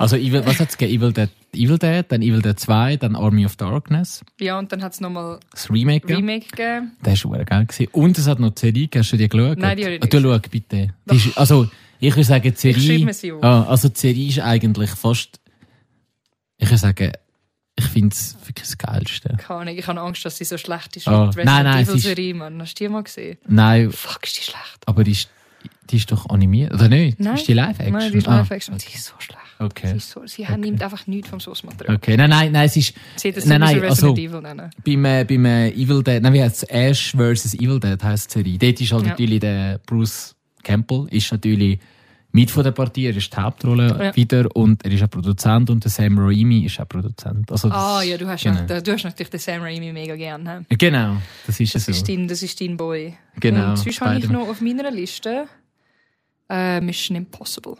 Also, Evil, was hat es gegeben? Evil Dead, Evil Dead, dann Evil Dead 2, dann Army of Darkness, Ja, und dann hat es nochmal das Remake. Remake gegeben. Das war geil. gewesen. Und es hat noch die Serie, gegeben. hast du die geschaut? Nein, die habe ich Ah, nicht Du schau bitte. Ist, also, ich würde sagen, die Serie... Sie auf. Ah, also die Serie ist eigentlich fast... Ich würde sagen, ich finde es wirklich das Geilste. Keine Ahnung, ich habe Angst, dass sie so schlecht ist Ah, die nein, nein, Evil ist- Serie, Mann. Hast du die mal gesehen? Nein, Fuck, ist die schlecht. aber die ist, die ist doch animiert, oder nicht? Nein. Ist die Live-Action? Nein, die ist Ah, Live-Action. Sie ist so schlecht. Sie, Okay. ist so, sie haben nimmt einfach nichts vom Source-Material. Okay, nein, nein, nein, es ist... Sie hat das Nein, nein, also- Evil nennen. Beim, äh, beim äh, Evil Dead, nein, wie heißt es? Ash vs. Evil Dead heisst die Serie. Dort ist halt Ja. natürlich der Bruce Campbell, ist natürlich mit von der Partie, er ist die Hauptrolle Ja. wieder und er ist auch Produzent und der Sam Raimi ist auch Produzent. Also Ah ja, du hast, genau. ja, du hast natürlich den Sam Raimi mega gern. he? Genau, das ist Das, so. ist dein, das ist dein Boy. Genau, Und sonst habe ich noch auf meiner Liste äh, Mission Impossible.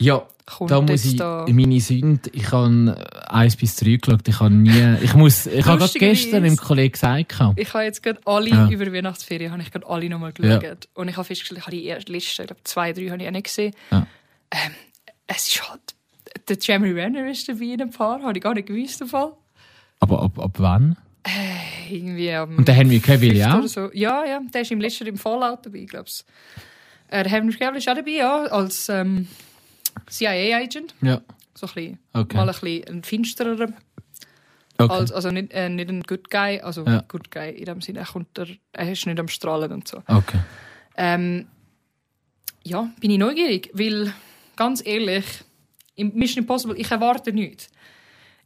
Ja, Kommt da muss ich da. meine Sünde, ich habe eins bis drei geschaut, ich habe nie, ich muss, ich habe gerade gestern dem Kollegen gesagt. Ich habe jetzt gerade alle Ja. über Weihnachtsferien habe ich gerade alle nochmal Ja. geschaut. Und ich habe festgestellt, ich habe die erste Liste, ich glaube zwei, drei habe ich auch nicht gesehen. Ja. Ähm, es ist halt, der Jeremy Renner ist dabei in ein paar, habe ich gar nicht gewusst. im Fall. Aber ab, ab wann? Irgendwie am Und der Henry Cavill, 5. ja? So. Ja, ja, der ist im letzten im Fallout dabei, glaube ich. Der Henry Cavill ist auch dabei, ja, als ähm, CIA-Agent. Ja. So ein bisschen, Okay. mal ein bisschen ein finsterer. okay. Als, also nicht, äh, nicht ein Good Guy, also Ja. Good Guy in dem Sinne, er, kommt er, er ist nicht am Strahlen und so. okay. Ähm, ja, bin ich neugierig, weil ganz ehrlich, im Mission Impossible, ich erwarte nichts.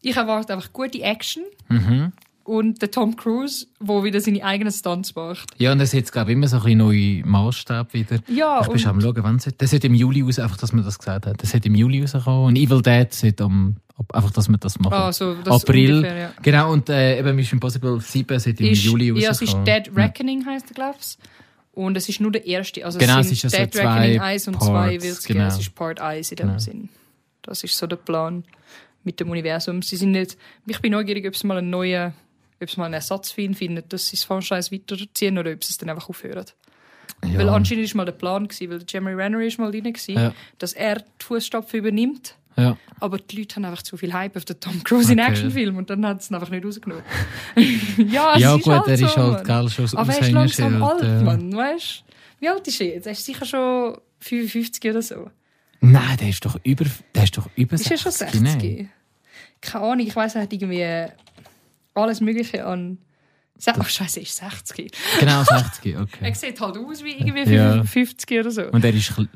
Ich erwarte einfach gute Action Mhm. Und der Tom Cruise, der wieder seine eigenen Stunts macht. Ja, und das jetzt, glaube ich, immer so ein bisschen neue Maßstab wieder. Ja, ich bin am schauen, wann es Das sollte im Juli raus, einfach, dass man das gesagt hat. Das sollte im Juli rauskommen. Und Evil Dead sollte am, einfach, dass man das macht. Ah, so, das April. ungefähr, ja. Genau, und äh, eben Mission Impossible 7 sollte im Ist, Juli rauskommen. ja, es ist Dead Reckoning, heisst der, glaube ich. Und es ist nur der erste. Also Genau, es es ist ja so Dead Reckoning 1 und 2 Parts, wird es genau. Es ist Part 1 in dem Genau. Sinn. Das ist so der Plan mit dem Universum. Sie sind nicht, ich bin neugierig, ob sie mal einen neuen, ob sie mal einen Ersatz finden, dass sie das Franchise weiterziehen oder ob sie es dann einfach aufhören. Ja. Weil anscheinend war mal der Plan, gewesen, weil Jeremy Renner ist mal drin, gewesen, Ja. dass er die Fußstapfen übernimmt. Ja. Aber die Leute haben einfach zu viel Hype auf den Tom Cruise in Okay. Actionfilm und dann hat es ihn einfach nicht rausgenommen. ja, es ja, ist gut, halt er so, ist halt, gell, schon das Aber er ist langsam alt, ja. Mann, weißt Wie alt ist er jetzt? Er ist sicher schon 55 oder so. Nein, der ist doch über, der ist doch über Ist er 60. schon 60? Nein. Keine Ahnung, ich weiss, er hat irgendwie alles Mögliche an... Ach, Scheiße, er ist 60. Genau, 60, okay. Er sieht halt aus wie irgendwie Ja. 55 oder so. Und er ist. Er klein-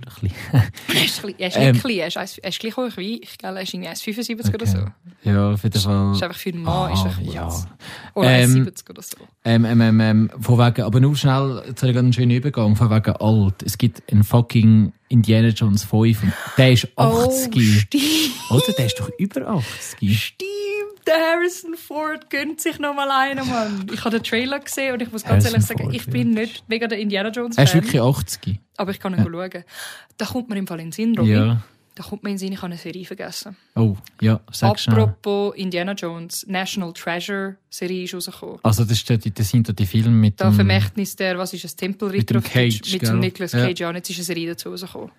er ist Ähm. nicht klein, er ist, eins- er ist gleich hoch wie ich. Gell? Er ist irgendwie 1,75 oder so. Ja, auf jeden Fall. Ist einfach für einen Mann ist er ja. Oder Ähm, 1,70 oder so. Ähm, ähm, ähm, ähm, von wegen, aber nur schnell, jetzt habe ich einen schönen Übergang, von wegen alt. Es gibt einen fucking Indiana Jones 5 und der ist 80. Oh, stimmt. Oder? Der ist doch über 80. Stimmt, der Harrison Ford gönnt sich noch mal einen, Mann. Ich habe den Trailer gesehen und ich muss ganz Harrison ehrlich sagen, Ford, ich bin ja. nicht mega der Indiana Jones Er ist wirklich 80. aber ich kann ihn schauen. Da kommt mir im Fall in den Sinn, Robin. Ja. Da kommt mir in den Sinn, ich habe eine Serie vergessen. Oh, ja, sag schnell. Apropos Indiana Jones, National Treasure Serie ist rausgekommen. Also das, ist dort, das sind da die Filme mit Da dem... Vermächtnis der, was ist es, Tempelritter Mit dem? Cage, mit dem Nicolas Ja. Cage, ja. Und jetzt ist eine Serie dazu rausgekommen.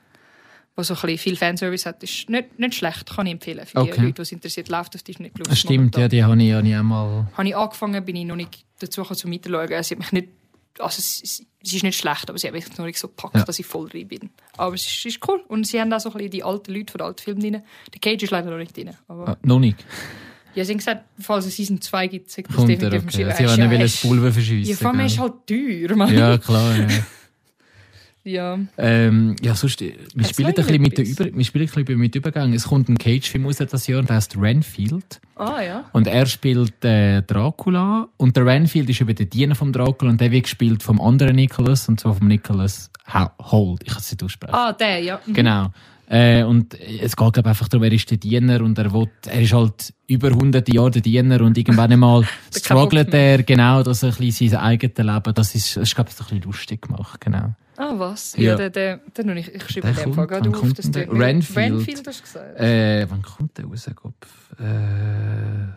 Die so ein bisschen viel Fanservice hat. Ist nicht, nicht schlecht, kann ich empfehlen. Für die Okay. Leute, die es interessiert, läuft auf Disney Plus. Ah, Stimmt, ja, die habe ich, habe ich einmal... habe ich angefangen, bin ich noch nicht dazu gekommen, zum Weiterschauen. Sie hat mich nicht, also es, es, es ist nicht schlecht, aber sie hat mich noch nicht so gepackt, Ja. dass ich voll drin bin. Aber es ist, ist cool. Und sie haben auch so ein bisschen die alten Leute von den alten Filmen drin. Der Cage ist leider noch nicht drin. Aber Ah, noch nicht. ja, sie haben gesagt, falls es Season 2 gibt, sagt das definitiv okay. Sie wollen Ja, nicht das Pulver verschiessen. Ja, vor allem ist halt teuer, Mann. Ja, klar, ja. Ja. Ähm, ja, sonst, äh, wir spielen, ein bisschen mit, der? Über wir spielen ein bisschen mit Übergang. Es kommt ein Cage-Film raus das Jahr, der heißt Renfield. Ah, ja. Und er spielt äh, Dracula. Und der Renfield ist eben der Diener vom Dracula und der wird gespielt vom anderen Nicholas, und zwar vom Nicholas Holt. Ich kann es nicht aussprechen. Ah, der, ja. Mhm. Genau. Äh, und es geht glaub, einfach darum, er ist der Diener und er, will, er ist halt über hunderte Jahre der Diener und irgendwann einmal struggelt er genau, dass er ein bisschen sein eigenes Leben, das ist, das ist glaube ich, ein bisschen lustig gemacht, genau. Ah, was? Ja. Ja, der, der, der nicht. Ich schreibe dem Fall gerade auf. kommt der? Renfield. Renfield hast du gesagt. Äh, wann kommt der raus, Kopf? Äh,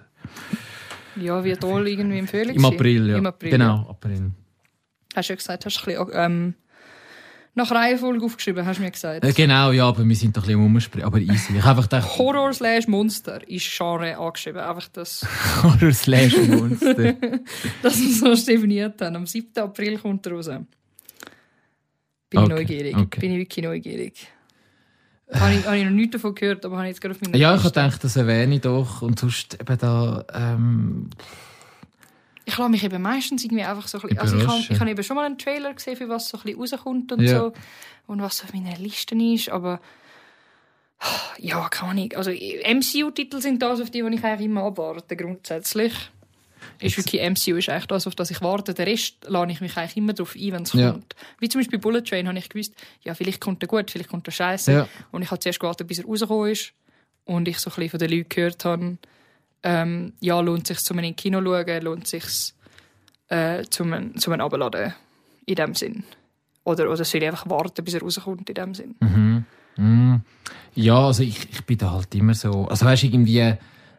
Ja, wie toll irgendwie im Frühling. Im. April, ja. Im April, genau, Ja. April. Hast du ja gesagt, hast du ein bisschen, ähm, nach Reihenfolge aufgeschrieben, hast du mir gesagt. Äh, genau, ja, aber wir sind doch ein bisschen umgespringen, aber easy. Ich einfach gedacht, Horror slash Monster ist Genre angeschrieben. Einfach das, Horror slash Monster. dass wir so definiert haben. Am 7. April kommt er raus. Bin Okay, ich neugierig. okay. Bin ich wirklich neugierig. Habe ich, habe ich noch nichts davon gehört, aber habe ich jetzt gerade auf meiner ja, ich habe Liste. gedacht, das erwähne ich doch. Und sonst eben da, ähm, Ich lasse mich eben meistens irgendwie einfach so ein bisschen... Also ich habe, ich habe eben schon mal einen Trailer gesehen, für was so ein bisschen rauskommt und Ja. so. Und was so auf meiner Liste ist, aber... Ja, keine Ahnung. Also MCU-Titel sind das, auf die, die ich eigentlich immer abwarte, grundsätzlich. Ist wirklich, MCU ist eigentlich das, auf das ich warte. Der Rest lade ich mich eigentlich immer darauf ein, wenn es Ja. kommt. Wie zum Beispiel Bullet Train habe ich gewusst, ja, vielleicht kommt er gut, vielleicht kommt er scheiße. Ja. Und ich habe zuerst gewartet, bis er rausgekommen ist. Und ich so ein bisschen von den Leuten gehört habe, ähm, ja, lohnt sich zum in Kino schauen, lohnt sich äh, zum, zum Abladen. In dem Sinn. Oder, oder soll ich einfach warten, bis er rauskommt, in dem Sinn. Mhm. Mhm. Ja, also ich, ich bin da halt immer so. Also weißt du, irgendwie,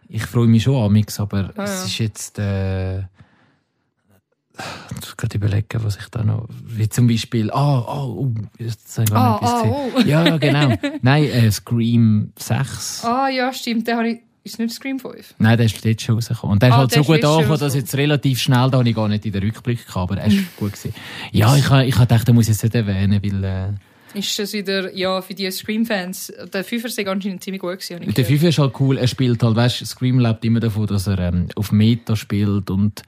ich freue mich schon an nichts, aber Ja, es ja. ist jetzt. Äh, ich muss gerade überlegen, was ich da noch. Wie zum Beispiel. Ah, ah, oh, jetzt habe ich gar Ah, nicht ah, oh. Ja, genau. Nein, äh, Scream 6. Ah ja, stimmt. Den habe ich, Ist es nicht Scream 5? Nein, der ist dort schon rausgekommen. Und der ist Ah, halt der so ist gut letztes Jahr angekommen, dass jetzt relativ schnell, da habe ich gar nicht in den Rückblick gehabt, aber er ist gut gewesen. Ja, ich ich gedacht, den muss ich jetzt nicht erwähnen, weil äh, Ist das wieder, ja, für die Scream-Fans, der Fünfer ist anscheinend ziemlich gut gewesen. der. FIFA ist halt cool, er spielt halt, weißt Scream lebt immer davon, dass er ähm, auf Meta spielt und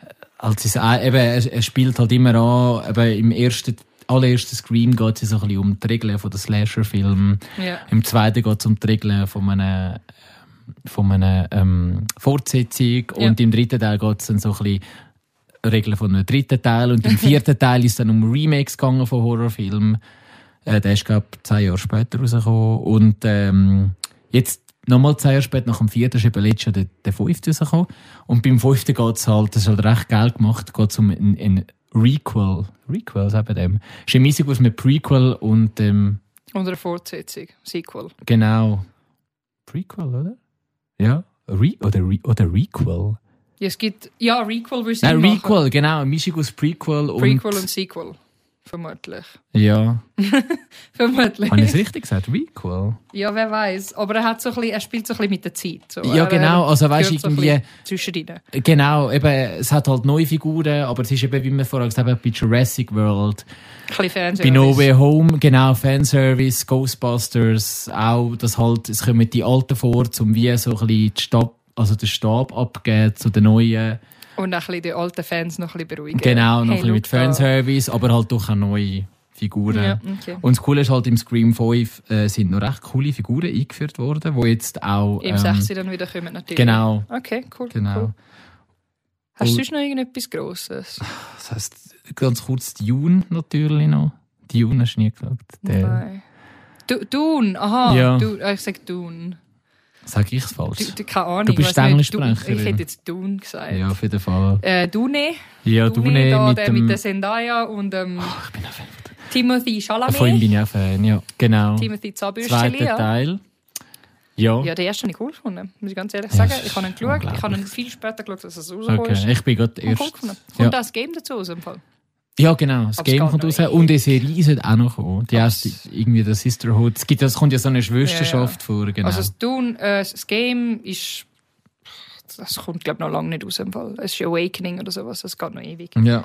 äh, als es, äh, eben, er, er spielt halt immer an, eben im ersten, allerersten Scream geht es so ein bisschen um die Regeln von den Slasher-Filmen. Ja. Im zweiten geht es um die Regeln von einer, von einer ähm, Fortsetzung. Ja. Und im dritten Teil geht es dann so ein bisschen Regeln von einem dritten Teil. Und im vierten Teil ist es dann um Remakes gegangen von Horrorfilmen. Äh, der ist, glaube ich, zehn Jahre später rausgekommen. Und ähm, jetzt nochmal zehn Jahre später, nach dem vierten, ist eben letztes Jahr der, fünfte rausgekommen. Und beim fünften geht es halt, das ist halt recht geil gemacht, geht es um ein, ein Requel. Requel, sagen wir dem. ist eine Mischung aus einem Prequel und ähm, Und eine Fortsetzung, Sequel. Genau. Prequel, oder? Ja. Re oder, Re oder Requel? Ja, es gibt, ja, Requel würde ich Nein, machen. Requel, genau. Eine Mischung aus Prequel und... Prequel und Sequel. Vermutlich. Ja. Vermutlich. Habe ich es richtig gesagt? Requel? Ja, wer weiß. Aber er, hat so ein bisschen, er spielt so ein bisschen mit der Zeit. So. Ja, Er, genau. Also, weißt du, so irgendwie... Zwischendrin. Genau, eben, es hat halt neue Figuren, aber es ist eben, wie wir vorher gesagt haben, bei Jurassic World, Ein bei No Way Home, genau, Fanservice, Ghostbusters, auch, dass halt, es kommen die Alten vor, um wie so ein bisschen die Stab, also den Stab abgeben zu den Neuen. Und auch ein bisschen die alten Fans noch ein bisschen beruhigen. Genau, noch Hey, ein bisschen mit. Fanservice, aber halt doch auch neue Figuren. Ja, okay. Und das Coole ist halt, im Scream 5 äh, sind noch recht coole Figuren eingeführt worden, die jetzt auch... Im 6 dann wieder kommen natürlich. Genau, Okay, cool. genau. cool. Hast du sonst noch irgendetwas Grosses? Das heisst, ganz kurz Dune natürlich noch. Dune hast du nie gesagt. Der, Nein. Du, Dune, aha. Ja. Du, äh, ich sage Dune. Sag ich es falsch? Du, du, keine Ahnung. Du bist Dune- Englischsprecherin. Ich hätte jetzt Dune gesagt. Ja, auf jeden Fall. Äh, Dune. Ja, Dune, da, mit der dem... mit der Zendaya und ähm, ich bin auch Fan. Timothy Von ihm Chalamet. bin ich auch Fan, ja. Genau. Timothy Zabürsteli, Zweiter ja. Teil. Ja. Ja, den ersten habe ich cool gefunden, muss ich ganz ehrlich Ja, sagen. Ich habe ihn geschaut, ich habe ihn viel später geschaut, als es rausgekommen okay. ist. Ich bin gerade erst... gefunden. Ja. Kommt das Game dazu aus dem Fall? Ja, genau. Das Aber Game kommt raus. Und eine Serie sollte auch noch kommen. Die erste, irgendwie der Sisterhood. Es, gibt, es kommt ja so eine Schwesterschaft vor, genau. Also das, Dune, äh, das Game ist... Das kommt, glaube ich, noch lange nicht aus dem Fall. Es ist Awakening oder sowas, das geht noch ewig. ja.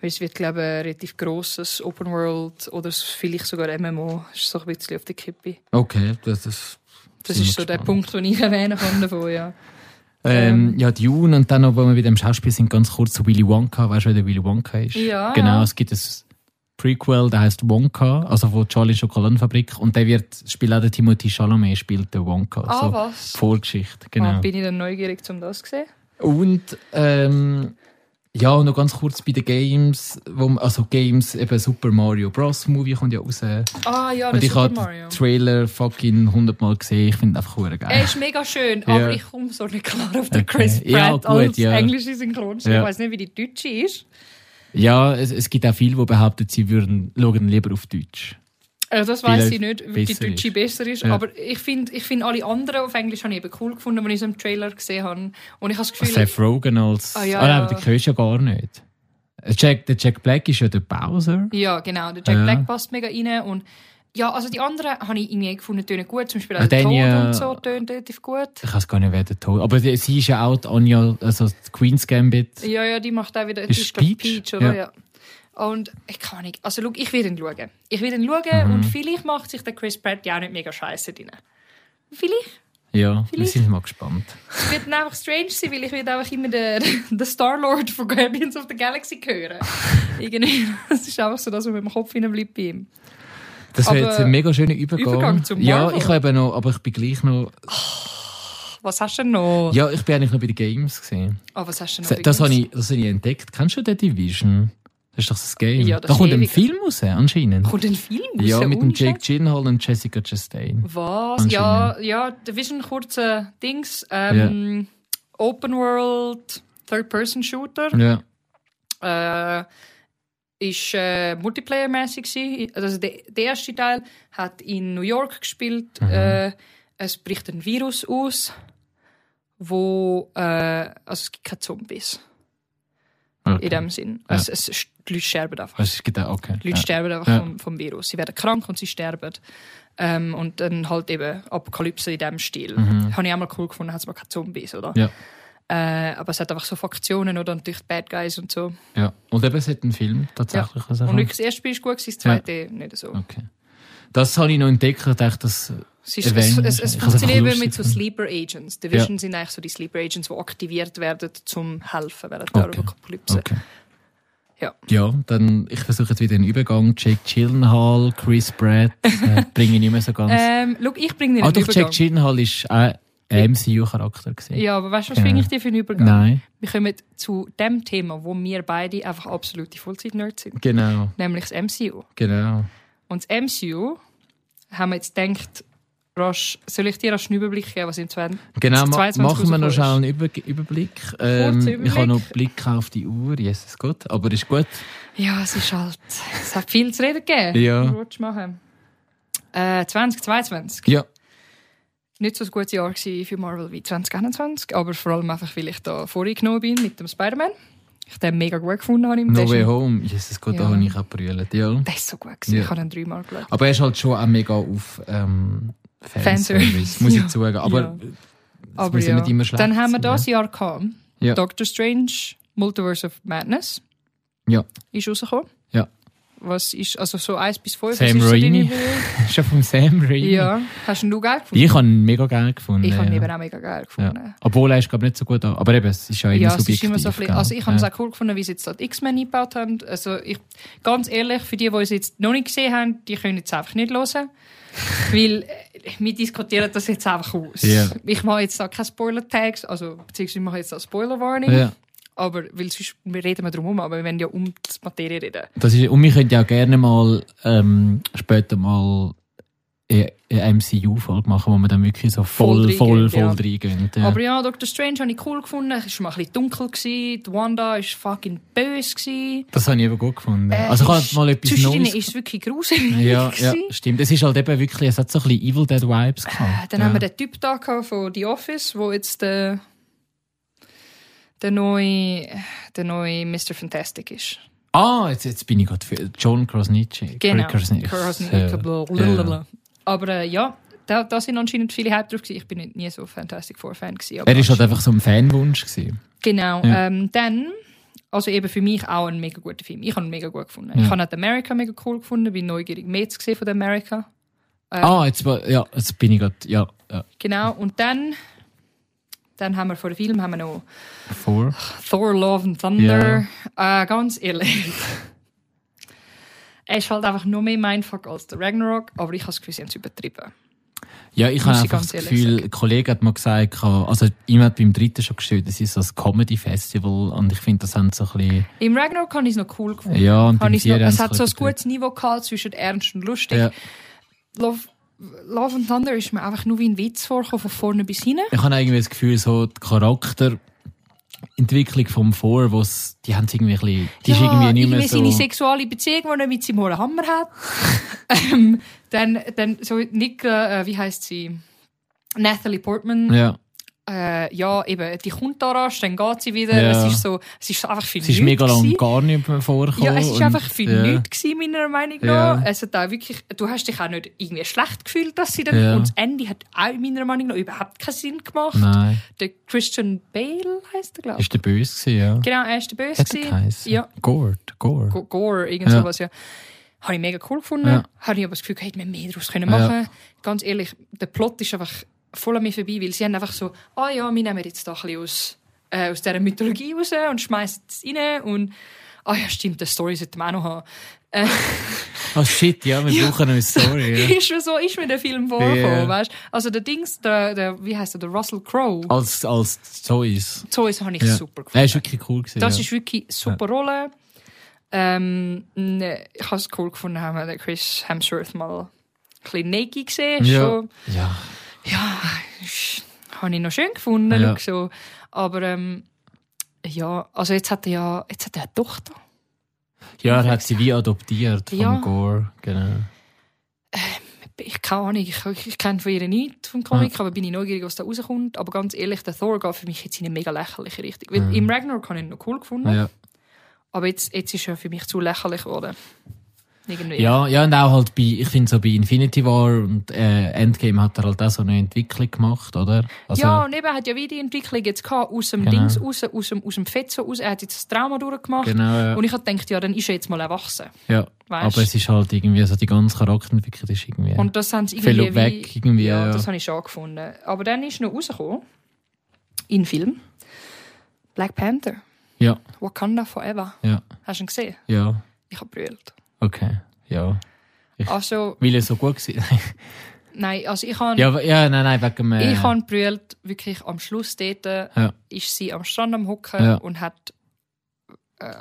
Weil es wird, glaube ich, ein relativ grosses Open World oder vielleicht sogar MMO. Das ist so ein bisschen auf der Kippe. Okay, das ist... Das ist so der gespannt. Punkt, den ich erwähnen kann davon, ja. Ähm, ja, Dune und dann noch, wo wir bei dem Schauspiel sind, ganz kurz zu Willy Wonka. Weißt du, wer der Willy Wonka ist? Ja, Genau, es gibt ein Prequel, der heißt Wonka, also von Charlie Schokoladenfabrik. Und der wird, spielt auch der Timothy Chalamet, spielt der Wonka. Ah, so was? Vorgeschichte, genau. Ah, bin ich dann neugierig, um das zu sehen? Und ähm, ja, und noch ganz kurz bei den Games, wo, also Games, eben Super Mario Bros. Movie kommt ja raus. Ah ja, und ich Super habe den Trailer fucking hundertmal gesehen. Ich finde einfach cool geil. Er ist mega schön, Ja. aber ich komme so nicht klar auf den Okay. Chris Pratt Ja, gut, als ja. englische Synchronstimme. Ja. Ich weiß nicht, wie die deutsche ist. Ja, es, es gibt auch viele, die behaupten, sie würden schauen lieber auf Deutsch. Also das weiß ich nicht, wie die deutsche ist. besser ist. Ja. Aber ich finde ich find alle anderen auf Englisch habe ich eben cool gefunden, als ich so im Trailer gesehen habe. Und ich habe das Gefühl... Seth Rogen als. Ah, ja, ah, nein, den kennst du ja gar nicht. Jack, der Jack Black ist ja der Bowser. Ja, genau. Der Jack Ja. Black passt mega rein. Und ja, also die anderen habe ich irgendwie gefunden, tönen gut. Zum Beispiel auch der Tod und so tönt relativ gut. Ich weiß gar nicht, wer der Tod Aber sie ist ja auch die Anja, also Queen's Gambit. Ja, ja, die macht auch wieder... Ist glaub, Peach? oder? Ja. Ja. Und ich kann nicht... Also, schau, ich werde ihn schauen. Ich werde ihn schauen Mhm. und vielleicht macht sich der Chris Pratt ja auch nicht mega scheiße drin. Vielleicht. Ja, wir Vielleicht. sind mal gespannt. Es wird dann einfach strange sein, weil ich werde einfach immer den, den Star-Lord von Guardians of the Galaxy hören. Irgendwie. Das ist einfach so, dass man im Kopf hinein bleibt bei ihm. Das wäre jetzt ein mega schöner Übergang. Übergang zum ja, Marvel. ich habe eben noch, aber ich bin gleich noch. Was hast du denn noch? Ja, ich bin eigentlich noch bei den Games gesehen. Ah, was hast du denn Das, noch? das habe ich, das habe ich entdeckt. Kennst du The Division? Das ist doch das Game. Ja, das da kommt ein. Film raus, anscheinend. Kommt ein Film raus? ja, mit dem Jake? Gyllenhaal und Jessica Chastain. Was? Ja, ja, das ist ein kurzer Dings. Ähm, Open World, Third-Person-Shooter. Ja. Äh, ist äh, Multiplayer-mäßig. Also der, der erste Teil hat in New York gespielt. Mhm. Äh, es bricht ein Virus aus, wo äh, also es gibt keine Zombies. Okay. in dem Sinn. Ja. Es, es, die Leute sterben einfach. Es ist gedacht, okay. Die Leute ja. sterben einfach Ja. vom, vom Virus. Sie werden krank und sie sterben. Ähm, und dann halt eben Apokalypse in diesem Stil. Mhm. Habe ich auch mal cool gefunden, hat es aber keine Zombies, oder? Ja. Äh, aber es hat einfach so Faktionen oder natürlich Bad Guys und so. ja. Und eben, es hat einen Film tatsächlich. Also Und wirklich, das erste Spiel ist gut, das zweite nicht so. Okay. Das habe ich noch entdeckt. Ich dachte, das Es, ist, es, es, es funktioniert mit so Sleeper Agents. Division sind eigentlich so die Sleeper Agents, die aktiviert werden, zum helfen während Okay. der Apokalypse. Okay. Ja. Ja, dann, ich versuche jetzt wieder den Übergang. Jake Gyllenhaal, Chris Pratt, äh, bringe ich nicht mehr so ganz. Ähm, schau, ich bringe dir ah, doch, Übergang. Jake Gyllenhaal ist auch ein MCU-Charakter. Ja, aber weißt du, was Genau. bringe ich dir für einen Übergang? Nein, Wir kommen zu dem Thema, wo wir beide einfach absolute Vollzeit-Nerds sind. genau, Nämlich das MCU. genau. Und das MCU haben wir jetzt gedacht, rasch, soll ich dir rasch einen Überblick geben, was im 20... Genau, ma 22 machen wir noch schnell einen Über Überblick. Ähm, Überblick. Ich habe noch einen Blick auf die Uhr, Jesus Gott, aber ist gut. Ja, es ist halt... Es hat viel zu reden gegeben. Ja. Was machen? Äh, 2022. Ja, Nicht so ein gutes Jahr für Marvel wie 2021, aber vor allem einfach, weil ich da vorgenommen bin mit dem Spider-Man. Ich habe den mega gut gefunden. habe No. Way Home, Jesus Gott, da Ja. habe ich auch brüllt, ja. Der ist so gut gewesen. Ja. Ich habe ihn dreimal geschaut. Aber er ist halt schon auch mega auf ähm, Fanservice. Fanservice, muss ich Ja. zugeben. Aber Ja. Aber ja nicht immer schlecht Dann haben wir das Jahr gehabt. Ja. Doctor Strange, Multiverse of Madness. Ja. Ist rausgekommen. Was ist, also so 1 bis 5. Sam ist Raimi. Schon vom Sam Raimi. Ja. Hast du ihn geil gefunden? Ich habe ihn mega geil gefunden. Ich habe ihn ja. eben auch mega geil gefunden. Ja. Obwohl er ist, glaube ich, nicht so gut an. Aber eben, es ist ja immer Ja, subjektiv. immer so ein bisschen, also ich habe es auch cool gefunden, wie sie jetzt die X-Men eingebaut haben. Also ich, ganz ehrlich, für die, die es jetzt noch nicht gesehen haben, die können jetzt einfach nicht hören. Weil äh, wir diskutieren das jetzt einfach aus. Ja. Ich mache jetzt da keine Spoiler-Tags, also beziehungsweise ich mache jetzt da Spoiler-Warning. Ja, Aber, weil sonst wir reden wir drum herum, aber wir wollen ja um die Materie reden. das ist, und wir können ja auch gerne mal ähm, später mal eine MCU-Folge machen, wo wir dann wirklich so voll, Voll voll, voll, reingehen, reingehen. Ja. Aber ja, Doctor Strange habe ich cool gefunden. Es war mal ein bisschen dunkel. Gewesen. Die Wanda war fucking böse. Gewesen. das habe ich eben gut gefunden. Äh, also ich habe mal etwas Neues. ist es wirklich gruselig. Ja, ja, stimmt. Es ist halt eben wirklich, es hat so ein bisschen Evil Dead Vibes gehabt. Äh, Dann ja. haben wir den Typ da von The Office, wo jetzt der, der neue, der neue Mr. Fantastic ist. Ah, jetzt, jetzt bin ich gerade für John Krasniqi. Genau. Blablabla. Aber äh, ja, da, da sind anscheinend viele Hype drauf gewesen. Ich bin nicht, nie so Fantastic Four Fan gewesen. Er ist halt einfach so ein Fanwunsch gewesen. Genau. Ja. Ähm, dann, also eben für mich auch ein mega guter Film. Ich habe ihn mega gut gefunden. Ja. Ich habe auch America mega cool gefunden. Bin neugierig mehr zu sehen von America. Ähm, Ah, jetzt, war- ja, jetzt bin ich gerade, ja, ja. Genau. Und dann, dann haben wir vor dem Film haben wir noch Vor. Thor Love and Thunder. Äh, ganz ehrlich. er ist halt einfach nur mehr Mindfuck als der Ragnarok, aber ich habe das Gefühl, sie haben es übertrieben. Ja, ich habe einfach das Gefühl, sagen. ein Kollege hat mir gesagt, also ihm hat beim dritten schon gestellt, es ist so ein Comedy-Festival und ich finde, das haben so ein bisschen, Im Ragnarok habe ich es noch cool gefunden. ja, und noch, es hat so ein gutes Niveau gehabt zwischen ernst und lustig. Ja. Love, Love and Thunder ist mir einfach nur wie ein Witz vorgekommen, von vorne bis hinten. Ich habe irgendwie das Gefühl, so die Charakterentwicklung vom Vor, wo's, die haben irgendwie ein bisschen, die ist irgendwie nicht mehr so... seine sexuelle Beziehung, die er mit seinem hohen Hammer hat. ähm, dann, dann so Nick, äh, wie heißt sie? Natalie Portman. ja, Äh, ja, eben, die kommt da rasch, dann geht sie wieder. Ja. Es ist so, es ist einfach für es ist mega lang gar nicht mehr vorgekommen. Ja, es ist einfach für ja. nichts gewesen, meiner Meinung Ja. nach. Es hat auch wirklich, du hast dich auch nicht irgendwie schlecht gefühlt, dass sie dann, Ja. und das Ende hat auch meiner Meinung nach überhaupt keinen Sinn gemacht. Nein, Der Christian Bale heißt er, glaube ich. ist der böse gewesen, ja. Genau, er ist der Böse. Er gewesen. Ja, Gord, Gore. Go- Gore, irgend Ja. sowas, ja. Habe ich mega cool gefunden. Ja. Habe ich aber das Gefühl, hätte man mehr daraus können Ja. machen Ganz ehrlich, der Plot ist einfach voll an mir vorbei, weil sie haben einfach so, ah ja, wir nehmen jetzt da ein bisschen aus, äh, aus dieser Mythologie raus und schmeißen es rein und ah ja, stimmt, die Story sollte man auch noch haben. Äh, Oh shit, ja, wir brauchen eine Story. Ja. ist mir so, ist mir der Film vorgekommen, Ja. weißt Also der Dings, der, der, wie heißt der, der Russell Crowe, Als, als Toys. so ist, habe ich Ja. super Er gefunden. ist wirklich cool gewesen. Das ja. ist wirklich eine super Rolle. Ähm, ne, ich habe es cool gefunden, haben wir Chris Hemsworth mal ein bisschen naked gesehen. ja. Schon, ja. Ja, habe ich noch schön gefunden. Ja. So. Aber ähm, ja, also jetzt hat er ja jetzt hat er eine Tochter. Ja, er hat sie wie adoptiert Ja. Gore. Genau. Ich keine Ahnung, ich, ich, kenne von ihr nichts vom Comic, aber bin ich neugierig, was da rauskommt. Aber ganz ehrlich, der Thor geht für mich jetzt in eine mega lächerliche Richtung. Weil Mhm. Im Ragnarok habe ich ihn noch cool gefunden. Ja. Aber jetzt, jetzt ist er für mich zu lächerlich geworden. Irgendwie. Ja, ja, und auch halt bei, ich finde so bei Infinity War und äh, Endgame hat er halt auch so eine Entwicklung gemacht, oder? Also, ja, und eben hat ja wie die Entwicklung jetzt gehabt, aus dem Genau. Dings raus, aus dem, aus dem Fetzo raus. Er hat jetzt das Trauma durchgemacht. genau, ja. Und ich habe gedacht, ja, dann ist er jetzt mal erwachsen. ja. Weißt? Aber es ist halt irgendwie so, die ganze Charakterentwicklung ist irgendwie Und das haben sie viel irgendwie... weg, irgendwie, ja, ja. das habe ich schon gefunden. Aber dann ist noch rausgekommen, in Film, Black Panther, Ja, Wakanda Forever. ja, Hast du ihn gesehen? ja, Ich habe brüllt. Okay, ja. Ich- Also, Weil er so gut war. nein, also ich habe... ja, ja, nein, nein, wegen äh, Ich habe brüllt, wirklich am Schluss dort Ja. ist sie am Strand am Hocken Ja. und hat äh,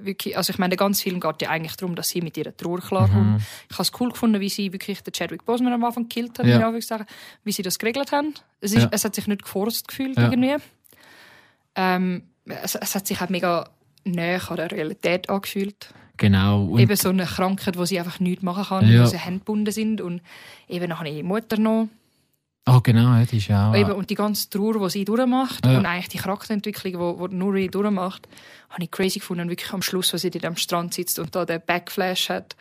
wirklich, also ich meine, der ganze Film geht ja eigentlich darum, dass sie mit ihrer Trauer klarkommt. Mhm. Ich habe es cool gefunden, wie sie wirklich den Chadwick Boseman am Anfang gekillt hat, Ja. wie sie das geregelt haben. Es, ist, Ja. es hat sich nicht geforst gefühlt Ja. irgendwie. Ähm, es, es hat sich auch mega näher an der Realität angefühlt. Genau. Und, eben so eine Krankheit, wo sie einfach nichts machen kann, Ja. wo sie handgebunden sind und eben noch eine Mutter noch. oh, genau, das ist ja auch. Eben, und die ganze Trauer, die sie durchmacht Ja. und eigentlich die Charakterentwicklung, die, die Nuri durchmacht, habe ich crazy gefunden. Und wirklich am Schluss, wo sie dort am Strand sitzt und da den Backflash hat,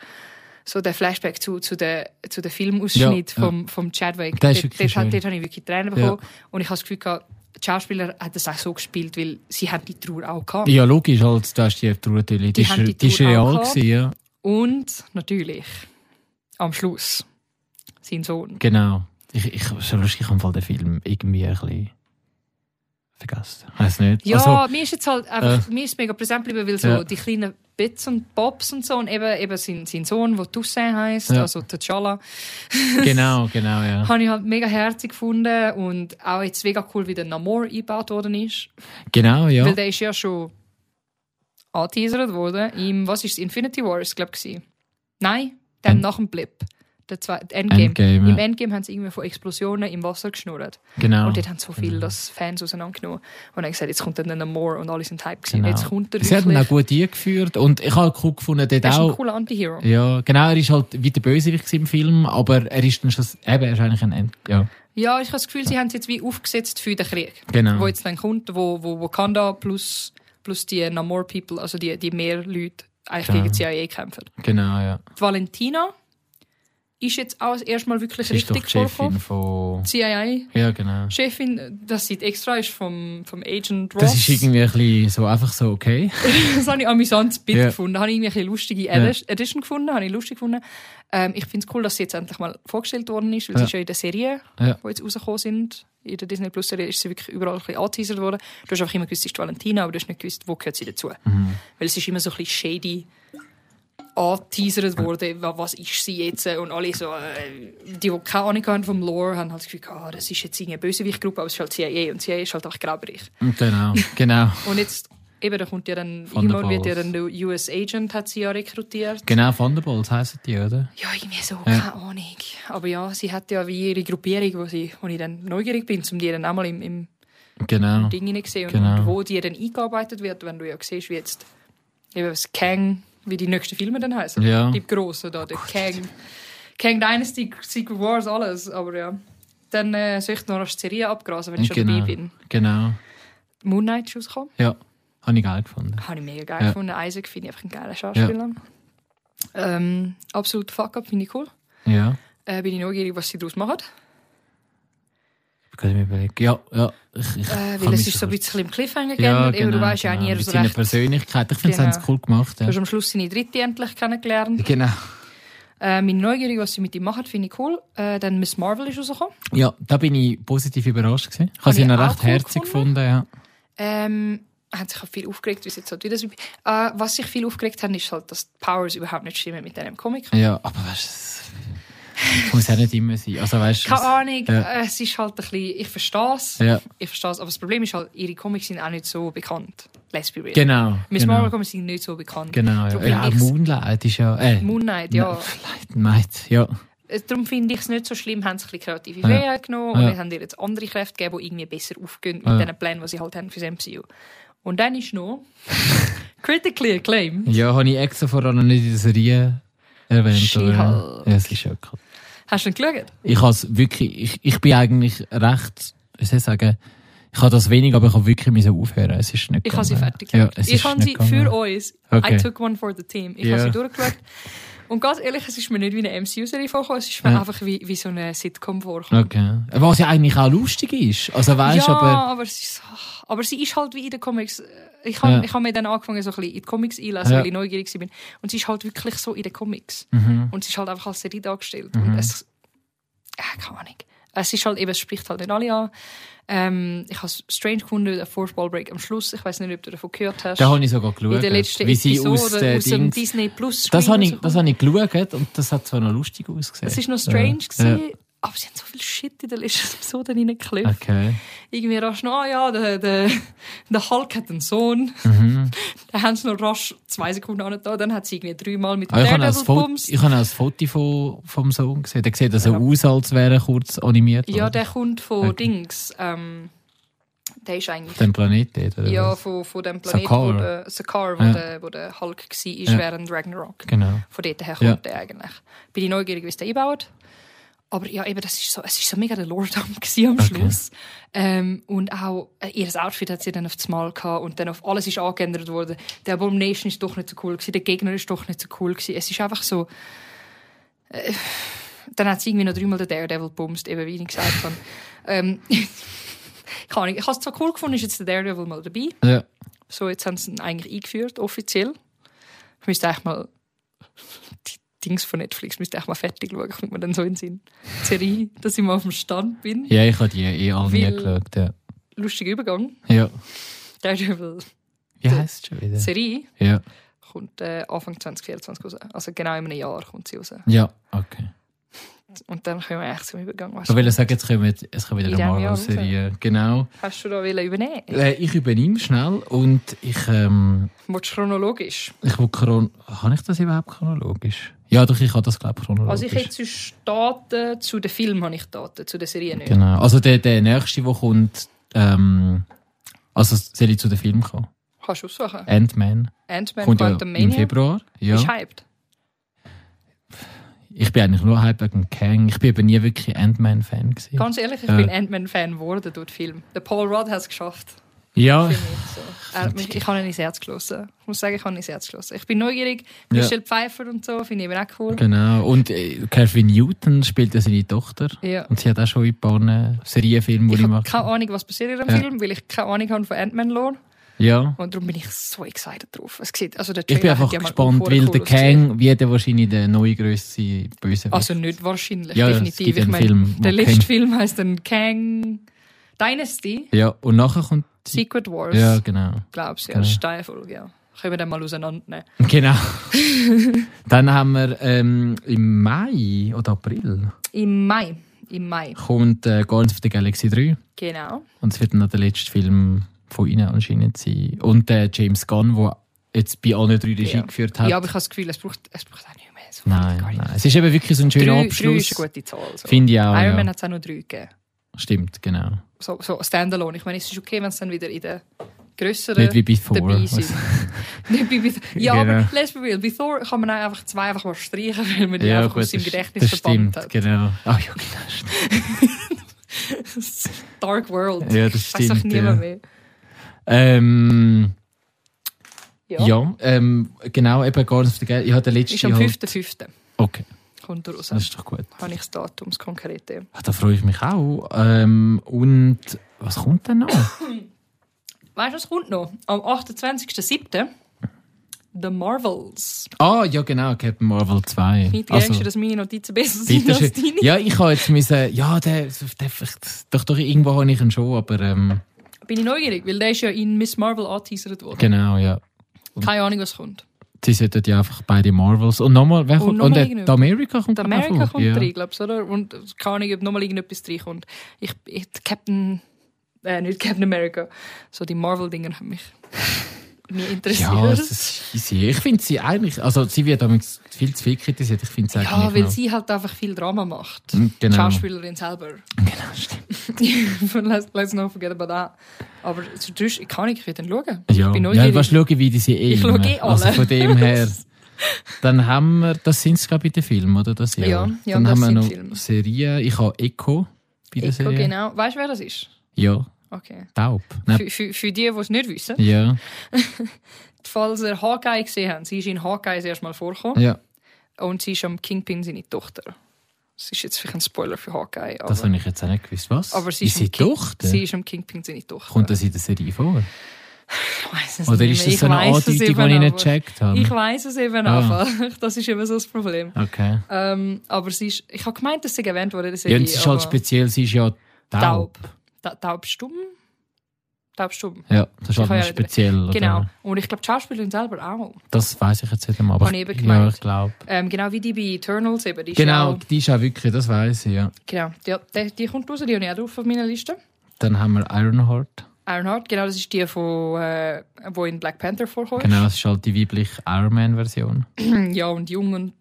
so der Flashback zu, zu den zu der Filmausschnitt Ja, ja. vom, vom Chadwick. Ist dort, dort, dort habe ich wirklich Tränen bekommen. Und ich habe das Gefühl, gehabt, die Schauspieler haben das auch so gespielt, weil sie haben die Trauer auch gehabt. Ja, logisch, halt, du hast die Trauer natürlich. Die Die, die ist, die ist real gewesen, ja. Und natürlich, am Schluss, sein Sohn. Genau. Ich, ich, schon lustig, ich habe den Film irgendwie ein bisschen vergessen. Weiß nicht. Ja, Also, mir ist jetzt halt einfach, mir ist mega präsent geblieben, weil so Ja. die kleinen Bits und Bobs und so und eben, eben sein, sein Sohn, der Toussaint heisst, Ja. also T'Challa, genau, genau, ja. habe ich halt mega herzig gefunden und auch jetzt mega cool, wie der Namor eingebaut worden ist. Genau, ja. Weil der ist ja schon angeteasert worden im, was ist Infinity Wars, glaube ich. Nein, dann nach dem Blip. Der zweite Endgame. Endgame, Im ja. Endgame haben sie irgendwie von Explosionen im Wasser geschnurrt. Genau. Und dort haben so viele das Fans auseinandergenommen. Und dann gesagt, jetzt kommt dann der Namor und alle sind hype gewesen. Genau. Jetzt kommt er Sie hat ihn auch gut eingeführt und ich habe cool gefunden, dort Er ist ein auch. cooler Anti-Hero. Ja, genau, er ist halt wie der Bösewicht im Film, aber er ist dann schon, eben, er ist eigentlich ein End, ja, Ja, ich habe das Gefühl, sie haben es jetzt wie aufgesetzt für den Krieg. genau. Wo jetzt dann kommt, wo, wo Wakanda plus, plus die Namor People, also die, die mehr Leute, eigentlich Ja. gegen die CIA kämpfen. Genau, ja. Die Valentina ist jetzt auch das erste Mal wirklich Sie ist richtig die Chefin von, CIA. ja, genau. Chefin, das sieht extra ist vom, vom Agent Ross. Das ist irgendwie ein bisschen so, einfach so, okay. das habe ich amüsantes Bild Ja. gefunden. Habe ich irgendwie eine lustige Ja. Edition gefunden. Habe ich lustig gefunden. Ähm, ich finde es cool, dass sie jetzt endlich mal vorgestellt worden ist, weil Ja. sie ist ja in der Serie, Ja. die jetzt rausgekommen sind. In der Disney Plus Serie ist sie wirklich überall ein bisschen angeteasert worden. Du hast einfach immer gewusst, sie ist Valentina, aber du hast nicht gewusst, wo gehört sie dazu. Mhm. Weil es ist immer so ein bisschen shady angeteasert worden, wa- was ist sie jetzt und alle so, äh, die, die keine Ahnung haben vom Lore, haben halt das Gefühl, ah, das ist jetzt irgendeine Bösewichtgruppe, aber es ist halt CIA und CIA ist halt auch graubereich. Genau, genau. Und jetzt, eben, da kommt ja dann, irgendwann wird ja dann der US Agent, hat sie ja rekrutiert. Genau, Thunderbolts heissen die, oder? Ja, irgendwie so, Ja. keine Ahnung. Aber ja, sie hat ja wie ihre Gruppierung, wo, sie, wo ich dann neugierig bin, um die dann auch mal im, im Genau. Ding hineinzusehen und, Genau. und wo die dann eingearbeitet wird, wenn du ja siehst, wie jetzt eben das Kang, wie die nächsten Filme dann heißen. Ja. Die grossen da, der Kang, Kang Dynasty, Secret Wars, alles. Aber ja, dann äh, soll ich noch eine Serie abgrasen, wenn ich schon Genau. dabei bin. Genau. Moon Knight ist rausgekommen. Ja, habe ich geil gefunden. Habe ich mega geil Ja. gefunden. Isaac finde ich einfach ein geiler Schauspieler. Ähm, absolut Fuck-up finde ich cool. Ja. Äh, bin ich neugierig, was sie daraus machen. Ich kann mir überlegen. Ja, ja. Ich, ich Äh, weil es ist so ein bisschen im Cliffhanger ja, geändert. Eben, genau, du weißt ja auch genau. nie Mit so seiner recht. Persönlichkeit. Ich finde, Genau. sie haben es cool gemacht. Du Ja. hast am Schluss seine dritte endlich kennengelernt. Genau. Äh, meine Neugierde, was sie mit ihm machen, finde ich cool. Äh, dann Miss Marvel ist rausgekommen. Ja, da bin ich positiv überrascht gewesen. Ich habe sie ich noch auch recht cool herzig gefunden. gefunden, ja. Ähm, hat sich auch viel aufgeregt, wie jetzt halt wieder so äh, Was sich viel aufgeregt hat, ist halt, dass die Powers überhaupt nicht stimmen mit diesem Comic. Ja, aber weißt du, muss ja nicht immer sein. Also weißt Keine Ahnung, Ja. äh, es ist halt ein bisschen, ich verstehe es, ja, ich verstehe es, aber das Problem ist halt, ihre Comics sind auch nicht so bekannt. Let's be real. genau. Miss genau. Marvel Comics sind nicht so bekannt. Genau, ja. ja Moonlight ist ja. Äh, Moon Knight, ja. Light, Night, ja. Äh, Darum finde ich es nicht so schlimm, haben sie ein bisschen kreative Ja. Freiheit genommen und Ja. haben ihr jetzt andere Kräfte gegeben, die irgendwie besser aufgehen mit Ja. den Plänen, die sie halt haben für das MCU. Und dann ist noch Critically Acclaimed. Ja, habe ich extra vorher noch nicht in der Serie erwähnt. Ja, es ist ja cool. Hast du ihn geschaut? Ich has wirklich, ich, ich bin eigentlich recht, wie soll ich sagen, Ich habe das wenig, aber ich habe wirklich müssen aufhören. Es ist nicht Ich habe sie fertig Ja, geschaut. es ich habe nicht sie gegangen. für uns. Okay. I took one for the team. Ich Ja. habe sie durchgeschaut. Und ganz ehrlich, es ist mir nicht wie eine MCU-Serie vorgekommen, es ist mir Ja. einfach wie, wie so eine Sitcom vorgekommen. Okay. Was ja eigentlich auch lustig ist. Also weißt ja, aber. aber, sie ist, aber sie ist halt wie in den Comics. Ich habe Ja. ich hab mir dann angefangen, so ein bisschen in die Comics einlesen, Ja. weil ich neugierig war. Und sie ist halt wirklich so in den Comics. Mhm. Und sie ist halt einfach als Serie dargestellt. Mhm. Und es, äh, keine Ahnung. Es ist halt eben, es spricht halt nicht alle an. Ähm, ich habe strange gefunden, der Fourth Ball Break am Schluss. Ich weiß nicht, ob du davon gehört hast. Da habe ich sogar geschaut. in der letzten wie sie Episode aus, der aus dem Disney Plus das Stream habe ich, das habe ich geschaut und das hat zwar noch lustig ausgesehen. Es ist noch strange, Ja. gewesen, aber sie haben so viel Shit in der letzten Episode reingeklopft. Okay. Irgendwie rasch noch, ah ja, der, der, der Hulk hat einen Sohn. Mhm. Dann haben sie noch rasch zwei Sekunden angetan. Dann hat sie irgendwie dreimal mit dem ich habe auch Daredevil das Foto, bumst. ich habe auch das Foto von, vom Sohn gesehen. Der sieht also Ja. aus, als wäre er kurz animiert. Ja, oder? der kommt von Okay. Dings. Ähm, der ist eigentlich... Dem Planet dort, oder Ja, was? von, von dem Planeten, Sakar. wo der, Sakar, wo, Ja. der, wo der Hulk war, Ja. während Ragnarok. Genau. Von dort her kommt Ja. der eigentlich. Bin ich neugierig, wie es der einbaut. Aber ja, eben, das ist so, es ist so mega der gewesen am Okay. Schluss. Ähm, und auch äh, ihr Outfit hat sie dann auf das Mal gehabt und dann auf alles ist angeändert worden. Der Abomination ist doch nicht so cool gewesen, der Gegner ist doch nicht so cool gewesen. Es ist einfach so, äh, dann hat sie irgendwie noch dreimal den Daredevil bumst, eben wie ich gesagt habe. ähm, ich habe es zwar cool gefunden, ist jetzt der Daredevil mal dabei. Ja. So, jetzt haben sie ihn eigentlich eingeführt, offiziell. Ich müsste eigentlich mal Dings von Netflix müsste eigentlich mal fertig schauen, kommt mir dann so in den Sinn. Die Serie, dass ich mal auf dem Stand bin. ja, ich habe die eh alle nie geschaut. Ja. Lustiger Übergang. ja. Daredevil Wie heisst es schon wieder? Serie Ja. kommt äh, Anfang 2024 raus. Also genau in einem Jahr kommt sie raus. Ja, okay. Und dann können wir echt zum Übergang. Ich will sagen, jetzt kommen wir- es kommt wieder In eine. Marvel-Serie. Genau. hast du da wollen übernehmen? Äh, ich übernehme schnell und ich, ähm, Willst du chronologisch? ich will chron Kann ich das überhaupt chronologisch? Ja, doch, ich habe das, glaube ich, chronologisch. Also ich hätte sonst Daten zu den Filmen, habe ich Daten, zu den Serien nicht. Genau. Also der, der nächste, der kommt, ähm, also soll ich zu den Film kommen? Kannst du aussuchen. Ant-Man. Ant-Man, Kommt ja im. Februar. Ja. Ist hyped. Ich bin eigentlich nur halb wegen Kang. Ich bin aber nie wirklich Ant-Man-Fan gewesen. Ganz ehrlich, ich Ja. bin Ant-Man-Fan geworden durch den Film. Der Paul Rudd hat es geschafft. Ja, so. hat mich, ich habe ihn ins Herz geschlossen. Ich muss sagen, ich habe ihn ins Herz geschlossen. Ich bin neugierig. Ja. Michelle Pfeiffer und so, finde ich eben auch cool. genau. Und äh, Newton spielt ja seine Tochter. Ja. Und sie hat auch schon ein paar äh, Serienfilme, die Ich ich habe mache. keine Ahnung, was passiert in dem Ja. Film, weil ich keine Ahnung habe von Ant-Man-Lore. Ja. Und darum bin ich so excited drauf. Es sieht, also der Ich bin einfach ja gespannt, weil cool der. Kang wird ja wahrscheinlich der neue grösste Bösewicht. Also nicht wahrscheinlich, Ja, definitiv. Ich meine, Film, der letzte Film heißt dann Kang Dynasty, ja, und nachher kommt... Secret Wars. Ja, genau. Glaubst du, ja. Genau. Das ist eine Folge, ja. Können wir dann mal auseinandernehmen. Genau. Dann haben wir ähm, im Mai oder April Im Mai. Im Mai. kommt äh, Guardians of the Galaxy 3. Genau. Und es wird dann der letzte Film von ihnen anscheinend sein. Und der James Gunn, der jetzt bei allen drei Regie Ja. geführt hat. Ja, aber ich habe das Gefühl, es braucht, es braucht auch nicht mehr so nein, nein. Es ist eben wirklich so ein schöner Drei, drei Abschluss. ist eine gute Zahl. So. Finde ich auch. Iron ja. Man hat es auch noch drei gegeben. Stimmt, genau. So, so Standalone. Ich meine, es ist okay, wenn es dann wieder in der grösseren Nicht wie bei Thor. dabei sind. Nicht wie bei. Ja, Genau. aber let's be real. Bei Thor kann man auch einfach zwei einfach mal streichen, weil man die ja, einfach gut, aus seinem Gedächtnis das verbannt stimmt, hat. genau. Ah, ja, genau. Dark World. Ja, das Weiß doch stimmt. niemand Ja, mehr. ähm, Ja. ja ähm, genau, eben Guardians of the Galaxy. Ich habe den letzten Ist am halt- 5.5. Okay, Kommt raus. das ist doch gut. Habe ich das Datum, das Konkrete. Ah, Da freue ich mich auch. Ähm, und was kommt denn noch? Weißt du, was kommt noch? Am 28.07. The Marvels. Ah, ja, genau, Captain Marvel 2. Nicht also, dass meine Notizen besser sind als deine. Ja, ich habe jetzt müssen, ja, der, der, doch, doch, irgendwo habe ich ihn schon, aber ähm, Bin ich neugierig, weil der ist ja in Miss Marvel angeteasert worden. genau, ja. Keine Ahnung, was kommt. Sie sollten ja einfach beide Marvels. Und nochmal, wer Und kommt? noch Und irgendjemand. der Amerika kommt vor. kommt ja. rein, glaubst du, oder? Und keine Ahnung, ob nochmal irgendetwas reinkommt. Ich, ich, Captain, äh, nicht Captain America, so die Marvel-Dinger haben mich nie interessiert. Ja, es ist easy. Ich finde sie eigentlich, also sie wird damals viel zu viel kritisiert. Ich finde sie eigentlich Ja, weil noch- sie halt einfach viel Drama macht. Mm, Die Genau. Schauspielerin selber. Genau, stimmt. let's, let's not forget about that. Aber sonst, ich kann nicht, ich will dann schauen. Ja, Ich bin ja neugierig. weißt, schauen, wie die sie eh Ich schaue eh alle. Also von dem her. Dann haben wir, das sind es glaube ich, die Filme, oder? Das Jahr. Ja, ja, Dann haben wir noch Filme. Serien. Ich habe Echo bei der Echo, Serie. genau. Weißt du, wer das ist? Ja, Okay. Taub. Für, für, für die, die es nicht wissen, Ja, falls ihr Hawkeye gesehen habt, sie ist in Hawkeye das erste Mal vorgekommen ja, und sie ist am Kingpin seine Tochter. Das ist jetzt vielleicht ein Spoiler für Hawkeye, aber, das habe ich jetzt auch nicht gewusst. Was? aber sie ist ist, sie King- Tochter? Sie ist am Kingpin seine Tochter. Kommt das in der Serie vor? Ich weiss es Oder nicht ist das so eine Andeutung, die ich nicht gecheckt habe? Ich weiß es eben Ah. einfach. Das ist eben so das Problem. Okay. Ähm, aber sie ist, ich habe gemeint, dass sie erwähnt wurde Ja, und es ist halt speziell, sie ist ja taub. taub. Ta taubstumm? Taubstumm. Ja, das ist halt speziell. Oder? Genau. Und ich glaube, die Schauspielerin selber auch. Das weiß ich jetzt nicht mehr. Aber Habe ich ich, ja, ich glaube. Ähm, genau wie die bei Eternals eben. Die ist Genau, Auch, die ist auch wirklich, das weiß ich, ja. genau. Die, die, die kommt raus, die habe ich auch drauf auf meiner Liste. Dann haben wir Ironheart. Ironheart, genau, das ist die, von, äh, wo in Black Panther vorkommt. Genau, das ist halt die weibliche Iron Man-Version. Ja, und jung und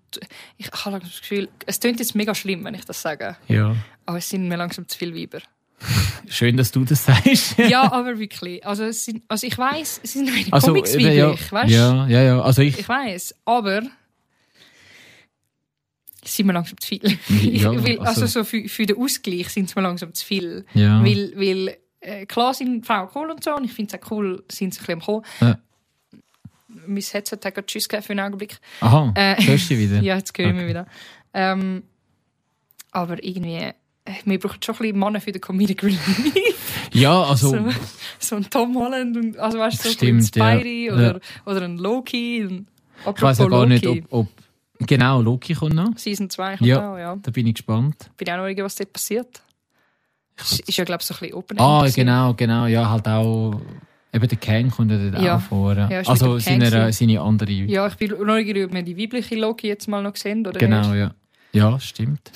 ich habe das Gefühl, es klingt jetzt mega schlimm, wenn ich das sage, Ja. aber es sind mir langsam zu viele Weiber. Schön, dass du das sagst. ja, aber wirklich. Also, es sind, also ich weiß, es sind meine Also, Comics ja, weißt du? ja, ja, ja. Also ich, Ich weiß, aber sind mir langsam zu viel. Ja, weil, also, also- so für, für den Ausgleich sind es mir langsam zu viel. ja. Weil, weil äh, klar sind Frauen cool und so, und ich finde es auch cool, sind sie ein bisschen am. Ja. Mein Headset hat gerade Tschüss gegeben für einen Augenblick. Aha, Äh, hörst du wieder? Ja, jetzt höre ich mich Okay. wieder. Ähm, aber irgendwie, wir brauchen schon ein bisschen Männer für den Comedic Relief. Ja, also, so, so ein Tom Holland, und, also weißt du, so Stimmt, ein Spidey ja. oder, oder ein Loki. Und, ich weiß ja gar nicht, Loki, ob, ob... Genau, Loki kommt noch. Season 2 kommt Ja. auch, ja. Da bin ich gespannt. Bin auch noch irgendwas dort passiert. Ist, ist ja, glaube ich, so ein bisschen open Ah, passiert. genau, genau. Ja, halt auch... Eben der Kang kommt ja dort Ja. auch vor. Ja, also seine, seine andere... Ja, ich bin neugierig, ob wir die weibliche Loki jetzt mal noch sehen oder genau, nicht. ja. Ja, stimmt.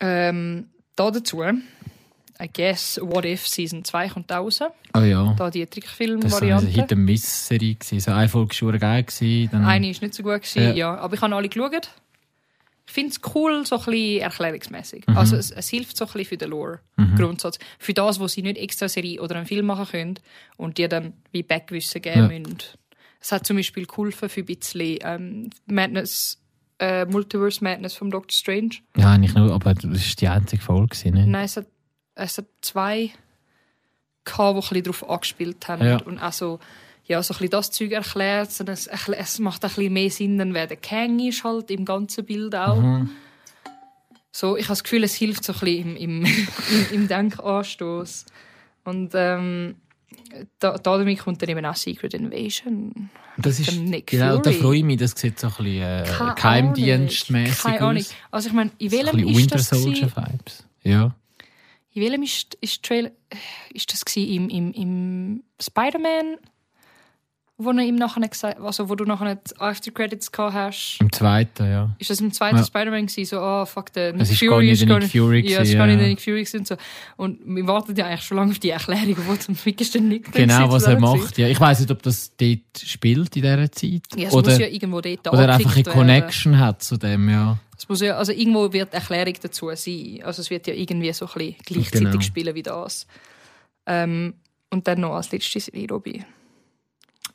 Ähm, da dazu, I guess, What If Season 2 kommt auch raus. Oh ja. Da die Das war eine Trickfilm-Variante. Gewesen. So eine Folge war geil. Dann, Eine ist nicht so gut, gewesen, Ja. ja. aber ich habe alle geschaut. Ich finde es cool, so ein bisschen erklärungsmäßig. Mhm. Also es, es hilft so ein bisschen für den Lore-Grundsatz. Für das, was sie nicht extra Serie oder einen Film machen können und dir dann wie Backwissen geben Ja. müssen. Es hat zum Beispiel geholfen für ein bisschen ähm, Madness, äh, Multiverse Madness vom Doctor Strange. Ja, nicht nur, aber das war die einzige Folge. Gewesen, ne? Nein, es hat, es hat zwei gehabt, die ein bisschen darauf angespielt haben. Ja. Und auch so, ja, so ein bisschen das Zeug erklärt. Und es, es macht ein bisschen mehr Sinn, dann wer der Kang ist halt im ganzen Bild auch. Mhm. So, ich habe das Gefühl, es hilft so ein bisschen im, im, im, im Denkanstoß. Und ähm, da, da damit kommt dann eben auch Secret Invasion. Das ist, genau, da freue ich mich. Das sieht so ein bisschen äh, Geheimdienstmäßig Keine Ahnung. aus. Also ich meine, in So welchem bisschen ist Winter das? Soldier Vibes. Ja. In welchem ist, ist, ist das gewesen? Im, im, im Spider-Man, wo, ihm nachher gesagt, also wo du nachher die After Credits gehabt hast? Im zweiten, ja. Ist das im zweiten Ja. Spider-Man gewesen? So, oh fuck, der Nick Es ist Fury gar nicht ist der Nick Fury Ja, es ist gar nicht der Nick Fury und so. Und wir warten ja eigentlich schon lange auf die Erklärung, wo zum Fick ist der Nick denn Genau, was er macht. Ja. Ich weiß nicht, ob das dort spielt in dieser Zeit. Ja, es oder muss ja irgendwo dort oder einfach eine. Connection hat zu dem, ja. Es muss ja, also irgendwo wird die Erklärung dazu sein. Also es wird ja irgendwie so ein bisschen gleichzeitig Genau. spielen wie das. Ähm, und dann noch als letztes Robby.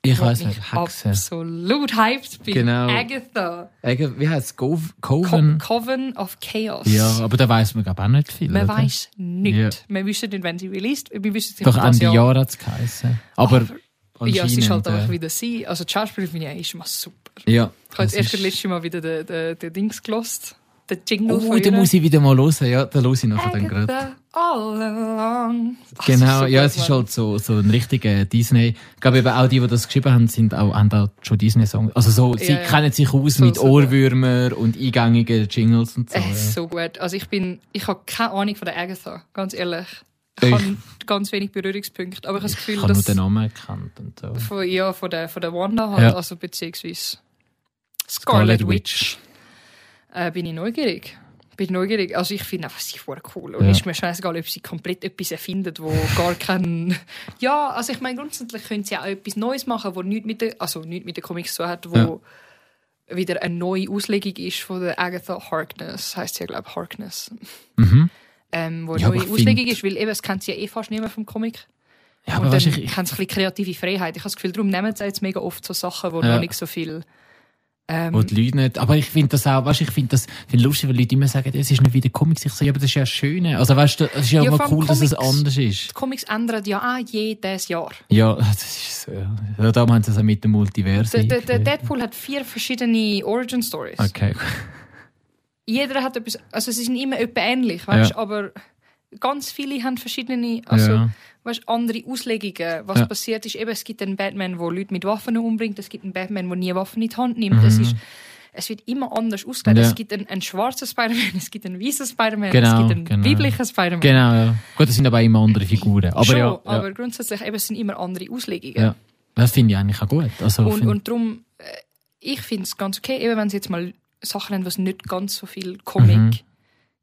Ich weiß ich nicht, Hexe. Absolut hyped bin. Genau. Agatha. Eigentlich, Wie heißt es? Co Coven? Coven of Chaos. Ja, aber da weiß man glaube auch nicht viel. Man oder? weiß nichts. Ja. Wir wissen nicht, wenn sie released. Wir wissen nicht, Doch Ende Jahr. Hat es geheißen. Aber, Ja, es ist halt einfach äh, wieder sie. Also die Schauspielerin finde ich ist mal super. Ja. Ich habe jetzt erst das letzte Mal wieder den, den, den Dings gelost. Den Jingle Oh, von den muss ich wieder mal hören. Ja, den höre ich nachher dann gerade. All along. Genau, ja, es ist halt so, so ein richtiger Disney. Ich glaube eben auch die, die das geschrieben haben, sind auch, haben auch schon Disney-Songs. Also so, sie Ja, ja. kennen sich aus So, mit so gut. Ohrwürmer und eingängigen Jingles und so. Äh, ja. so gut. Also ich bin, ich habe keine Ahnung von der Agatha, ganz ehrlich. Ich- Ich habe ganz wenig Berührungspunkte, aber ich habe das Ich Gefühl, habe nur den Namen erkannt und so. von, ja, von der, von der Wanda halt, also beziehungsweise Scarlet Scarlet Witch, äh, bin ich neugierig. Bin neugierig. Also ich finde einfach sie voll cool. Und Ja. ist mir scheißegal, ob sie komplett etwas erfindet, wo gar kein... Ja, also ich meine, grundsätzlich können sie auch etwas Neues machen, wo nichts mit der, also nichts mit den Comics zu hat, wo wieder eine neue Auslegung ist von der Agatha Harkness. Heißt sie ja, glaube ich, Harkness. Mhm. Ähm, wo Ja, eine aber neue Auslegung find- ist, weil eben, es kennt sie ja eh fast niemand vom Comic. Ja, und aber dann weißt du, ich, haben sie ein bisschen kreative Freiheit. Ich habe das Gefühl, darum nehmen sie jetzt mega oft so Sachen, die Ja. noch nicht so viel Ähm, Wo die Leute nicht, aber ich finde das auch, weißt, ich finde das find lustig, weil Leute immer sagen, es ist nicht wie der Comics. Ich sage, aber das ist ja das Schöne. Also weißt du, es ist ja, Ja, allem cool, dass es Comics. anders ist. die Comics ändern ja auch jedes Jahr. Ja, das ist so. Ja, da haben sie es auch mit dem Multiversum. Der, der, Deadpool hat vier verschiedene Origin Stories. Okay. Jeder hat etwas, also sie sind immer etwa ähnlich, weißt, Ja. aber ganz viele haben verschiedene, also ja. weißt, andere Auslegungen. Was Ja. passiert ist, eben, es gibt einen Batman, der Leute mit Waffen umbringt, es gibt einen Batman, der nie Waffen in die Hand nimmt. Es, ist, es wird immer anders ausgelegt. Mhm. Ja. Es gibt einen, einen schwarzen Spider-Man, es gibt einen weißen Spider-Man, Genau, es gibt einen genau. biblischen Spider-Man. Genau, ja. Gut, das sind aber immer andere Figuren. Aber Schon, ja, aber grundsätzlich eben, es sind immer andere Auslegungen. ja. Das finde ich eigentlich auch gut. Also, Und, find- und darum, äh, ich finde es ganz okay, eben wenn sie jetzt mal Sachen haben, die nicht ganz so viel Mhm.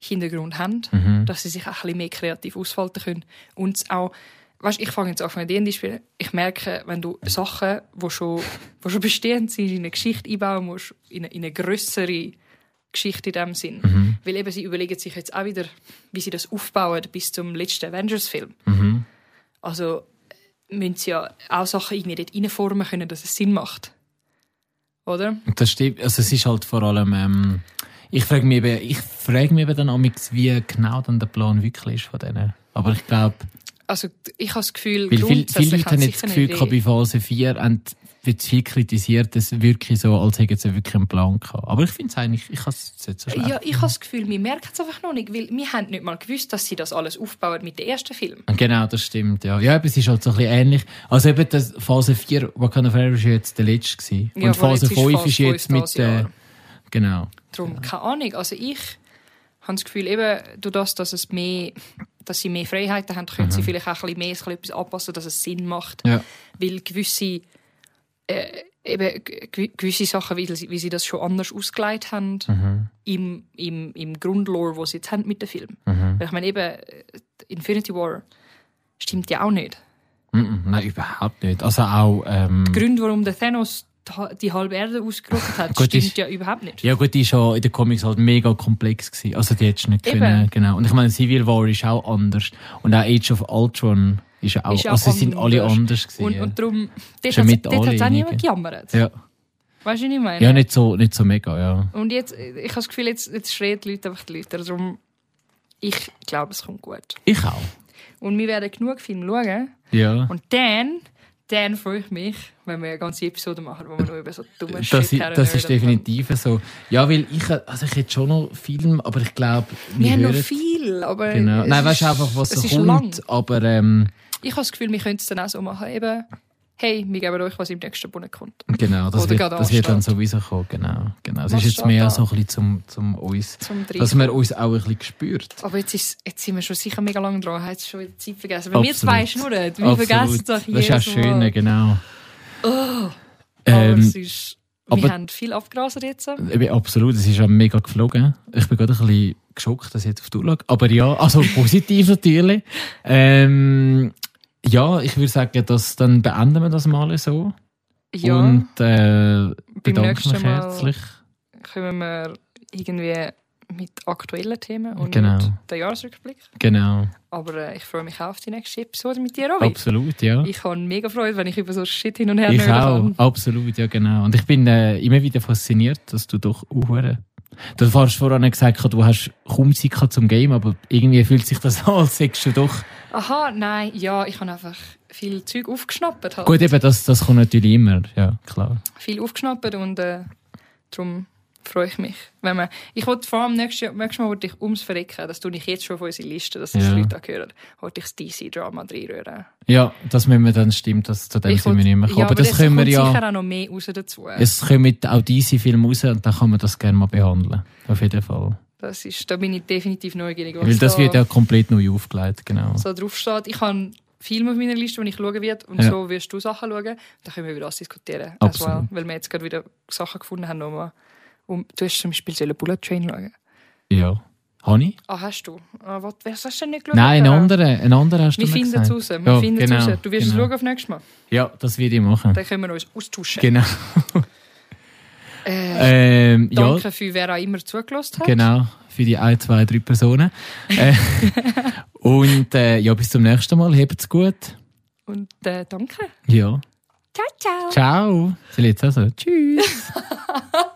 Comic-Hintergrund haben, dass sie sich auch ein bisschen mehr kreativ ausfalten können. Und auch, weißt, ich fange jetzt an mit D&D spielen, ich merke, wenn du Sachen, die schon, wo schon bestehend sind, in eine Geschichte einbauen musst, in eine, in eine grössere Geschichte in dem Sinn. Mhm. Weil eben sie überlegen sich jetzt auch wieder, wie sie das aufbauen bis zum letzten Avengers-Film. Mhm. Also äh, müssen sie ja auch Sachen irgendwie dort reinformen können, dass es Sinn macht. Oder? Das stimmt. Also es ist halt vor allem, ähm, ich frage mich eben, ich frage mich eben dann amix, wie genau dann der Plan wirklich ist von denen. Aber ich glaube, Also ich habe das Gefühl, weil viel, viele Leute haben jetzt das Gefühl bei. Phase 4 haben wird viel kritisiert, es wirklich so, als hätten sie wirklich einen Plan gehabt. Aber ich finde es eigentlich, ich habe es jetzt so schlecht. Ja, ich habe das Gefühl, wir merken es einfach noch nicht, weil wir haben nicht mal gewusst, dass sie das alles aufbauen mit dem ersten Film. Genau, das stimmt, ja. Ja, aber es ist halt so ein bisschen ähnlich. Also eben das Phase 4, Wakanda Forever ist ja jetzt der letzte gewesen. Ja, Und voll, Phase jetzt ist 5 Phase ist jetzt 5 mit, äh, genau. Darum, keine Ahnung. Also ich habe das Gefühl, eben durch das, dass, es mehr, dass sie mehr Freiheiten haben, können sie vielleicht auch ein bisschen mehr ein bisschen etwas anpassen, dass es Sinn macht. Mhm. Ja. Weil gewisse, äh, eben, gew- gewisse Sachen, wie sie, wie sie das schon anders ausgelegt haben, Mhm. im, im, im Grundlore, wo sie jetzt haben mit dem Film. Mhm. Weil ich meine, eben, äh, Infinity War stimmt ja auch nicht. Mhm, Nein, überhaupt nicht. Also auch, ähm, Der Grund, warum der Thanos die ha- die halbe Erde ausgerottet hat, Gut, stimmt ist- ja überhaupt nicht. ja gut, die ist ja in den Comics halt mega komplex gewesen. Also die hättest du nicht Eben. können, genau. Und ich meine, Civil War ist auch anders. Und auch Age of Ultron ist auch, Ist auch also sie sind alle anders. gewesen. Und, ja. und darum, dort hat es auch niemand gejammert. ja. Weißt du, was ich meine? ja, nicht so, nicht so mega, ja. Und jetzt, ich habe das Gefühl, jetzt, jetzt schreien die Leute einfach die Leute. Darum, ich glaube, es kommt gut. Ich auch. Und wir werden genug Filme schauen. Ja. Und dann, dann freue ich mich, wenn wir eine ganze Episode machen, wo wir nur über so dumme Das, Shit ist- das ist definitiv so. Ja, weil ich, also ich hätte schon noch Film, aber ich glaube, Wir haben noch viel, aber. Genau. es Nein, weißt du einfach, was es so ist kommt. lang. Aber ähm, Ich habe das Gefühl, wir können es dann auch so machen. Eben, hey, wir geben euch, was im nächsten Monat kommt. genau, das, Oder wird, das wird dann sowieso kommen. Genau, genau. Es ist jetzt mehr da? so ein bisschen zum, zum uns, Zum dass wir uns auch ein bisschen gespürt. Aber jetzt, ist, jetzt sind wir schon sicher mega lange dran, haben jetzt schon wieder Zeit vergessen. Weil wir Absolut. zwei schnurren, wir vergessen es Das ist auch schön, Mal. genau. Aber Ähm, es ist, wir aber- haben viel abgerasert jetzt. Absolut, es ist ja mega geflogen. Ich bin gerade ein bisschen geschockt, dass ich jetzt auf die Uhr schaue. Aber ja, also positiv natürlich. Ähm, ja, ich würde sagen, dass dann beenden wir das mal so. Ja, Und äh, bedanke mich Mal- herzlich. kommen wir irgendwie mit aktuellen Themen und Genau. der Jahresrückblick. Genau, Aber äh, ich freue mich auch auf die nächste Episode mit dir, Robi. absolut, ja. Ich habe mega Freude, wenn ich über so Shit hin und her Ich auch, kann. absolut, ja genau. Und ich bin äh, immer wieder fasziniert, dass du doch uhure. Du hast vorhin gesagt, du hast kaum Zeit zum Game, aber irgendwie fühlt sich das an, als sagst du doch. Aha, nein, ja, ich habe einfach viel Zeug aufgeschnappt. Halt. Gut, eben, das, das kommt natürlich immer, ja, klar. Viel aufgeschnappt und äh, darum freue ich mich. Wenn man, ich wollte vor allem nächstes, nächstes Mal wollte ich ums Verrecken, das tue ich jetzt schon auf unsere Liste, dass das Ja. Leute hören, wollte ich das DC-Drama reinrühren. Ja, das müssen wir dann stimmt, das, zu dem Ich sind wir nicht mehr gekommen. ja, aber das es können wir ja. sicher auch noch mehr raus dazu. Es kommen auch diese Filme raus und dann kann man das gerne mal behandeln. Auf jeden Fall. Das ist, da bin ich definitiv neugierig, Weil das da wird ja komplett neu aufgelegt, genau. so drauf steht. Ich habe Filme auf meiner Liste, die ich schauen werde und Ja. so wirst du Sachen schauen. Da können wir über das diskutieren. as Absolut. well, weil wir jetzt gerade wieder Sachen gefunden haben. wir- Um, du hast zum Beispiel sollen Bullet Train schauen. Ja. Hani? Ah, hast du? Ah, was, was hast du denn nicht geschaut? Nein, ein Ah. anderer, ein anderer hast du Wir finden es raus. Wir Ja, finden genau, es raus. Du wirst genau. es schauen auf nächstes Mal. Ja, das werde ich machen. Dann können wir uns austauschen. Genau. Äh, Ähm, ja, danke für wer auch immer zugelassen hat. genau. Für die ein, zwei, drei Personen. äh, und äh, ja, bis zum nächsten Mal. Habt's gut. Und äh, danke. Ja. Ciao, ciao. Ciao. Jetzt also? Tschüss.